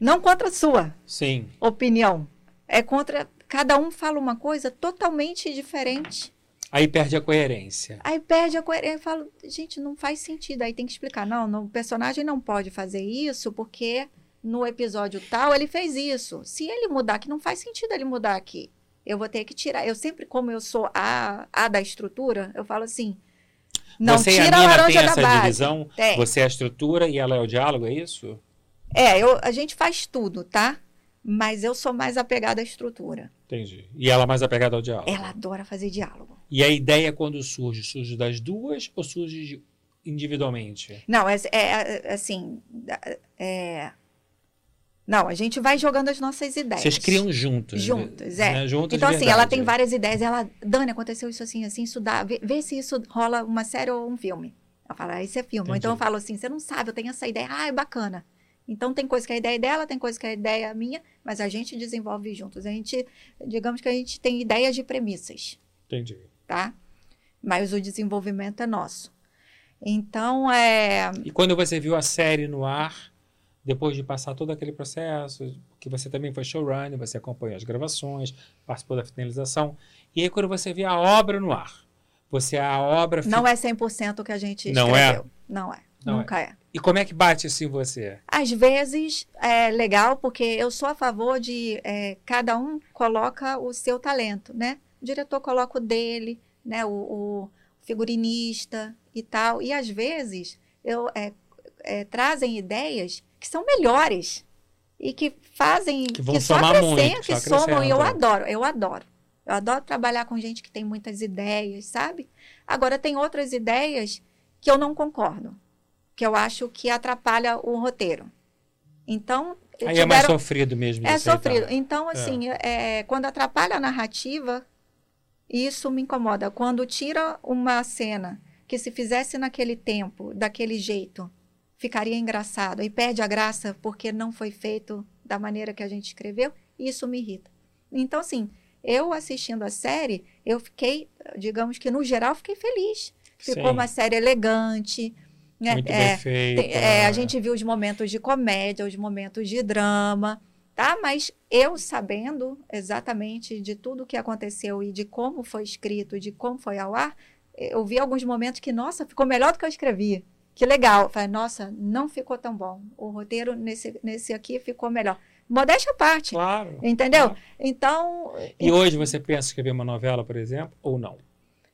[SPEAKER 3] Não contra a sua
[SPEAKER 2] Sim.
[SPEAKER 3] opinião, é contra cada um fala uma coisa totalmente diferente.
[SPEAKER 2] Aí perde a coerência.
[SPEAKER 3] Aí perde a coerência. Eu falo, gente, não faz sentido. Aí tem que explicar. Não, não, o personagem não pode fazer isso porque no episódio tal ele fez isso. Se ele mudar aqui, não faz sentido ele mudar aqui. Eu vou ter que tirar. Eu sempre, como eu sou a, a da estrutura, eu falo assim. Não
[SPEAKER 2] você a
[SPEAKER 3] tira a,
[SPEAKER 2] Nina
[SPEAKER 3] laranja
[SPEAKER 2] tem
[SPEAKER 3] da
[SPEAKER 2] essa
[SPEAKER 3] base.
[SPEAKER 2] divisão?
[SPEAKER 3] Tem.
[SPEAKER 2] Você é a estrutura e ela é o diálogo, é isso?
[SPEAKER 3] É, eu, a gente faz tudo, tá? Mas eu sou mais apegada à estrutura.
[SPEAKER 2] Entendi. E ela mais apegada ao diálogo.
[SPEAKER 3] Ela adora fazer diálogo.
[SPEAKER 2] E a ideia quando surge, surge das duas ou surge individualmente?
[SPEAKER 3] Não, é, é, é, assim. é- não, a gente vai jogando as nossas ideias.
[SPEAKER 2] Vocês criam juntos.
[SPEAKER 3] Juntas,
[SPEAKER 2] né?
[SPEAKER 3] é.
[SPEAKER 2] Juntas
[SPEAKER 3] Então,
[SPEAKER 2] de
[SPEAKER 3] assim, ela tem várias ideias. Ela, Dani, aconteceu isso assim, assim, isso dá. Vê, vê se isso rola uma série ou um filme. Ela fala, ah, isso é filme. Ou então eu
[SPEAKER 2] Entendi.
[SPEAKER 3] falo assim, você não sabe, eu tenho essa ideia. Ah, é bacana. Então tem coisa que é a ideia dela, tem coisa que é ideia minha, mas a gente desenvolve juntos. A gente, digamos que a gente tem ideias de premissas,
[SPEAKER 2] Entendi.
[SPEAKER 3] tá? Mas o desenvolvimento é nosso. Então, é.
[SPEAKER 2] E quando você viu a série no ar, depois de passar todo aquele processo, que você também foi showrunner, você acompanhou as gravações, participou da finalização, e aí quando você vê a obra no ar, você a obra...
[SPEAKER 3] Não é 100% o que a gente
[SPEAKER 2] Não é?
[SPEAKER 3] escreveu. Não é.
[SPEAKER 2] Não
[SPEAKER 3] Nunca é.
[SPEAKER 2] E como é que bate isso em você?
[SPEAKER 3] Às vezes é legal, porque eu sou a favor de é, cada um coloca o seu talento, né? O diretor coloca o dele, né? O, o figurinista e tal. E às vezes eu, é, é, trazem ideias que são melhores e que fazem
[SPEAKER 2] Que vão
[SPEAKER 3] só
[SPEAKER 2] somar muito,
[SPEAKER 3] que
[SPEAKER 2] só
[SPEAKER 3] somam. E eu adoro, eu adoro. Eu adoro trabalhar com gente que tem muitas ideias, sabe? Agora tem outras ideias que eu não concordo, que eu acho que atrapalha o roteiro. Então,
[SPEAKER 2] Aí é mais
[SPEAKER 3] tiveram-
[SPEAKER 2] sofrido mesmo.
[SPEAKER 3] é
[SPEAKER 2] aceitar.
[SPEAKER 3] sofrido. Então, assim, é, quando atrapalha a narrativa, isso me incomoda. Quando tira uma cena que se fizesse naquele tempo, daquele jeito, ficaria engraçado e perde a graça porque não foi feito da maneira que a gente escreveu, isso me irrita. Então, assim, eu assistindo a série, eu fiquei, digamos que no geral, fiquei feliz. Ficou
[SPEAKER 2] Sim.
[SPEAKER 3] uma série elegante. Né?
[SPEAKER 2] Muito
[SPEAKER 3] É,
[SPEAKER 2] bem feita.
[SPEAKER 3] é, a gente viu os momentos de comédia, os momentos de drama, tá? Mas eu sabendo exatamente de tudo o que aconteceu e de como foi escrito, de como foi ao ar, eu vi alguns momentos que, nossa, ficou melhor do que eu escrevi. Que legal. Eu Falei, nossa, não ficou tão bom. O roteiro nesse, nesse aqui ficou melhor. Modéstia à parte.
[SPEAKER 2] Claro.
[SPEAKER 3] Entendeu?
[SPEAKER 2] claro.
[SPEAKER 3] Então,
[SPEAKER 2] E hoje você pensa em escrever uma novela, por exemplo, ou não?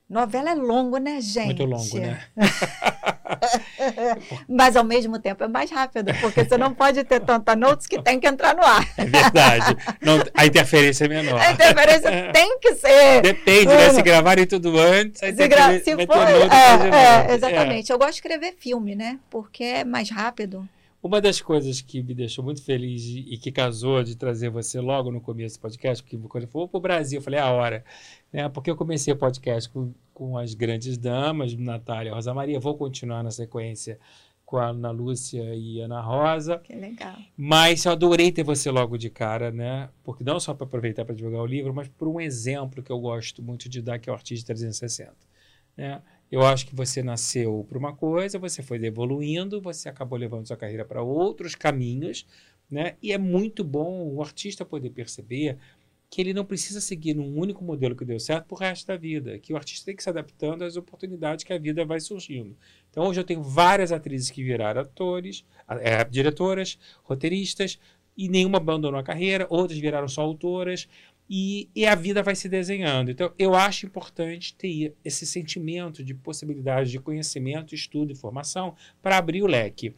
[SPEAKER 3] novela é longo, né, gente?
[SPEAKER 2] Muito longo, né? <laughs> <laughs>
[SPEAKER 3] Mas ao mesmo tempo é mais rápido, porque você não pode ter tanta notes que tem que entrar no ar.
[SPEAKER 2] É verdade. Não, a interferência é menor.
[SPEAKER 3] A interferência <laughs> tem que ser.
[SPEAKER 2] Depende, né? Se gravarem tudo antes,
[SPEAKER 3] Se gra- se for, é, é, exatamente. Eu gosto de escrever filme, né? Porque é mais rápido.
[SPEAKER 2] Uma das coisas que me deixou muito feliz e que casou de trazer você logo no começo do podcast, porque quando eu for para o Brasil, eu falei, é a hora. Né? Porque eu comecei o podcast com, com as grandes damas, Natália e Rosa Maria, vou continuar na sequência com a Ana Lúcia e Ana Rosa.
[SPEAKER 3] Que legal.
[SPEAKER 2] Mas eu adorei ter você logo de cara, né? Porque não só para aproveitar para divulgar o livro, mas por um exemplo que eu gosto muito de dar, que é o Artista 360. Né? Eu acho que você nasceu para uma coisa, você foi evoluindo, você acabou levando sua carreira para outros caminhos, né? E é muito bom o artista poder perceber que ele não precisa seguir num único modelo que deu certo pro resto da vida, que o artista tem que se adaptando às oportunidades que a vida vai surgindo. Então hoje eu tenho várias atrizes que viraram atores, é, diretoras, roteiristas, e nenhuma abandonou a carreira, outras viraram só autoras, e, e, a vida vai se desenhando. Então, eu acho importante ter esse sentimento de possibilidade de conhecimento, estudo e formação para abrir o leque.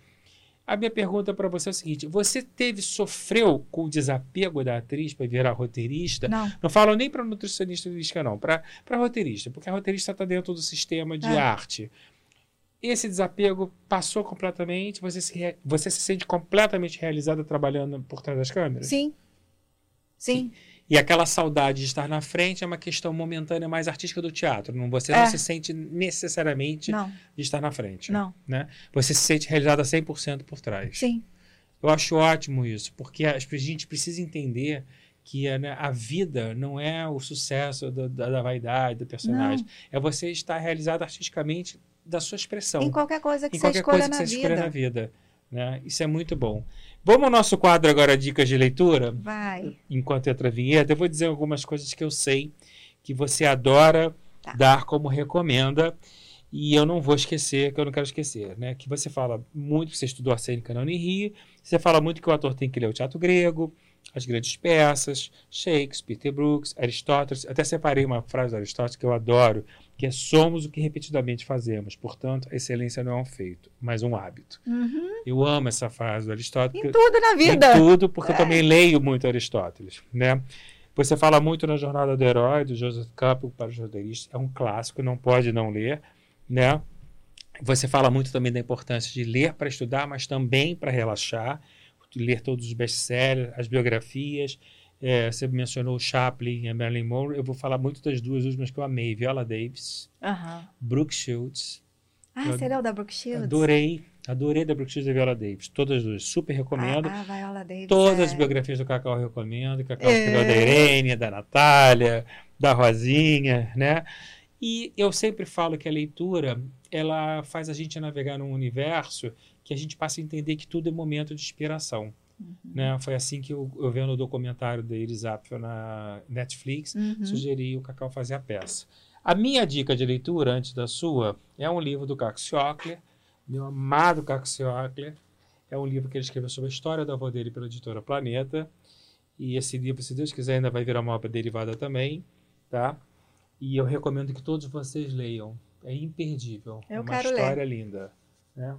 [SPEAKER 2] A minha pergunta para você é o seguinte: você teve, sofreu com o desapego da atriz para virar roteirista?
[SPEAKER 3] Não.
[SPEAKER 2] Não falo nem para nutricionista não, para roteirista, porque a roteirista está dentro do sistema de é. arte. Esse desapego passou completamente? Você se, você se sente completamente realizada trabalhando por trás das câmeras?
[SPEAKER 3] Sim. Sim. Sim.
[SPEAKER 2] E aquela saudade de estar na frente é uma questão momentânea mais artística do teatro. Não, você é. não se sente necessariamente
[SPEAKER 3] não.
[SPEAKER 2] de estar na frente.
[SPEAKER 3] Não.
[SPEAKER 2] Né? Você se sente realizada 100% por trás.
[SPEAKER 3] Sim.
[SPEAKER 2] Eu acho ótimo isso, porque a gente precisa entender que né, a vida não é o sucesso do, da, da, vaidade do personagem. Não. É você estar realizado artisticamente da sua expressão.
[SPEAKER 3] Em qualquer coisa que, em você, escolha coisa que você escolha
[SPEAKER 2] na vida. Né? Isso é muito bom. Vamos ao nosso quadro agora, dicas de leitura?
[SPEAKER 3] Vai.
[SPEAKER 2] Enquanto entra a vinheta, eu vou dizer algumas coisas que eu sei que você adora tá. dar como recomenda. E eu não vou esquecer, que eu não quero esquecer, né? Que você fala muito que você estudou a cênica na Unirio, você fala muito que o ator tem que ler o teatro grego, as grandes peças, Shakespeare, Peter Brooks, Aristóteles. Até separei uma frase do Aristóteles que eu adoro, que é somos o que repetidamente fazemos. Portanto, a excelência não é um feito, mas um hábito.
[SPEAKER 3] Uhum.
[SPEAKER 2] Eu amo essa frase do Aristóteles.
[SPEAKER 3] Em tudo na vida.
[SPEAKER 2] Em tudo, porque é. eu também leio muito Aristóteles, né? Você fala muito na Jornada do Herói, do Joseph Campbell para os roteiristas. É um clássico, não pode não ler, né? Você fala muito também da importância de ler para estudar, mas também para relaxar ler todos os best-sellers, as biografias. É, você mencionou Chaplin e Marilyn Monroe. Eu vou falar muito das duas últimas que eu amei: Viola Davis, Brooke Shields.
[SPEAKER 3] Ah, eu, você leu da Brooke Shields?
[SPEAKER 2] Adorei. Adorei da Brooke Shields e da Viola Davis. Todas as duas. Super recomendo.
[SPEAKER 3] Ah, a Viola Davis.
[SPEAKER 2] Todas
[SPEAKER 3] é...
[SPEAKER 2] as biografias do Cacau eu recomendo. Cacau é... da Irene, da Natália, da Rosinha, né? E eu sempre falo que a leitura ela faz a gente navegar num universo que a gente passa a entender que tudo é momento de inspiração. Uhum. Né? Foi assim que eu, eu vendo o documentário da Iris Apfel na Netflix, uhum. sugeri o Cacau fazer a peça. A minha dica de leitura, antes da sua, é um livro do Caco Siocler, meu amado Caco Siocler. É um livro que ele escreveu sobre a história da avó dele pela editora Planeta. E esse livro, se Deus quiser, ainda vai virar uma obra derivada também, tá? E eu recomendo que todos vocês leiam. É imperdível.
[SPEAKER 3] Eu
[SPEAKER 2] é uma história
[SPEAKER 3] ler.
[SPEAKER 2] linda. Né?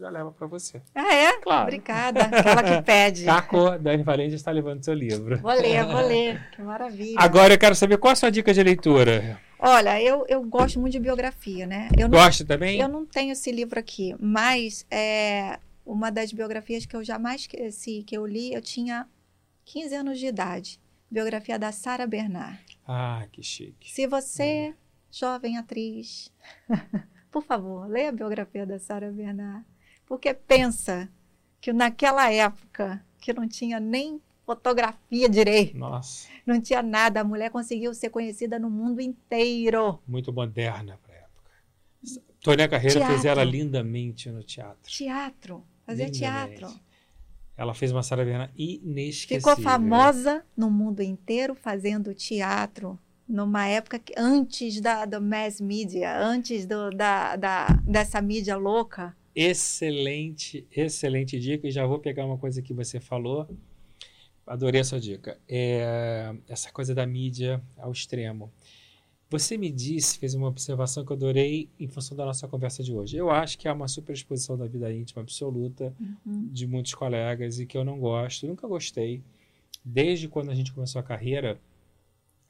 [SPEAKER 2] já leva para você.
[SPEAKER 3] Ah, é?
[SPEAKER 2] Claro.
[SPEAKER 3] Obrigada. Aquela que pede.
[SPEAKER 2] Caco, Dani Valente está levando seu livro.
[SPEAKER 3] Vou ler, vou ler. Que maravilha.
[SPEAKER 2] Agora eu quero saber qual a sua dica de leitura.
[SPEAKER 3] Olha, eu, eu gosto muito de biografia, né? Eu
[SPEAKER 2] Gosta também?
[SPEAKER 3] Eu não tenho esse livro aqui, mas é uma das biografias que eu jamais esqueci, que eu li, eu tinha 15 anos de idade. Biografia da Sara Bernard.
[SPEAKER 2] Ah, que chique.
[SPEAKER 3] Se você, hum. jovem atriz, <laughs> por favor, leia a biografia da Sara Bernard. Porque pensa que naquela época, que não tinha nem fotografia direito,
[SPEAKER 2] Nossa.
[SPEAKER 3] não tinha nada, a mulher conseguiu ser conhecida no mundo inteiro.
[SPEAKER 2] Muito moderna para a época. Tônia Carreira teatro. fez ela lindamente no teatro.
[SPEAKER 3] Teatro, fazia lindamente. teatro.
[SPEAKER 2] Ela fez uma Sara inesquecível.
[SPEAKER 3] Ficou famosa no mundo inteiro fazendo teatro numa época que, antes da do mass media, antes do, da, da, dessa mídia louca.
[SPEAKER 2] Excelente, excelente dica. E já vou pegar uma coisa que você falou. Adorei essa dica. É, essa coisa da mídia ao extremo. Você me disse, fez uma observação que eu adorei em função da nossa conversa de hoje. Eu acho que há uma superexposição da vida íntima absoluta uhum. de muitos colegas e que eu não gosto, nunca gostei. Desde quando a gente começou a carreira,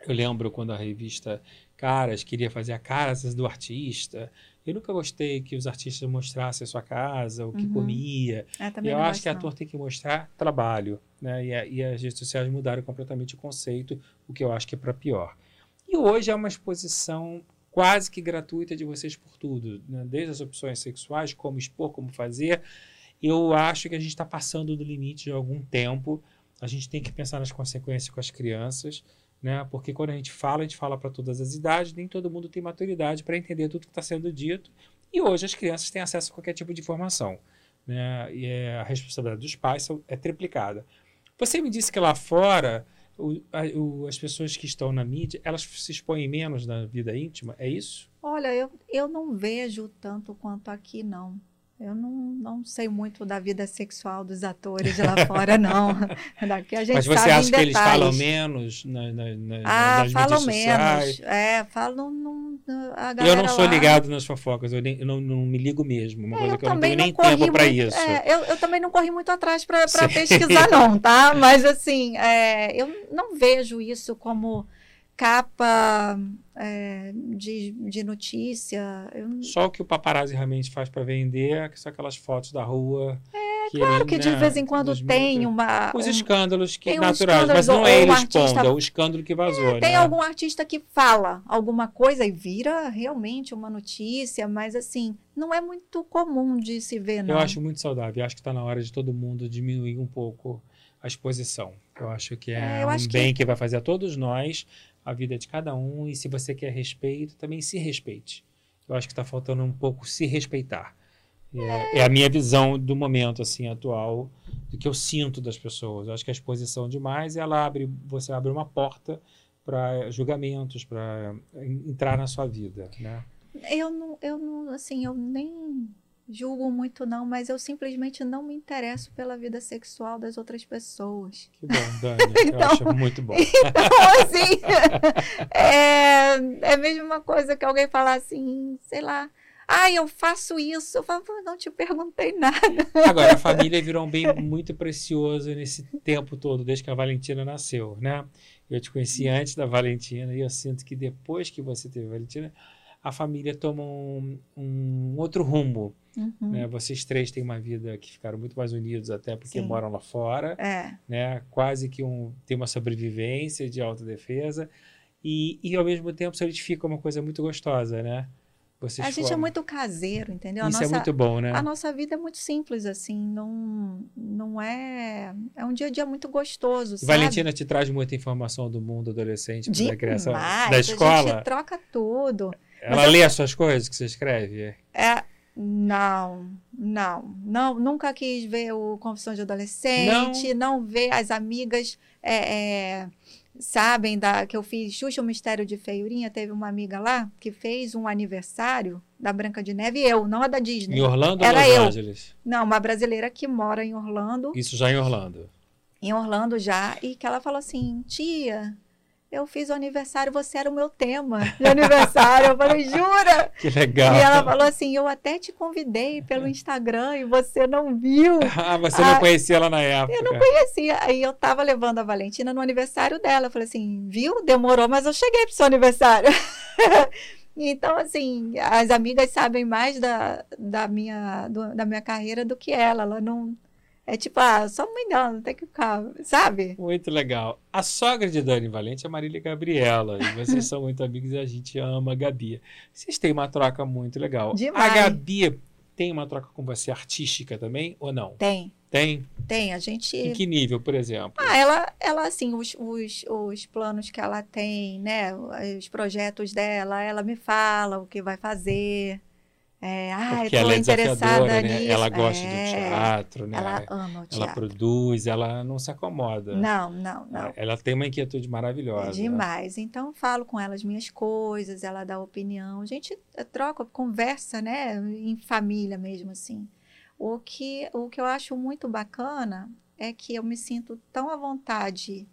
[SPEAKER 2] eu lembro quando a revista Caras queria fazer a caras do artista, Eu nunca gostei que os artistas mostrassem a sua casa, o que
[SPEAKER 3] Uhum.
[SPEAKER 2] comia.
[SPEAKER 3] É,
[SPEAKER 2] eu acho que
[SPEAKER 3] não.
[SPEAKER 2] ator tem que mostrar trabalho, né? E, a- e as redes sociais mudaram completamente o conceito, o que eu acho que é para pior. E hoje é uma exposição quase que gratuita de vocês por tudo, né? desde as opções sexuais, como expor, como fazer. Eu acho que a gente está passando do limite de algum tempo. A gente tem que pensar nas consequências com as crianças, né? Porque quando a gente fala, a gente fala para todas as idades, nem todo mundo tem maturidade para entender tudo que está sendo dito. E hoje as crianças têm acesso a qualquer tipo de informação, né? E é, a responsabilidade dos pais é triplicada. Você me disse que lá fora o- as pessoas que estão na mídia elas se expõem menos na vida íntima, é isso?
[SPEAKER 3] Olha, eu, eu não vejo tanto quanto aqui, não. Eu não, não sei muito da vida sexual dos atores de lá fora, não. <laughs> Daqui a gente
[SPEAKER 2] Mas você acha que eles falam menos na, na, na,
[SPEAKER 3] Ah,
[SPEAKER 2] nas
[SPEAKER 3] falam menos. É, falam. Não, a
[SPEAKER 2] Eu não sou
[SPEAKER 3] lá-
[SPEAKER 2] ligado nas fofocas, eu, nem, eu não, não me ligo mesmo. Uma
[SPEAKER 3] É,
[SPEAKER 2] coisa
[SPEAKER 3] eu
[SPEAKER 2] que eu não tenho
[SPEAKER 3] não
[SPEAKER 2] nem tempo para isso.
[SPEAKER 3] é, eu, eu também não corri muito atrás para pesquisar, não, tá? Mas assim, é, eu não vejo isso como capa é, de, de notícia. Eu,
[SPEAKER 2] Só o que o paparazzi realmente faz para vender, que são aquelas fotos da rua. É,
[SPEAKER 3] claro que de vez em quando tem uma.
[SPEAKER 2] Os
[SPEAKER 3] um-
[SPEAKER 2] escândalos que, naturais, mas não é ele
[SPEAKER 3] um
[SPEAKER 2] expondo,
[SPEAKER 3] artista-
[SPEAKER 2] é o escândalo que vazou.
[SPEAKER 3] Tem
[SPEAKER 2] né?
[SPEAKER 3] algum artista que fala alguma coisa e vira realmente uma notícia, mas assim, não é muito comum de se ver, não.
[SPEAKER 2] Eu acho muito saudável. Eu acho que está na hora de todo mundo diminuir um pouco a exposição. Eu acho que é,
[SPEAKER 3] É,
[SPEAKER 2] um
[SPEAKER 3] acho que-
[SPEAKER 2] bem que... vai fazer a todos nós, a vida de cada um. E se você quer respeito, também se respeite. Eu acho que está faltando um pouco se respeitar. É, é a minha visão do momento assim atual, do que eu sinto das pessoas. Eu acho que a exposição demais, ela abre, você abre uma porta para julgamentos, para entrar na sua vida, né?
[SPEAKER 3] Eu não, eu não, assim, eu nem julgo muito não, mas eu simplesmente não me interesso pela vida sexual das outras pessoas.
[SPEAKER 2] Que bom, <laughs> Dani. eu
[SPEAKER 3] Então-
[SPEAKER 2] acho muito bom. <laughs>
[SPEAKER 3] Então, assim, <laughs> é, é a mesma coisa que alguém falar assim, sei lá, ah, eu faço isso. Eu falo, "Pô, não te perguntei nada.
[SPEAKER 2] Agora, a família virou um bem muito precioso nesse tempo todo, desde que a Valentina nasceu, né? Eu te conheci antes da Valentina e eu sinto que depois que você teve a Valentina, a família toma um, um outro rumo,
[SPEAKER 3] Uhum.
[SPEAKER 2] né? Vocês três têm uma vida que ficaram muito mais unidos até porque
[SPEAKER 3] Sim.
[SPEAKER 2] moram lá fora,
[SPEAKER 3] É,
[SPEAKER 2] né? Quase que um, tem uma sobrevivência de autodefesa e, e ao mesmo tempo solidifica uma coisa muito gostosa, né? Vocês
[SPEAKER 3] a gente é muito caseiro, entendeu? A
[SPEAKER 2] Isso
[SPEAKER 3] nossa,
[SPEAKER 2] é muito bom, né?
[SPEAKER 3] A nossa vida é muito simples, assim, não, não é. É um dia a dia muito gostoso, sabe?
[SPEAKER 2] Valentina te traz muita informação do mundo adolescente, da criação,
[SPEAKER 3] Demais,
[SPEAKER 2] da
[SPEAKER 3] A
[SPEAKER 2] escola.
[SPEAKER 3] gente troca tudo.
[SPEAKER 2] Ela lê as suas coisas que você escreve?
[SPEAKER 3] É, não, não, não, nunca quis ver o Confissões de Adolescente, não, ver as amigas, é, é, sabem da, que eu fiz Xuxa o Mistério de Feiurinha, teve uma amiga lá que fez um aniversário da Branca de Neve, eu, não a da Disney.
[SPEAKER 2] Em Orlando
[SPEAKER 3] Era
[SPEAKER 2] ou Los
[SPEAKER 3] eu.
[SPEAKER 2] Angeles?
[SPEAKER 3] Não, uma brasileira que mora em Orlando,
[SPEAKER 2] Isso já em Orlando.
[SPEAKER 3] em Orlando já, e que ela falou assim, tia, eu fiz o aniversário, você era o meu tema de aniversário. Eu falei, jura?
[SPEAKER 2] Que legal.
[SPEAKER 3] E ela falou assim: Eu até te convidei pelo Instagram e você não viu. <laughs>
[SPEAKER 2] Ah, você não
[SPEAKER 3] Ah,
[SPEAKER 2] conhecia ela na época.
[SPEAKER 3] Eu não conhecia. Aí eu tava levando a Valentina no aniversário dela. Eu falei assim: Viu? Demorou, mas eu cheguei pro seu aniversário. <laughs> Então, assim, as amigas sabem mais da, da, minha, do- da minha carreira do que ela. Ela não. É tipo, ah, só mãe dela, não tem que ficar, sabe?
[SPEAKER 2] Muito legal. A sogra de Dani Valente é Marília Gabriela. E vocês são muito amigos e a gente ama a Gabi. Vocês têm uma troca muito legal.
[SPEAKER 3] Demais.
[SPEAKER 2] A Gabi tem uma troca com você artística também ou não?
[SPEAKER 3] Tem,
[SPEAKER 2] Tem?
[SPEAKER 3] tem. A gente.
[SPEAKER 2] Em que nível, por exemplo?
[SPEAKER 3] Ah, ela, ela assim, os, os, os planos que ela tem, né? Os projetos dela, ela me fala o que vai fazer. É, ah,
[SPEAKER 2] Porque ela é desafiadora, né?
[SPEAKER 3] nisso.
[SPEAKER 2] Ela gosta
[SPEAKER 3] É,
[SPEAKER 2] do teatro, né?
[SPEAKER 3] Ela ama o
[SPEAKER 2] Ela
[SPEAKER 3] teatro.
[SPEAKER 2] produz, ela não se acomoda.
[SPEAKER 3] Não, não, não.
[SPEAKER 2] Ela tem uma inquietude
[SPEAKER 3] É
[SPEAKER 2] maravilhosa.
[SPEAKER 3] demais. Então, eu falo com ela as minhas coisas, ela dá opinião. A gente eh, troca, conversa, né? Em família mesmo, assim. O que, o que eu acho muito bacana é que eu me sinto tão à vontade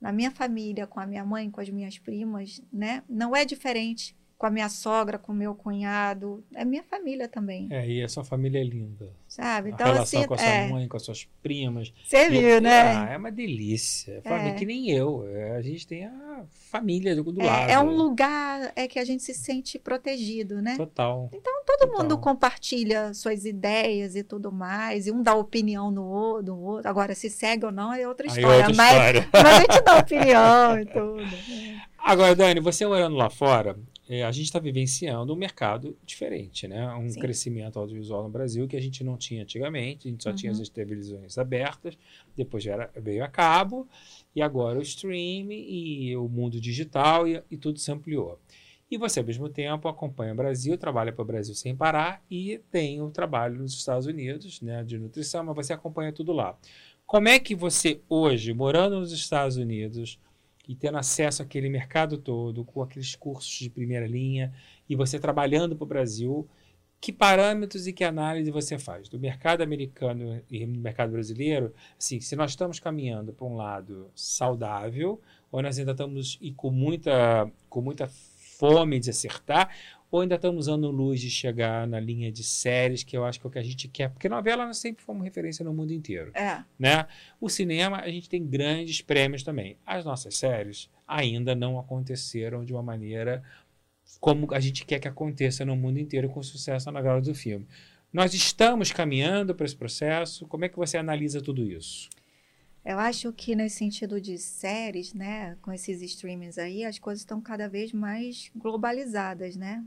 [SPEAKER 3] na minha família, com a minha mãe, com as minhas primas, né? Não é diferente com a minha sogra, com o meu cunhado. É minha família também.
[SPEAKER 2] É, e a sua família é linda.
[SPEAKER 3] Sabe?
[SPEAKER 2] Então, a relação
[SPEAKER 3] assim,
[SPEAKER 2] com a sua
[SPEAKER 3] é,
[SPEAKER 2] mãe, com as suas primas.
[SPEAKER 3] Você viu, né?
[SPEAKER 2] Ah, é uma delícia. Família,
[SPEAKER 3] É.
[SPEAKER 2] Que nem eu. É, A gente tem a família do, do
[SPEAKER 3] É,
[SPEAKER 2] lado.
[SPEAKER 3] é um lugar é que a gente se sente protegido, né?
[SPEAKER 2] Total.
[SPEAKER 3] Todo mundo
[SPEAKER 2] total.
[SPEAKER 3] compartilha suas ideias e tudo mais, e um dá opinião no outro, do outro. Agora, se segue ou não é outra
[SPEAKER 2] Aí
[SPEAKER 3] história.
[SPEAKER 2] outra
[SPEAKER 3] mas,
[SPEAKER 2] história. <laughs>
[SPEAKER 3] mas a gente dá opinião e tudo.
[SPEAKER 2] Agora, Dani, você morando lá fora, é, a gente está vivenciando um mercado diferente, né? Um
[SPEAKER 3] Sim.
[SPEAKER 2] crescimento audiovisual no Brasil que a gente não tinha antigamente, a gente só tinha
[SPEAKER 3] Uhum.
[SPEAKER 2] as televisões abertas, depois era, veio a cabo, e agora o streaming e o mundo digital e, e tudo se ampliou. E você, ao mesmo tempo, acompanha o Brasil, trabalha para o Brasil sem parar e tem o trabalho nos Estados Unidos, né, de nutrição, mas você acompanha tudo lá. Como é que você, hoje, morando nos Estados Unidos e tendo acesso àquele mercado todo, com aqueles cursos de primeira linha, e você trabalhando para o Brasil, que parâmetros e que análise você faz do mercado americano e do mercado brasileiro? Assim, se nós estamos caminhando para um lado saudável, ou nós ainda estamos e com muita, com muita fome de acertar, ou ainda estamos usando luz de chegar na linha de séries, que eu acho que é o que a gente quer, porque novela nós sempre fomos referência no mundo inteiro
[SPEAKER 3] É,
[SPEAKER 2] né? O cinema, a gente tem grandes prêmios também. As nossas séries ainda não aconteceram de uma maneira como a gente quer que aconteça no mundo inteiro com sucesso na gala do filme. Nós estamos caminhando para esse processo. Como é que você analisa tudo isso?
[SPEAKER 3] Eu acho que nesse sentido de séries, né, com esses streamings aí, as coisas estão cada vez mais globalizadas, né?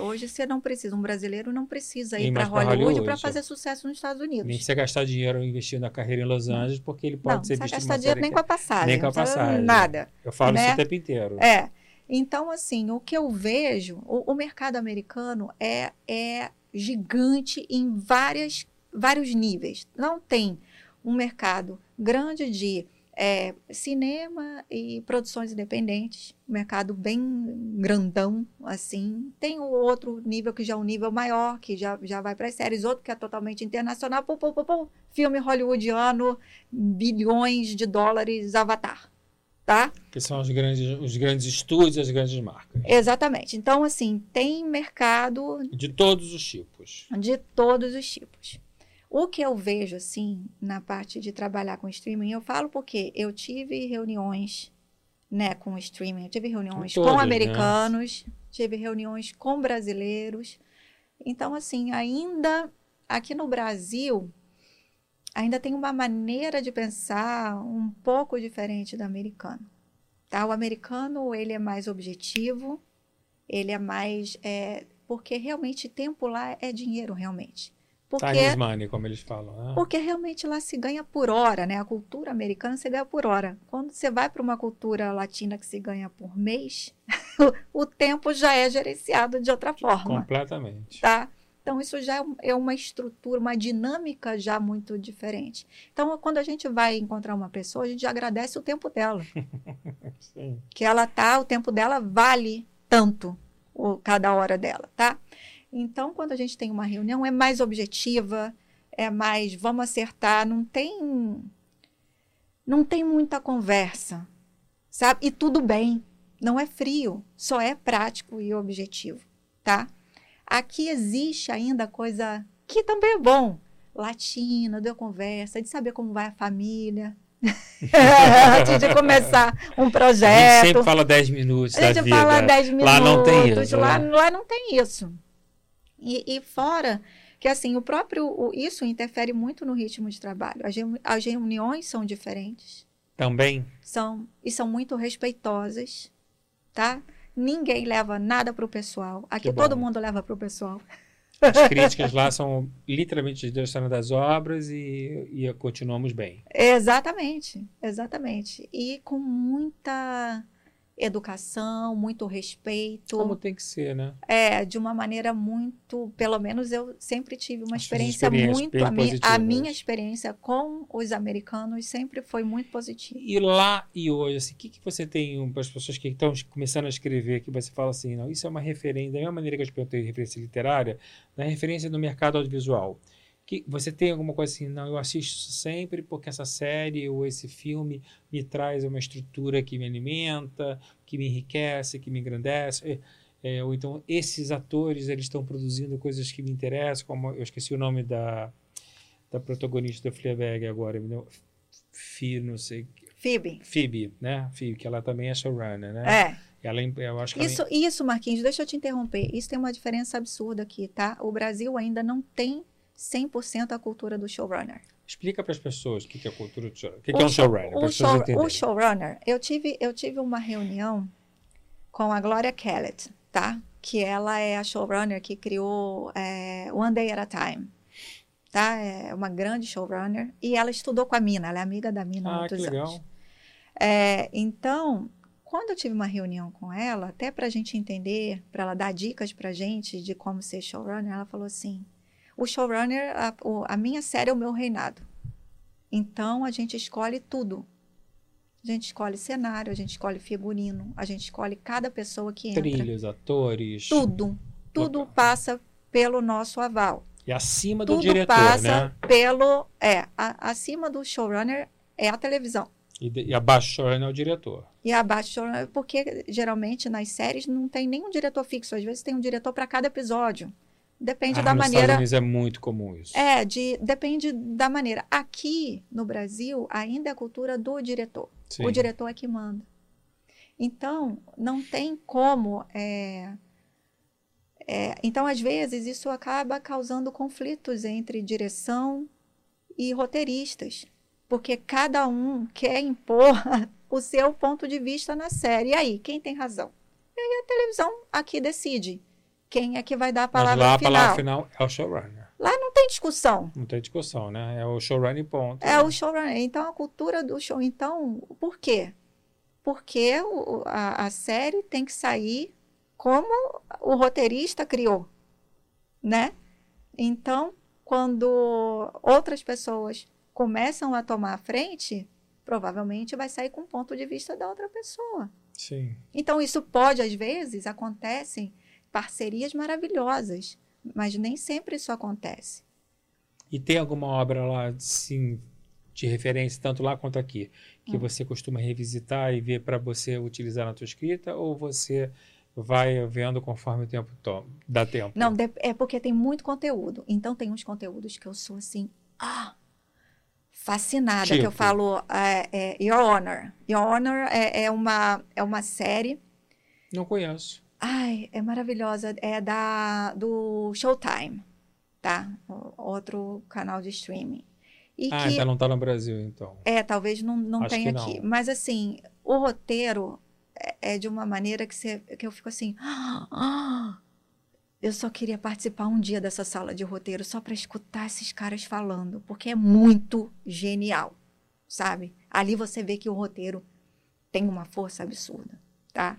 [SPEAKER 3] Hoje você não precisa, um brasileiro não precisa
[SPEAKER 2] Ir
[SPEAKER 3] para Hollywood
[SPEAKER 2] Hollywood,
[SPEAKER 3] para fazer sucesso nos Estados Unidos.
[SPEAKER 2] Nem precisa gastar dinheiro investindo na carreira em Los Angeles, porque ele pode
[SPEAKER 3] não,
[SPEAKER 2] ser
[SPEAKER 3] não
[SPEAKER 2] visto
[SPEAKER 3] gastar dinheiro nem
[SPEAKER 2] que-
[SPEAKER 3] com a passagem.
[SPEAKER 2] nem com a passagem.
[SPEAKER 3] Nada.
[SPEAKER 2] Eu falo isso
[SPEAKER 3] né?
[SPEAKER 2] o tempo inteiro.
[SPEAKER 3] É. Então, assim, o que eu vejo, o, o mercado americano é, é gigante em várias, vários níveis. Não tem um mercado grande de é, cinema e produções independentes, um mercado bem grandão, assim. Tem o outro nível que já é um nível maior, que já, já vai para as séries, outro que é totalmente internacional, pum, pum, pum, pum, filme hollywoodiano, bilhões de dólares, Avatar, tá?
[SPEAKER 2] Que são os grandes, os grandes estúdios, as grandes marcas.
[SPEAKER 3] Exatamente. Então, assim, tem mercado
[SPEAKER 2] De todos os tipos.
[SPEAKER 3] de todos os tipos. O que eu vejo, assim, na parte de trabalhar com streaming, eu falo porque eu tive reuniões, né, com streaming, eu tive reuniões
[SPEAKER 2] Com todos,
[SPEAKER 3] com
[SPEAKER 2] né?
[SPEAKER 3] americanos, tive reuniões com brasileiros. Então, assim, ainda aqui no Brasil, ainda tem uma maneira de pensar um pouco diferente do americano. Tá? O americano, ele é mais objetivo, ele é mais... é, porque realmente tempo lá é dinheiro, realmente. Porque,
[SPEAKER 2] Time money, como eles falam. Né?
[SPEAKER 3] porque realmente lá se ganha por hora, né? A cultura americana se ganha por hora. Quando você vai para uma cultura latina que se ganha por mês, <laughs> o tempo já é gerenciado de outra forma
[SPEAKER 2] Completamente.
[SPEAKER 3] tá? Então, isso já é é uma estrutura, uma dinâmica já muito diferente. Então, quando a gente vai encontrar uma pessoa, a gente agradece o tempo dela. <laughs>
[SPEAKER 2] Sim.
[SPEAKER 3] Que ela tá, o tempo dela vale tanto, o, cada hora dela, tá? Então, quando a gente tem uma reunião, é mais objetiva, é mais, vamos acertar, não tem, não tem muita conversa, sabe? E tudo bem, não é frio, só é prático e objetivo, tá? Aqui existe ainda coisa que também é bom, latina, deu conversa, de saber como vai a família, <laughs> antes de começar um
[SPEAKER 2] A gente
[SPEAKER 3] projeto.
[SPEAKER 2] sempre fala 10 minutos
[SPEAKER 3] A
[SPEAKER 2] da
[SPEAKER 3] gente
[SPEAKER 2] vida.
[SPEAKER 3] fala 10 minutos.
[SPEAKER 2] Lá não tem isso,
[SPEAKER 3] Lá,
[SPEAKER 2] né?
[SPEAKER 3] lá não tem isso. E, e fora que assim, o próprio o- isso interfere muito no ritmo de trabalho. As, reu- as reuniões são diferentes,
[SPEAKER 2] Também.
[SPEAKER 3] são e são muito respeitosas, tá? Ninguém leva nada pro pessoal. Aqui todo mundo leva pro pessoal.
[SPEAKER 2] As críticas lá são literalmente direcionadas das obras e, e continuamos bem.
[SPEAKER 3] Exatamente, exatamente. E com muita educação, muito respeito.
[SPEAKER 2] Como tem que ser, né?
[SPEAKER 3] É, de uma maneira muito, pelo menos eu sempre tive uma experiência muito, a, mi- a minha experiência com os americanos sempre foi muito positiva.
[SPEAKER 2] E lá e hoje, assim, o que, que você tem para as pessoas que estão começando a escrever, que você fala assim, não, isso é uma referência, da mesma maneira que eu te perguntei referência literária, na referência no mercado audiovisual. Que você tem alguma coisa assim, não, eu assisto isso sempre porque essa série ou esse filme me traz uma estrutura que me alimenta, que me enriquece, que me engrandece. É, É, ou então esses atores eles estão produzindo coisas que me interessam, como eu esqueci o nome da, da protagonista da Fleabag agora, me deu- Fi, não sei,
[SPEAKER 3] Phoebe.
[SPEAKER 2] Phoebe, né? Phoebe, que ela também é showrunner, né?
[SPEAKER 3] É.
[SPEAKER 2] Ela, eu acho que ela-
[SPEAKER 3] Isso, isso, Marquinhos, deixa eu te interromper. Isso tem uma diferença absurda aqui, tá? O Brasil ainda não tem 100% a cultura do showrunner.
[SPEAKER 2] explica para as pessoas o que que é a cultura do showrunner. O que,
[SPEAKER 3] O
[SPEAKER 2] que é um
[SPEAKER 3] show-
[SPEAKER 2] showrunner?
[SPEAKER 3] O, show, o showrunner, eu tive, eu tive uma reunião com a Gloria Kellett, tá? Que ela é a showrunner que criou é, One Day at a Time. Tá? É uma grande showrunner. E ela estudou com a Mina, ela é amiga da Mina há
[SPEAKER 2] Ah, que
[SPEAKER 3] muitos
[SPEAKER 2] legal.
[SPEAKER 3] anos. É, então, quando eu tive uma reunião com ela, até para a gente entender, para ela dar dicas para gente de como ser showrunner, ela falou assim: o showrunner, a, a minha série é o meu reinado. Então, a gente escolhe tudo. A gente escolhe cenário, a gente escolhe figurino, a gente escolhe cada pessoa que entra.
[SPEAKER 2] Trilhos, atores.
[SPEAKER 3] Tudo. Tudo
[SPEAKER 2] Local.
[SPEAKER 3] passa pelo nosso aval.
[SPEAKER 2] E acima do
[SPEAKER 3] Tudo
[SPEAKER 2] diretor,
[SPEAKER 3] passa
[SPEAKER 2] né?
[SPEAKER 3] pelo. É, a- acima do showrunner é a televisão.
[SPEAKER 2] E, de- e abaixo do showrunner é o diretor.
[SPEAKER 3] E abaixo do showrunner, porque geralmente nas séries não tem nenhum diretor fixo, às vezes tem um diretor para cada episódio. Depende
[SPEAKER 2] Ah,
[SPEAKER 3] da
[SPEAKER 2] nos
[SPEAKER 3] maneira.
[SPEAKER 2] Estados Unidos é muito comum isso.
[SPEAKER 3] É, de, depende da maneira. Aqui no Brasil ainda é a cultura do diretor.
[SPEAKER 2] Sim.
[SPEAKER 3] O diretor é que manda. Então, não tem como. é, é, então, às vezes, isso acaba causando conflitos entre direção e roteiristas, porque cada um quer impor <laughs> o seu ponto de vista na série. E aí, quem tem razão? E aí a televisão aqui decide quem é que vai dar a
[SPEAKER 2] Mas
[SPEAKER 3] palavra
[SPEAKER 2] lá a
[SPEAKER 3] final.
[SPEAKER 2] palavra final é o showrunner.
[SPEAKER 3] Lá não tem discussão.
[SPEAKER 2] Não tem discussão, né? É o showrunner ponto.
[SPEAKER 3] É o showrunner. Então, a cultura do show. Então, por quê? Porque o- a, a série tem que sair como o roteirista criou, né? Então, quando outras pessoas começam a tomar a frente, provavelmente vai sair com o ponto de vista da outra pessoa.
[SPEAKER 2] Sim.
[SPEAKER 3] Então, isso pode, às vezes, acontecem parcerias maravilhosas, mas nem sempre isso acontece.
[SPEAKER 2] E tem alguma obra lá, sim, de referência, tanto lá quanto aqui, que
[SPEAKER 3] Hum.
[SPEAKER 2] você costuma revisitar e ver para você utilizar na tua escrita? Ou você vai vendo conforme o tempo toma, dá tempo?
[SPEAKER 3] Não, é porque tem muito conteúdo. Então tem uns conteúdos que eu sou assim, ah, fascinada, que eu
[SPEAKER 2] Tipo?
[SPEAKER 3] falo, é, é, Your Honor. Your Honor é, é uma, é uma série,
[SPEAKER 2] Não conheço.
[SPEAKER 3] Ai, é maravilhosa, é da, do Showtime, tá? Outro canal de streaming. E
[SPEAKER 2] ah,
[SPEAKER 3] que,
[SPEAKER 2] então não tá no Brasil, então.
[SPEAKER 3] é, talvez não, não
[SPEAKER 2] Acho
[SPEAKER 3] tenha aqui.
[SPEAKER 2] não.
[SPEAKER 3] Mas assim, o roteiro é, é de uma maneira que, você, que eu fico assim. "Ah, eu só queria participar um dia dessa sala de roteiro só para escutar esses caras falando, porque é muito genial, sabe? Ali você vê que o roteiro tem uma força absurda, tá?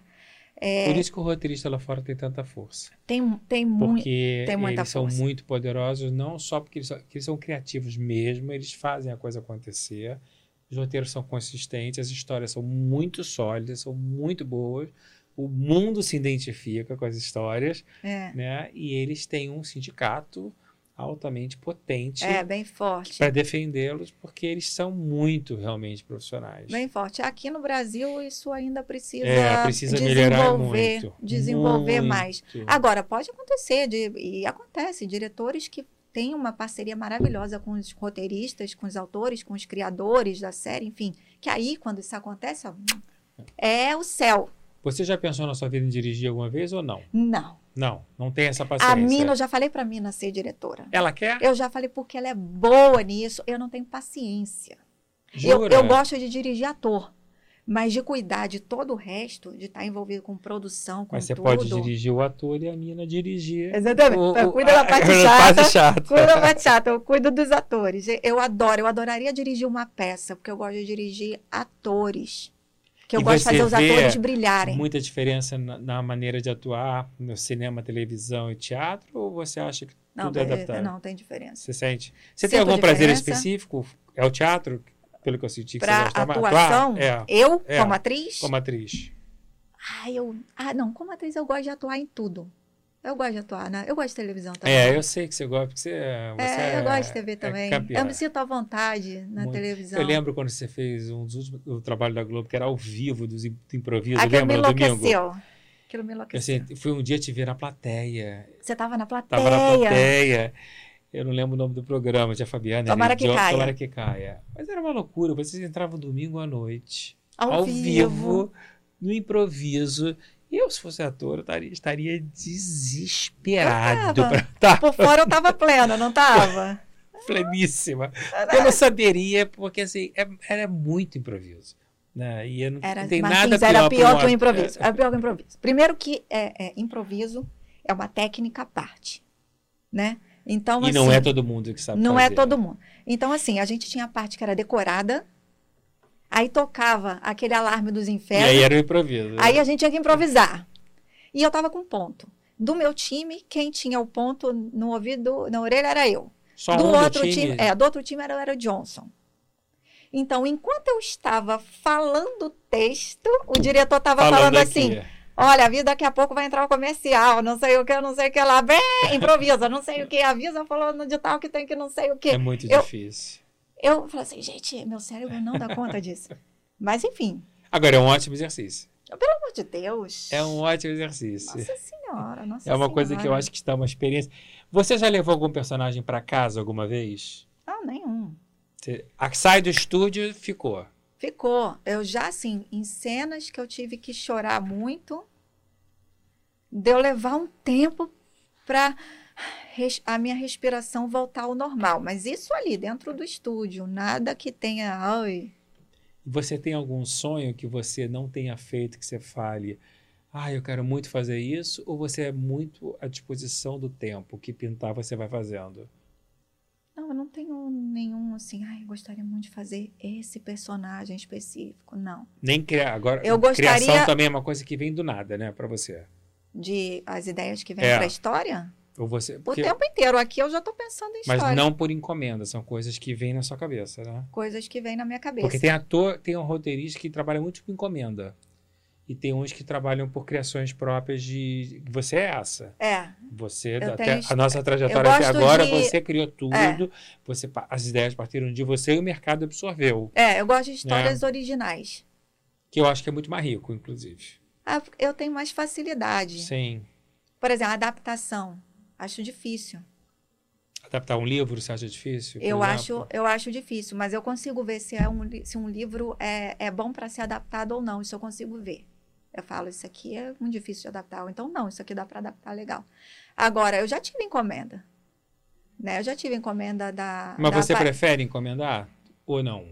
[SPEAKER 3] É,
[SPEAKER 2] Por isso que o roteirista lá fora tem tanta força.
[SPEAKER 3] tem tem muito.
[SPEAKER 2] Porque
[SPEAKER 3] tem muita
[SPEAKER 2] eles são
[SPEAKER 3] força.
[SPEAKER 2] muito poderosos, não só porque eles, são, que eles são criativos mesmo, eles fazem a coisa acontecer. Os roteiros são consistentes, as histórias são muito sólidas, são muito boas. O mundo se identifica com as histórias,
[SPEAKER 3] É,
[SPEAKER 2] né? E eles têm um sindicato altamente potente
[SPEAKER 3] é bem forte.
[SPEAKER 2] para defendê-los, porque eles são muito realmente profissionais.
[SPEAKER 3] Bem forte. Aqui no Brasil, isso ainda precisa,
[SPEAKER 2] é, precisa melhorar
[SPEAKER 3] desenvolver,
[SPEAKER 2] muito.
[SPEAKER 3] desenvolver
[SPEAKER 2] muito.
[SPEAKER 3] mais. Agora, pode acontecer, de- e acontece, diretores que têm uma parceria maravilhosa com os roteiristas, com os autores, com os criadores da série, enfim, que aí, quando isso acontece, ó, é o céu.
[SPEAKER 2] Você já pensou na sua vida em dirigir alguma vez ou não?
[SPEAKER 3] Não.
[SPEAKER 2] Não, não tem essa paciência.
[SPEAKER 3] A Mina, eu já falei pra Mina ser diretora.
[SPEAKER 2] Ela quer?
[SPEAKER 3] Eu já falei porque ela é boa nisso, eu não tenho paciência. Eu,
[SPEAKER 2] Jura?
[SPEAKER 3] eu gosto de dirigir ator, mas de cuidar de todo o resto, de estar envolvido com produção, com
[SPEAKER 2] Mas você
[SPEAKER 3] tudo.
[SPEAKER 2] pode dirigir o ator e a mina dirigir.
[SPEAKER 3] Exatamente.
[SPEAKER 2] o-
[SPEAKER 3] Então,
[SPEAKER 2] o-
[SPEAKER 3] cuida da parte <laughs> chata.
[SPEAKER 2] parte chata.
[SPEAKER 3] Cuida da parte chata, eu cuido dos atores. Eu adoro, eu adoraria dirigir uma peça, porque eu gosto de dirigir atores. Que eu
[SPEAKER 2] E
[SPEAKER 3] gosto de fazer os atores brilharem.
[SPEAKER 2] Muita diferença na, na maneira de atuar no cinema, televisão e teatro? Ou você acha que
[SPEAKER 3] Não,
[SPEAKER 2] tudo é
[SPEAKER 3] tem-
[SPEAKER 2] adaptável?
[SPEAKER 3] não tem diferença.
[SPEAKER 2] Você sente? Você
[SPEAKER 3] Sinto
[SPEAKER 2] tem algum prazer específico? É o teatro? Pelo que eu senti que
[SPEAKER 3] Pra
[SPEAKER 2] você gosta mais?
[SPEAKER 3] atuação,
[SPEAKER 2] Atuar? É,
[SPEAKER 3] eu,
[SPEAKER 2] é.
[SPEAKER 3] como atriz,
[SPEAKER 2] como atriz.
[SPEAKER 3] ah, eu, ah, não, como atriz eu gosto de atuar em tudo. Eu gosto de atuar, né? Eu gosto de televisão também.
[SPEAKER 2] É, eu sei que você gosta, porque você, você
[SPEAKER 3] É, eu gosto de TV
[SPEAKER 2] é
[SPEAKER 3] também.
[SPEAKER 2] campeã.
[SPEAKER 3] eu me sinto à vontade na
[SPEAKER 2] Muito.
[SPEAKER 3] televisão.
[SPEAKER 2] Eu lembro quando você fez um dos últimos o trabalho da Globo, que era ao vivo, dos im- do improviso,
[SPEAKER 3] Aquilo me
[SPEAKER 2] lembra? No domingo.
[SPEAKER 3] aquilo me
[SPEAKER 2] Eu
[SPEAKER 3] enlouqueceu.
[SPEAKER 2] sei, fui um dia te ver na plateia.
[SPEAKER 3] Você tava na plateia.
[SPEAKER 2] Tava na plateia. Eu não lembro o nome do programa, tinha Fabiana.
[SPEAKER 3] Tomara que caia.
[SPEAKER 2] Tomara que caia. Mas era uma loucura. Vocês entravam domingo à noite,
[SPEAKER 3] Ao, vivo.
[SPEAKER 2] no improviso. Eu, se fosse ator, estaria, estaria desesperado.
[SPEAKER 3] Eu tava.
[SPEAKER 2] pra- Tá,
[SPEAKER 3] Por fora eu tava plena, não tava? <laughs>
[SPEAKER 2] pleníssima. Eu não saberia, porque assim, é- era muito improviso. Né? E eu não,
[SPEAKER 3] Era,
[SPEAKER 2] não tem
[SPEAKER 3] Martins,
[SPEAKER 2] nada
[SPEAKER 3] era
[SPEAKER 2] pior
[SPEAKER 3] pior
[SPEAKER 2] pra um
[SPEAKER 3] que o improviso. Era pior que o improviso. Primeiro que é, é, improviso é uma técnica à parte, né? Então,
[SPEAKER 2] E
[SPEAKER 3] assim,
[SPEAKER 2] não é todo mundo que sabe
[SPEAKER 3] não é
[SPEAKER 2] fazer.
[SPEAKER 3] todo mundo. Então, assim, a gente tinha a parte que era decorada, aí tocava aquele alarme dos
[SPEAKER 2] E
[SPEAKER 3] infernos,
[SPEAKER 2] aí era o improviso.
[SPEAKER 3] aí a gente tinha que improvisar. E eu tava com ponto. Do meu time, quem tinha o ponto no ouvido, na orelha era eu.
[SPEAKER 2] Só
[SPEAKER 3] do
[SPEAKER 2] um
[SPEAKER 3] outro
[SPEAKER 2] time.
[SPEAKER 3] time, é, do outro time era, era o Johnson. Então, enquanto eu estava falando o texto, o diretor estava falando,
[SPEAKER 2] aqui.
[SPEAKER 3] assim: Olha, a vida daqui a pouco vai entrar o comercial, não sei o que, não sei o que lá. Bem, improvisa, não sei o que, avisa falando de tal que tem que não sei o que.
[SPEAKER 2] É muito
[SPEAKER 3] Eu-
[SPEAKER 2] difícil.
[SPEAKER 3] Eu falei assim, gente, meu cérebro não dá conta disso. Mas enfim,
[SPEAKER 2] Agora, é um ótimo exercício.
[SPEAKER 3] pelo amor de Deus.
[SPEAKER 2] É um ótimo exercício.
[SPEAKER 3] Nossa senhora, nossa
[SPEAKER 2] é uma coisa que eu
[SPEAKER 3] Senhora.
[SPEAKER 2] acho que está uma experiência. Você já levou algum personagem para casa alguma vez?
[SPEAKER 3] Ah, nenhum.
[SPEAKER 2] Você... Sai do estúdio, ficou.
[SPEAKER 3] Ficou. Eu já, assim, em cenas que eu tive que chorar muito, deu levar um tempo para a minha respiração voltar ao normal. Mas isso ali, dentro do estúdio, nada que tenha. Ai,
[SPEAKER 2] Você tem algum sonho que você não tenha feito, que você fale, ah, eu quero muito fazer isso, ou você é muito à disposição do tempo, que pintar você vai fazendo?
[SPEAKER 3] não, eu não tenho nenhum assim. Ai, eu gostaria muito de fazer esse personagem específico. Não.
[SPEAKER 2] Nem criar. Agora,
[SPEAKER 3] Eu gostaria-
[SPEAKER 2] criação também é uma coisa que vem do nada, né, para você.
[SPEAKER 3] De as ideias que vêm
[SPEAKER 2] É.
[SPEAKER 3] para a história,
[SPEAKER 2] Ou você,
[SPEAKER 3] o
[SPEAKER 2] porque-
[SPEAKER 3] tempo inteiro. Aqui eu já estou pensando em
[SPEAKER 2] mas
[SPEAKER 3] história.
[SPEAKER 2] não por encomenda, são coisas que vêm na sua cabeça, né?
[SPEAKER 3] Coisas que vêm na minha cabeça.
[SPEAKER 2] Porque tem ator, tem um roteirista que trabalha muito por encomenda. E tem uns que trabalham por criações próprias de. Você é essa.
[SPEAKER 3] É,
[SPEAKER 2] Você,
[SPEAKER 3] Eu
[SPEAKER 2] até
[SPEAKER 3] tenho-
[SPEAKER 2] a nossa trajetória até agora,
[SPEAKER 3] de-
[SPEAKER 2] você criou tudo.
[SPEAKER 3] É.
[SPEAKER 2] Você, as ideias partiram de você e o mercado absorveu.
[SPEAKER 3] é, eu gosto de histórias originais.
[SPEAKER 2] Que eu acho que é muito mais rico, inclusive.
[SPEAKER 3] Ah, Eu tenho mais facilidade.
[SPEAKER 2] Sim.
[SPEAKER 3] Por exemplo, adaptação. Acho difícil.
[SPEAKER 2] Adaptar um livro, você acha difícil?
[SPEAKER 3] Eu
[SPEAKER 2] exemplo?
[SPEAKER 3] acho, eu acho difícil, mas eu consigo ver se, é um, se um livro é, é bom para ser adaptado ou não. Isso eu consigo ver. Eu falo, isso aqui é muito difícil de adaptar. Ou então, não, isso aqui dá para adaptar legal. Agora, eu já tive encomenda. Né? Eu já tive encomenda da.
[SPEAKER 2] Mas
[SPEAKER 3] da
[SPEAKER 2] você prefere encomendar ou não?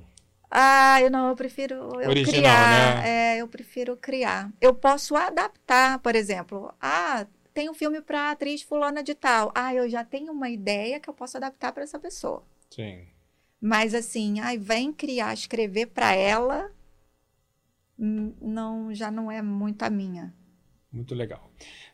[SPEAKER 3] Ah, eu não, eu prefiro eu
[SPEAKER 2] Original,
[SPEAKER 3] criar.
[SPEAKER 2] né?
[SPEAKER 3] É, eu prefiro criar. Eu posso adaptar, por exemplo. Ah, tem um filme para atriz fulana de tal. Ah, eu já tenho uma ideia que eu posso adaptar para essa pessoa.
[SPEAKER 2] Sim.
[SPEAKER 3] Mas assim, ai, vem criar, escrever para ela, hum, não, já não é muito a minha.
[SPEAKER 2] Muito legal.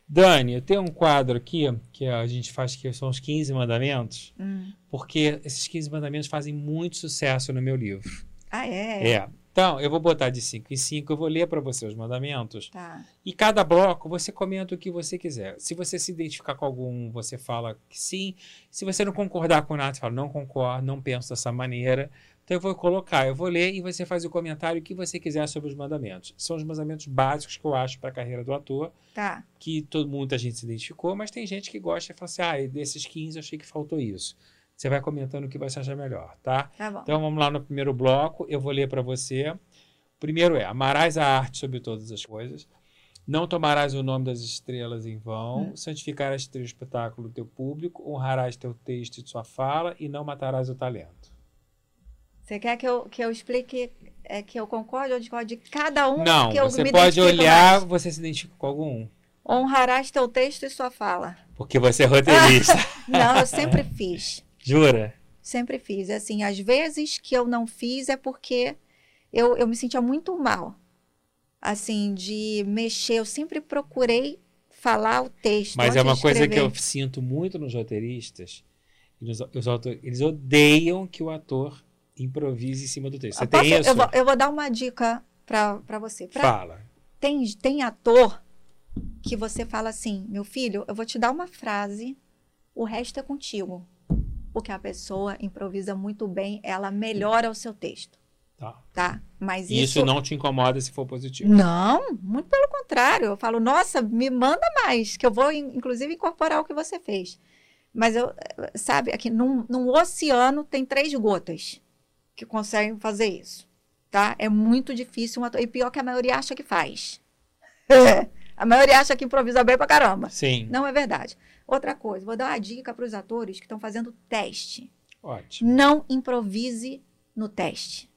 [SPEAKER 2] Dani, eu tenho um quadro aqui que a gente faz que são os 15 mandamentos,
[SPEAKER 3] Hum.
[SPEAKER 2] porque esses 15 mandamentos fazem muito sucesso no meu livro.
[SPEAKER 3] Ah, é?
[SPEAKER 2] É. Então, eu vou botar de 5 em 5, eu vou ler para você os mandamentos.
[SPEAKER 3] Tá.
[SPEAKER 2] E cada bloco você comenta o que você quiser. Se você se identificar com algum, você fala que sim. Se você não concordar com nada, você fala não concordo, não penso dessa maneira. Então eu vou colocar, eu vou ler e você faz o comentário que você quiser sobre os mandamentos. São os mandamentos básicos que eu acho para a carreira do ator,
[SPEAKER 3] Tá.
[SPEAKER 2] que todo muita gente se identificou, mas tem gente que gosta e fala assim: ah, desses 15 eu achei que faltou isso. Você vai comentando o que você achar melhor, tá?
[SPEAKER 3] Tá bom.
[SPEAKER 2] Então vamos lá no primeiro bloco, eu vou ler para você. O primeiro é: amarás a arte sobre todas as coisas, não tomarás o nome das estrelas em vão,
[SPEAKER 3] Hum.
[SPEAKER 2] santificarás teu espetáculo, teu público, honrarás teu texto e sua fala e não matarás o talento.
[SPEAKER 3] Você quer que eu, que eu explique, é, que eu concorde ou discorde de cada um
[SPEAKER 2] não,
[SPEAKER 3] que eu
[SPEAKER 2] você
[SPEAKER 3] me
[SPEAKER 2] pode olhar,
[SPEAKER 3] mais?
[SPEAKER 2] você se identifica com algum,
[SPEAKER 3] Honrarás teu texto e sua fala.
[SPEAKER 2] porque você é roteirista. <laughs>
[SPEAKER 3] Não, eu sempre fiz.
[SPEAKER 2] Jura?
[SPEAKER 3] Sempre fiz. Assim, às vezes que eu não fiz é porque eu, eu me sentia muito mal. Assim, de mexer. Eu sempre procurei falar o texto.
[SPEAKER 2] Mas é uma coisa que eu sinto muito nos roteiristas. e nos- os autores, eles odeiam que o ator improvise em cima do texto. Você
[SPEAKER 3] Eu, posso-
[SPEAKER 2] tem isso?
[SPEAKER 3] eu, vou, eu vou dar uma dica para você. Pra-
[SPEAKER 2] Fala.
[SPEAKER 3] tem, tem ator que você fala assim: meu filho, eu vou te dar uma frase, o resto é contigo. Porque a pessoa improvisa muito bem, ela melhora o seu texto.
[SPEAKER 2] Tá.
[SPEAKER 3] tá? Mas isso,
[SPEAKER 2] isso não te incomoda se for positivo.
[SPEAKER 3] Não, muito pelo contrário. Eu falo, nossa, me manda mais, que eu vou, in- inclusive, incorporar o que você fez. Mas eu, sabe, aqui num, num oceano tem três gotas que conseguem fazer isso, tá? É muito difícil, um ator, e pior que a maioria acha que faz. <laughs> a maioria acha que improvisa bem pra caramba.
[SPEAKER 2] Sim.
[SPEAKER 3] Não é verdade. Outra coisa, vou dar uma dica para os atores que estão fazendo teste.
[SPEAKER 2] Ótimo.
[SPEAKER 3] Não improvise no teste,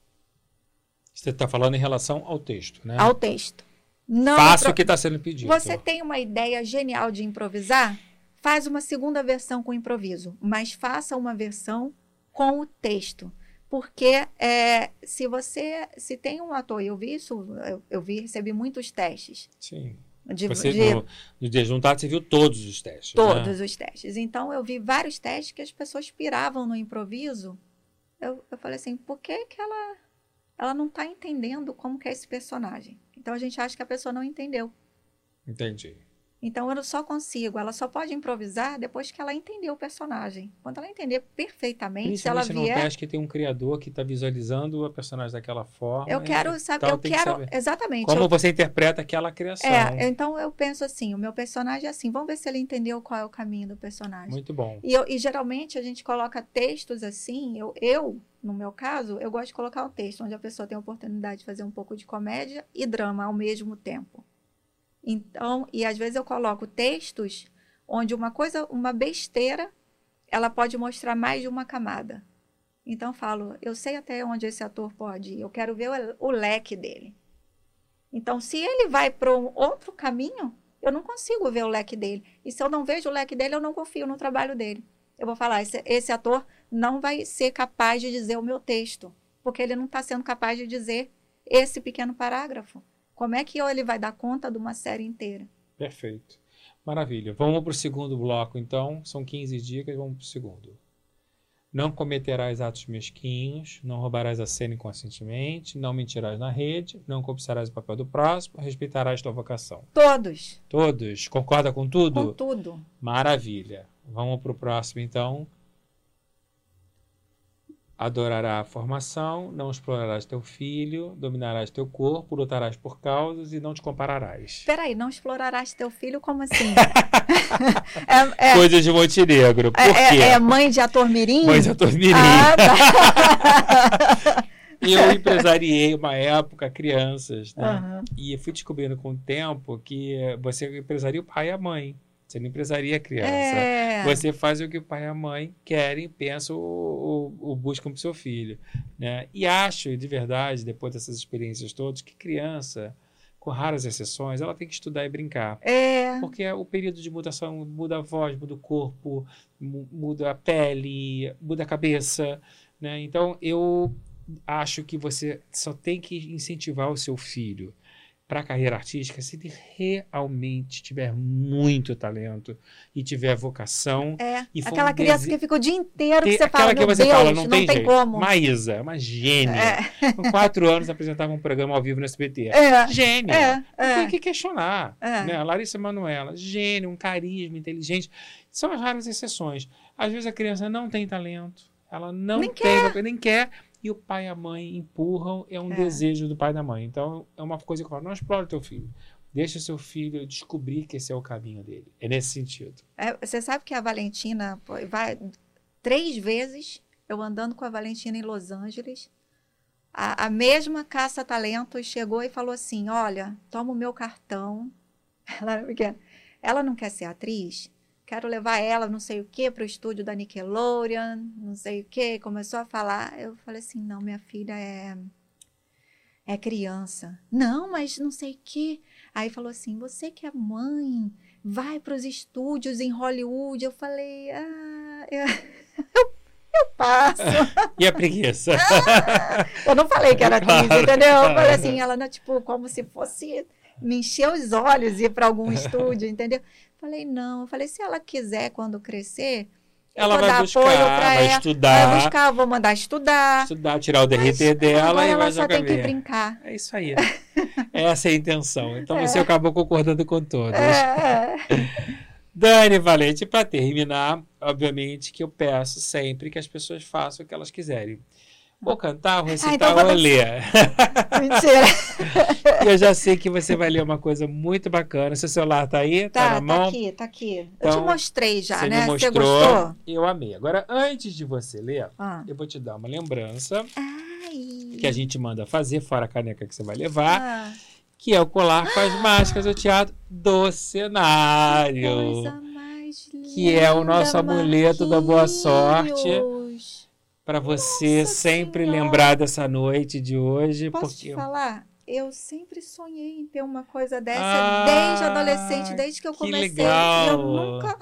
[SPEAKER 2] Você está falando em relação ao texto, né?
[SPEAKER 3] ao texto. Não
[SPEAKER 2] Faça
[SPEAKER 3] impro-
[SPEAKER 2] o que está sendo pedido.
[SPEAKER 3] Você tem uma ideia genial de improvisar? Faz uma segunda versão com improviso, mas faça uma versão com o texto. Porque é, se você se tem um ator, eu vi isso, eu, eu vi, recebi muitos testes
[SPEAKER 2] Sim.
[SPEAKER 3] De,
[SPEAKER 2] Você,
[SPEAKER 3] de
[SPEAKER 2] no, no Desjuntado, você viu todos os testes. né?
[SPEAKER 3] todos os testes. Então eu vi vários testes que as pessoas piravam no improviso. Eu, eu falei assim, por que, que ela, ela não está entendendo como que é esse personagem? Então a gente acha que a pessoa não entendeu.
[SPEAKER 2] Entendi.
[SPEAKER 3] Então eu só consigo, ela só pode improvisar depois que ela entender o personagem. Quando ela entender perfeitamente, se ela vier,
[SPEAKER 2] teste que tem um criador que está visualizando a personagem daquela forma.
[SPEAKER 3] eu quero, sabe,
[SPEAKER 2] então
[SPEAKER 3] eu
[SPEAKER 2] tem que
[SPEAKER 3] quero
[SPEAKER 2] saber.
[SPEAKER 3] exatamente.
[SPEAKER 2] Como
[SPEAKER 3] eu-
[SPEAKER 2] você interpreta aquela criação.
[SPEAKER 3] é, então eu penso assim, o meu personagem é assim, vamos ver se ele entendeu qual é o caminho do personagem.
[SPEAKER 2] Muito bom.
[SPEAKER 3] E, eu- e geralmente a gente coloca textos assim, eu, eu, no meu caso, eu gosto de colocar um texto onde a pessoa tem a oportunidade de fazer um pouco de comédia e drama ao mesmo tempo. Então, e às vezes eu coloco textos onde uma coisa, uma besteira, ela pode mostrar mais de uma camada. Então falo, eu sei até onde esse ator pode ir, eu quero ver o, o leque dele. Então, se ele vai para um outro caminho, eu não consigo ver o leque dele. E se eu não vejo o leque dele, eu não confio no trabalho dele. Eu vou falar, esse, esse ator não vai ser capaz de dizer o meu texto, porque ele não está sendo capaz de dizer esse pequeno parágrafo. Como é que ele vai dar conta de uma série inteira?
[SPEAKER 2] Perfeito. Maravilha. Vamos para o segundo bloco, então. São 15 dicas, vamos para o segundo. Não cometerás atos mesquinhos, não roubarás a cena inconscientemente, não mentirás na rede, não cobiçarás o papel do próximo, respeitarás tua vocação.
[SPEAKER 3] Todos,
[SPEAKER 2] Todos? Concorda com tudo?
[SPEAKER 3] com tudo.
[SPEAKER 2] Maravilha. Vamos para o próximo, então. Adorará a formação, não explorarás teu filho, dominarás teu corpo, lutarás por causas e não te compararás.
[SPEAKER 3] Peraí, não explorarás teu filho? Como assim? <laughs> é, é,
[SPEAKER 2] Coisas de Montenegro. Por
[SPEAKER 3] é,
[SPEAKER 2] quê?
[SPEAKER 3] é, é mãe de ator mirim?
[SPEAKER 2] Mãe de ator mirim.
[SPEAKER 3] Ah, tá. <laughs>
[SPEAKER 2] Eu empresariei uma época crianças, né?
[SPEAKER 3] Aham.
[SPEAKER 2] E fui descobrindo com o tempo que você empresaria o pai e a mãe. Você não empresaria a criança.
[SPEAKER 3] É.
[SPEAKER 2] Você faz o que o pai e a mãe querem, pensam ou, ou, ou buscam para o seu filho. Né? E acho, de verdade, depois dessas experiências todas, que criança, com raras exceções, ela tem que estudar e brincar.
[SPEAKER 3] É.
[SPEAKER 2] Porque o período de mutação muda a voz, muda o corpo, mu- muda a pele, muda a cabeça. Né? Então, eu acho que você só tem que incentivar o seu filho para a carreira artística se ele realmente tiver muito talento e tiver vocação.
[SPEAKER 3] É.
[SPEAKER 2] E
[SPEAKER 3] Aquela
[SPEAKER 2] um
[SPEAKER 3] criança
[SPEAKER 2] dese-
[SPEAKER 3] que fica o dia inteiro que você fala,
[SPEAKER 2] que você
[SPEAKER 3] Deus,
[SPEAKER 2] fala,
[SPEAKER 3] não,
[SPEAKER 2] não, tem,
[SPEAKER 3] tem como.
[SPEAKER 2] Maísa, é uma gênia.
[SPEAKER 3] É.
[SPEAKER 2] Com quatro anos apresentava um programa ao vivo no SBT. <laughs>
[SPEAKER 3] É.
[SPEAKER 2] Gênia.
[SPEAKER 3] É,
[SPEAKER 2] Não
[SPEAKER 3] é.
[SPEAKER 2] tem que questionar.
[SPEAKER 3] É.
[SPEAKER 2] Né? Larissa Manoela, gênio, um carisma, inteligente. São as raras exceções. Às vezes a criança não tem talento, ela não
[SPEAKER 3] Nem
[SPEAKER 2] tem, nem quer, e o pai e a mãe empurram, é um
[SPEAKER 3] É.
[SPEAKER 2] desejo do pai e da mãe. Então é uma coisa que eu falo, não explore teu filho. Deixa o seu filho descobrir que esse é o caminho dele. É nesse sentido.
[SPEAKER 3] É, você sabe que a Valentina vai três vezes eu andando com a Valentina em Los Angeles. A, a mesma caça-talentos chegou e falou assim: Olha, toma o meu cartão. <laughs> Ela, ela não quer ser atriz? Quero levar ela, não sei o que, para o estúdio da Nickelodeon, não sei o que. Começou a falar. Eu falei assim: Não, minha filha é. É criança. Não, mas não sei o que. Aí falou assim: Você que é mãe, vai para os estúdios em Hollywood. Eu falei, ah, eu, <laughs> eu, eu passo. <laughs>
[SPEAKER 2] E a preguiça? <laughs>
[SPEAKER 3] Eu não falei que era
[SPEAKER 2] Claro,
[SPEAKER 3] entendeu? Eu
[SPEAKER 2] claro.
[SPEAKER 3] falei assim, ela, não, tipo, como se fosse me encher os olhos e ir para algum estúdio, entendeu? Falei, não. Eu falei, se ela quiser quando crescer,
[SPEAKER 2] Ela
[SPEAKER 3] vou
[SPEAKER 2] vai
[SPEAKER 3] dar
[SPEAKER 2] buscar,
[SPEAKER 3] apoio pra
[SPEAKER 2] vai
[SPEAKER 3] ela.
[SPEAKER 2] estudar,
[SPEAKER 3] Vai buscar, eu vou mandar estudar.
[SPEAKER 2] estudar, tirar o DRT dela e
[SPEAKER 3] ela
[SPEAKER 2] vai
[SPEAKER 3] só
[SPEAKER 2] jogar
[SPEAKER 3] tem que brincar.
[SPEAKER 2] É isso aí. <laughs> Essa é a intenção. Então
[SPEAKER 3] É.
[SPEAKER 2] você acabou concordando com todas.
[SPEAKER 3] É, <laughs>
[SPEAKER 2] Dani Valente, para terminar, obviamente que eu peço sempre que as pessoas façam o que elas quiserem. Vou cantar, vou
[SPEAKER 3] Ah,
[SPEAKER 2] recitar
[SPEAKER 3] então
[SPEAKER 2] ou
[SPEAKER 3] vou-
[SPEAKER 2] ler. <laughs>
[SPEAKER 3] Mentira.
[SPEAKER 2] Eu já sei que você vai ler uma coisa muito bacana. Seu celular tá aí? Tá,
[SPEAKER 3] Tá,
[SPEAKER 2] na
[SPEAKER 3] tá
[SPEAKER 2] mão?
[SPEAKER 3] aqui, tá aqui. eu
[SPEAKER 2] Então,
[SPEAKER 3] te mostrei já,
[SPEAKER 2] você
[SPEAKER 3] né?
[SPEAKER 2] me
[SPEAKER 3] Você
[SPEAKER 2] mostrou.
[SPEAKER 3] gostou?
[SPEAKER 2] Eu amei. Agora, antes de você ler,
[SPEAKER 3] Ah.
[SPEAKER 2] eu vou te dar uma lembrança
[SPEAKER 3] Ai.
[SPEAKER 2] que a gente manda fazer, fora a caneca que você vai levar,
[SPEAKER 3] Ah,
[SPEAKER 2] que é o colar com as máscaras do teatro do cenário.
[SPEAKER 3] coisa mais linda,
[SPEAKER 2] Que é o nosso amuleto da boa sorte. Para você
[SPEAKER 3] Nossa
[SPEAKER 2] sempre
[SPEAKER 3] Senhora.
[SPEAKER 2] lembrar dessa noite de hoje.
[SPEAKER 3] Posso
[SPEAKER 2] porque
[SPEAKER 3] te falar? Eu sempre sonhei em ter uma coisa dessa
[SPEAKER 2] Ah,
[SPEAKER 3] desde adolescente, desde que eu
[SPEAKER 2] que
[SPEAKER 3] comecei.
[SPEAKER 2] legal.
[SPEAKER 3] Eu nunca.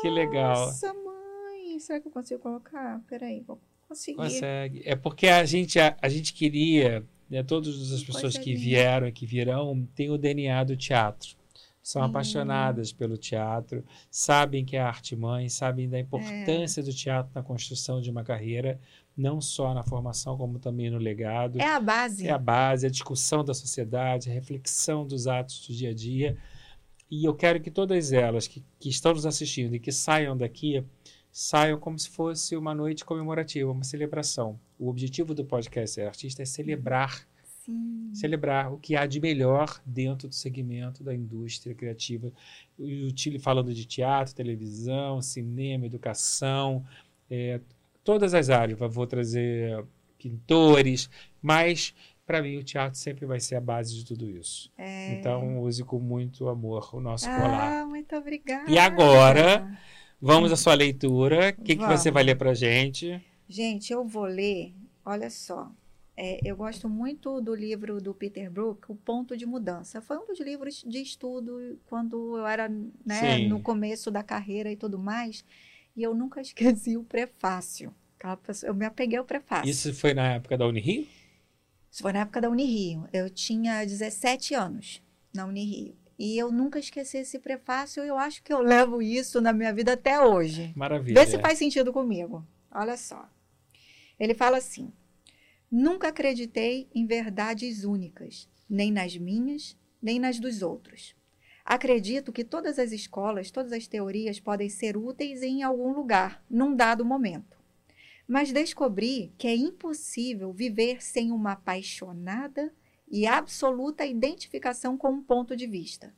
[SPEAKER 2] Que legal.
[SPEAKER 3] Nossa, mãe. Será que eu consigo colocar? Peraí, vou conseguir.
[SPEAKER 2] Consegue. É porque a gente, a, a gente queria, né, todas as pessoas que vieram e que virão têm o DNA do teatro. São apaixonadas pelo teatro, sabem que é a arte mãe, sabem da importância do teatro na construção de uma carreira, não só na formação, como também no legado.
[SPEAKER 3] É a base.
[SPEAKER 2] É a base, a discussão da sociedade, a reflexão dos atos do dia a dia. E eu quero que todas elas que, que estão nos assistindo e que saiam daqui, saiam como se fosse uma noite comemorativa, uma celebração. O objetivo do podcast Ser Artista é celebrar,
[SPEAKER 3] Sim.
[SPEAKER 2] celebrar o que há de melhor dentro do segmento da indústria criativa. E falando de teatro, televisão, cinema, educação, é, todas as áreas. Vou trazer pintores, mas para mim o teatro sempre vai ser a base de tudo isso. Então use com muito amor o nosso colar.
[SPEAKER 3] Ah, muito obrigada.
[SPEAKER 2] E agora? Vamos à sua leitura. O que, que você vai ler para gente?
[SPEAKER 3] Gente, eu vou ler, olha só. É, eu gosto muito do livro do Peter Brook, O Ponto de Mudança. Foi um dos livros de estudo quando eu era né, no começo da carreira e tudo mais. E eu nunca <laughs> esqueci o prefácio. Eu me apeguei ao prefácio.
[SPEAKER 2] Isso foi na época da Unirio?
[SPEAKER 3] Isso foi na época da Unirio. Eu tinha 17 anos na Unirio. E eu nunca esqueci esse prefácio. Eu acho que eu levo isso na minha vida até hoje.
[SPEAKER 2] Maravilha.
[SPEAKER 3] Vê se faz sentido comigo. Olha só. Ele fala assim: Nunca acreditei em verdades únicas, nem nas minhas, nem nas dos outros. Acredito que todas as escolas, todas as teorias podem ser úteis em algum lugar, num dado momento. Mas descobri que é impossível viver sem uma apaixonada e absoluta identificação com um ponto de vista.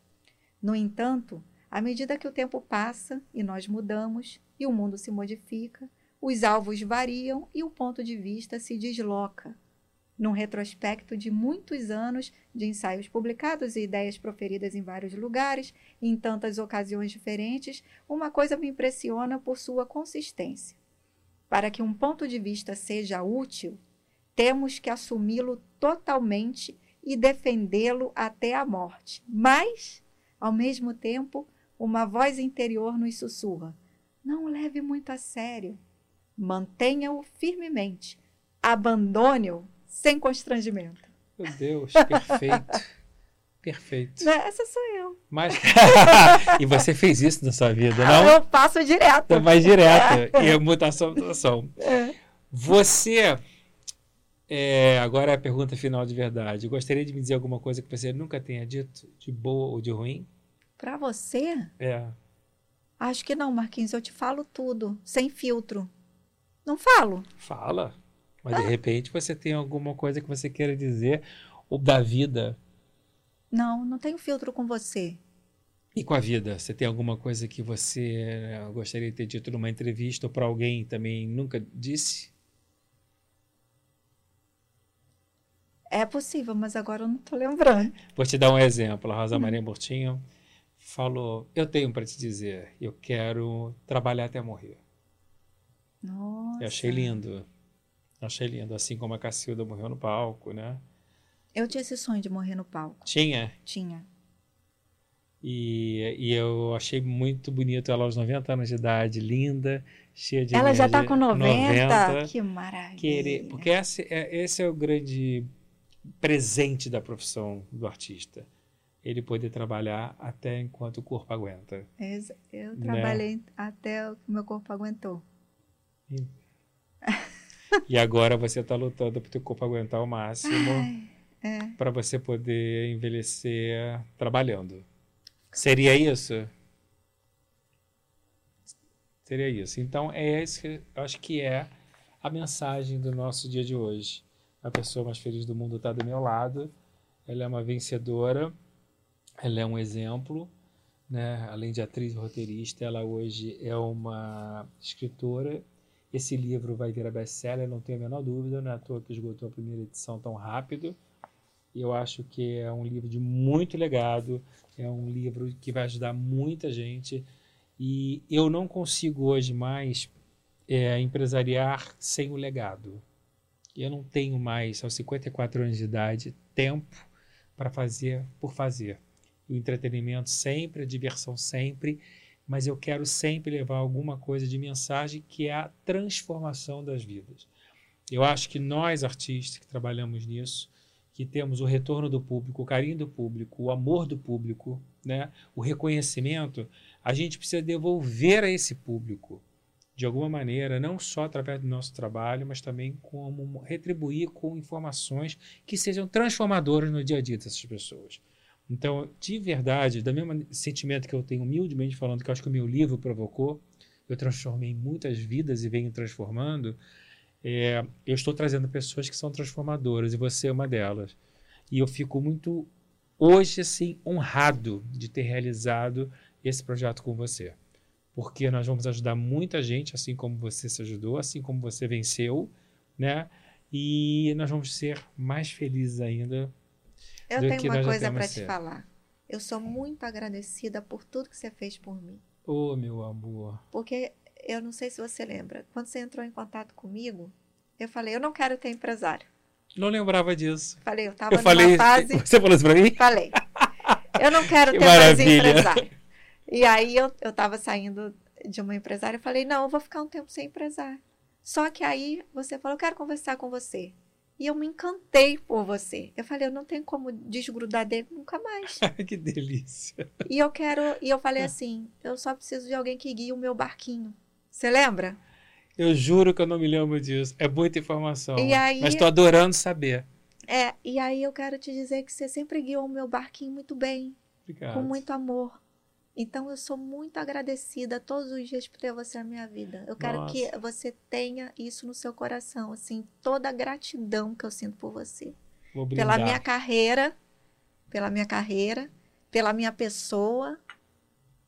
[SPEAKER 3] No entanto, à medida que o tempo passa e nós mudamos e o mundo se modifica, os alvos variam e o ponto de vista se desloca. Num retrospecto de muitos anos de ensaios publicados e ideias proferidas em vários lugares, em tantas ocasiões diferentes, uma coisa me impressiona por sua consistência. Para que um ponto de vista seja útil, temos que assumi-lo totalmente e defendê-lo até a morte. Mas, ao mesmo tempo, uma voz interior nos sussurra: não leve muito a sério. Mantenha-o firmemente. Abandone-o sem constrangimento.
[SPEAKER 2] Meu Deus, perfeito. <laughs> perfeito.
[SPEAKER 3] Essa sou eu.
[SPEAKER 2] Mas... <laughs> e você fez isso na sua vida, não?
[SPEAKER 3] Eu passo direto.
[SPEAKER 2] Tá mais direto. E é mutação, mutação.
[SPEAKER 3] É.
[SPEAKER 2] Você. é, agora é a pergunta final de verdade. Gostaria de me dizer alguma coisa que você nunca tenha dito, de boa ou de ruim?
[SPEAKER 3] Para você?
[SPEAKER 2] É.
[SPEAKER 3] Acho que não, Marquinhos. Eu te falo tudo, sem filtro. Não falo.
[SPEAKER 2] Fala. Mas de repente você tem alguma coisa que você queira dizer, ou da vida.
[SPEAKER 3] Não, não tenho filtro com você.
[SPEAKER 2] E com a vida? Você tem alguma coisa que você eh, gostaria de ter dito numa entrevista ou para alguém também nunca disse?
[SPEAKER 3] É possível, mas agora eu não tô lembrando.
[SPEAKER 2] Vou te dar um exemplo. A Rosa Maria Mortinho falou: Eu tenho para te dizer, eu quero trabalhar até morrer.
[SPEAKER 3] Nossa.
[SPEAKER 2] Eu achei lindo. Achei lindo. Assim como a Cacilda morreu no palco, né?
[SPEAKER 3] Eu tinha esse sonho de morrer no palco.
[SPEAKER 2] Tinha.
[SPEAKER 3] Tinha.
[SPEAKER 2] E, e eu achei muito bonito ela aos 90 anos de idade, linda, cheia de
[SPEAKER 3] Ela já tá
[SPEAKER 2] energia.
[SPEAKER 3] com 90.
[SPEAKER 2] 90.
[SPEAKER 3] Que maravilha.
[SPEAKER 2] querer, porque esse é, esse é o grande presente da profissão do artista. Ele poder trabalhar até enquanto o corpo aguenta.
[SPEAKER 3] Exa- Eu
[SPEAKER 2] Né?
[SPEAKER 3] trabalhei até o que meu corpo aguentou.
[SPEAKER 2] E agora você está lutando para o teu corpo aguentar o máximo
[SPEAKER 3] é.
[SPEAKER 2] para você poder envelhecer trabalhando. Seria isso? Seria isso. Então é esse, que eu acho que é a mensagem do nosso dia de hoje. A pessoa mais feliz do mundo está do meu lado. Ela é uma vencedora, ela é um exemplo, né? Além de atriz e roteirista, ela hoje é uma escritora. Esse livro vai virar best-seller, não tenho a menor dúvida, não é à toa que esgotou a primeira edição tão rápido. Eu acho que é um livro de muito legado, é um livro que vai ajudar muita gente. E eu não consigo hoje mais é, empresariar sem o legado. Eu não tenho mais, aos 54 anos de idade, tempo para fazer por fazer. O entretenimento sempre, a diversão sempre, mas eu quero sempre levar alguma coisa de mensagem que é a transformação das vidas. Eu acho que nós, artistas que trabalhamos nisso, que temos o retorno do público, o carinho do público, o amor do público, né? o reconhecimento, a gente precisa devolver a esse público de alguma maneira, não só através do nosso trabalho, mas também como retribuir com informações que sejam transformadoras no dia a dia dessas pessoas. Então, de verdade, do mesmo sentimento que eu tenho humildemente falando, que eu acho que o meu livro provocou, eu transformei muitas vidas e venho transformando, é, eu estou trazendo pessoas que são transformadoras e você é uma delas. E eu fico muito, hoje, assim, honrado de ter realizado esse projeto com você. Porque nós vamos ajudar muita gente, assim como você se ajudou, assim como você venceu, né? E nós vamos ser mais felizes ainda.
[SPEAKER 3] Eu tenho uma coisa para te falar. Eu sou muito agradecida por tudo que você fez por mim.
[SPEAKER 2] Ô, oh, meu amor.
[SPEAKER 3] Porque eu não sei se você lembra, quando você entrou em contato comigo, eu falei, eu não quero ter empresário.
[SPEAKER 2] Não lembrava disso.
[SPEAKER 3] Falei, eu estava numa falei, fase...
[SPEAKER 2] Você falou isso para mim?
[SPEAKER 3] Falei. Eu não quero <laughs> que ter maravilha. mais empresário. E aí eu, eu tava saindo de uma empresária e falei, não, eu vou ficar um tempo sem empresário. Só que aí você falou, eu quero conversar com você. E eu me encantei por você. Eu falei, eu não tenho como desgrudar dele nunca mais. <laughs>
[SPEAKER 2] que delícia.
[SPEAKER 3] E eu quero, e eu falei assim, eu só preciso de alguém que guie o meu barquinho. Você lembra?
[SPEAKER 2] Eu juro que eu não me lembro disso. É muita informação. Aí, mas estou adorando saber.
[SPEAKER 3] É, e aí eu quero te dizer que você sempre guiou o meu barquinho muito bem. Obrigado. Com muito amor. Então eu sou muito agradecida todos os dias por ter você na minha vida. Eu quero Nossa. que você tenha isso no seu coração, assim, toda a gratidão que eu sinto por você. pela minha carreira, pela minha carreira, pela minha pessoa.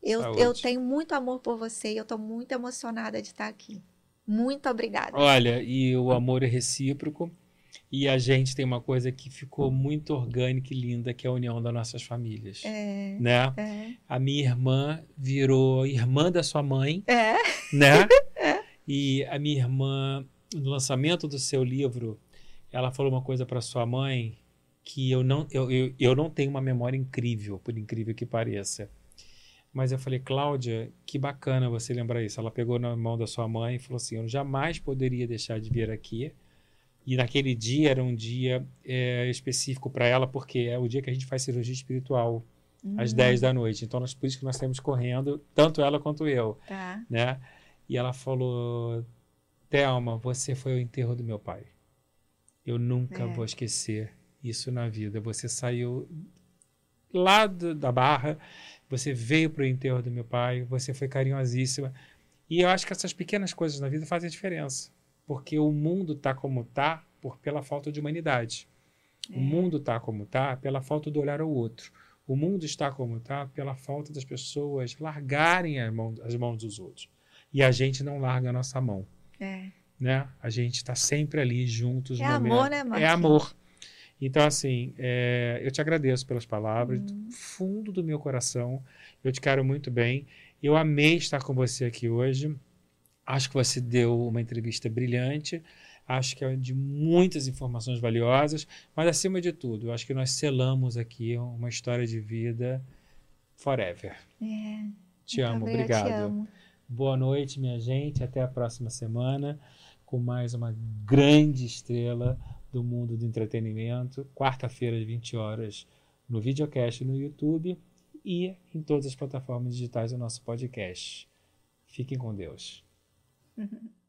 [SPEAKER 3] Eu, eu tenho muito amor por você e eu estou muito emocionada de estar aqui. Muito obrigada.
[SPEAKER 2] Olha, e o amor é recíproco. E a gente tem uma coisa que ficou muito orgânica e linda, que é a união das nossas famílias. É, né? É. A minha irmã virou irmã da sua mãe. É. Né? <laughs> é. E a minha irmã, no lançamento do seu livro, ela falou uma coisa para sua mãe que eu não, eu, eu, eu não tenho uma memória incrível, por incrível que pareça. Mas eu falei, Cláudia, que bacana você lembrar isso. Ela pegou na mão da sua mãe e falou assim: Eu jamais poderia deixar de vir aqui e naquele dia era um dia é, específico para ela, porque é o dia que a gente faz cirurgia espiritual, uhum. às 10 da noite. Então, nós, por isso que nós estamos correndo, tanto ela quanto eu. Tá. Né? E ela falou: Thelma, você foi o enterro do meu pai. Eu nunca é. vou esquecer isso na vida. Você saiu lá do, da barra, você veio para o enterro do meu pai, você foi carinhosíssima. E eu acho que essas pequenas coisas na vida fazem diferença porque o mundo está como está por, pela falta de humanidade. É. O mundo está como está pela falta do olhar ao outro. O mundo está como está pela falta das pessoas largarem as mãos, as mãos dos outros. E a gente não larga a nossa mão. É. Né? A gente está sempre ali juntos.
[SPEAKER 3] É amor, né, Marcos?
[SPEAKER 2] É amor. Então, assim, é, eu te agradeço pelas palavras, hum. do fundo do meu coração. Eu te quero muito bem. Eu amei estar com você aqui hoje. Acho que você deu uma entrevista brilhante, acho que é de muitas informações valiosas, mas acima de tudo, acho que nós selamos aqui uma história de vida forever. É, te amo, obrigado. Te amo. Boa noite, minha gente. Até a próxima semana com mais uma grande estrela do mundo do entretenimento. Quarta-feira, às 20 horas, no videocast no YouTube e em todas as plataformas digitais do nosso podcast. Fiquem com Deus. Mm-hmm.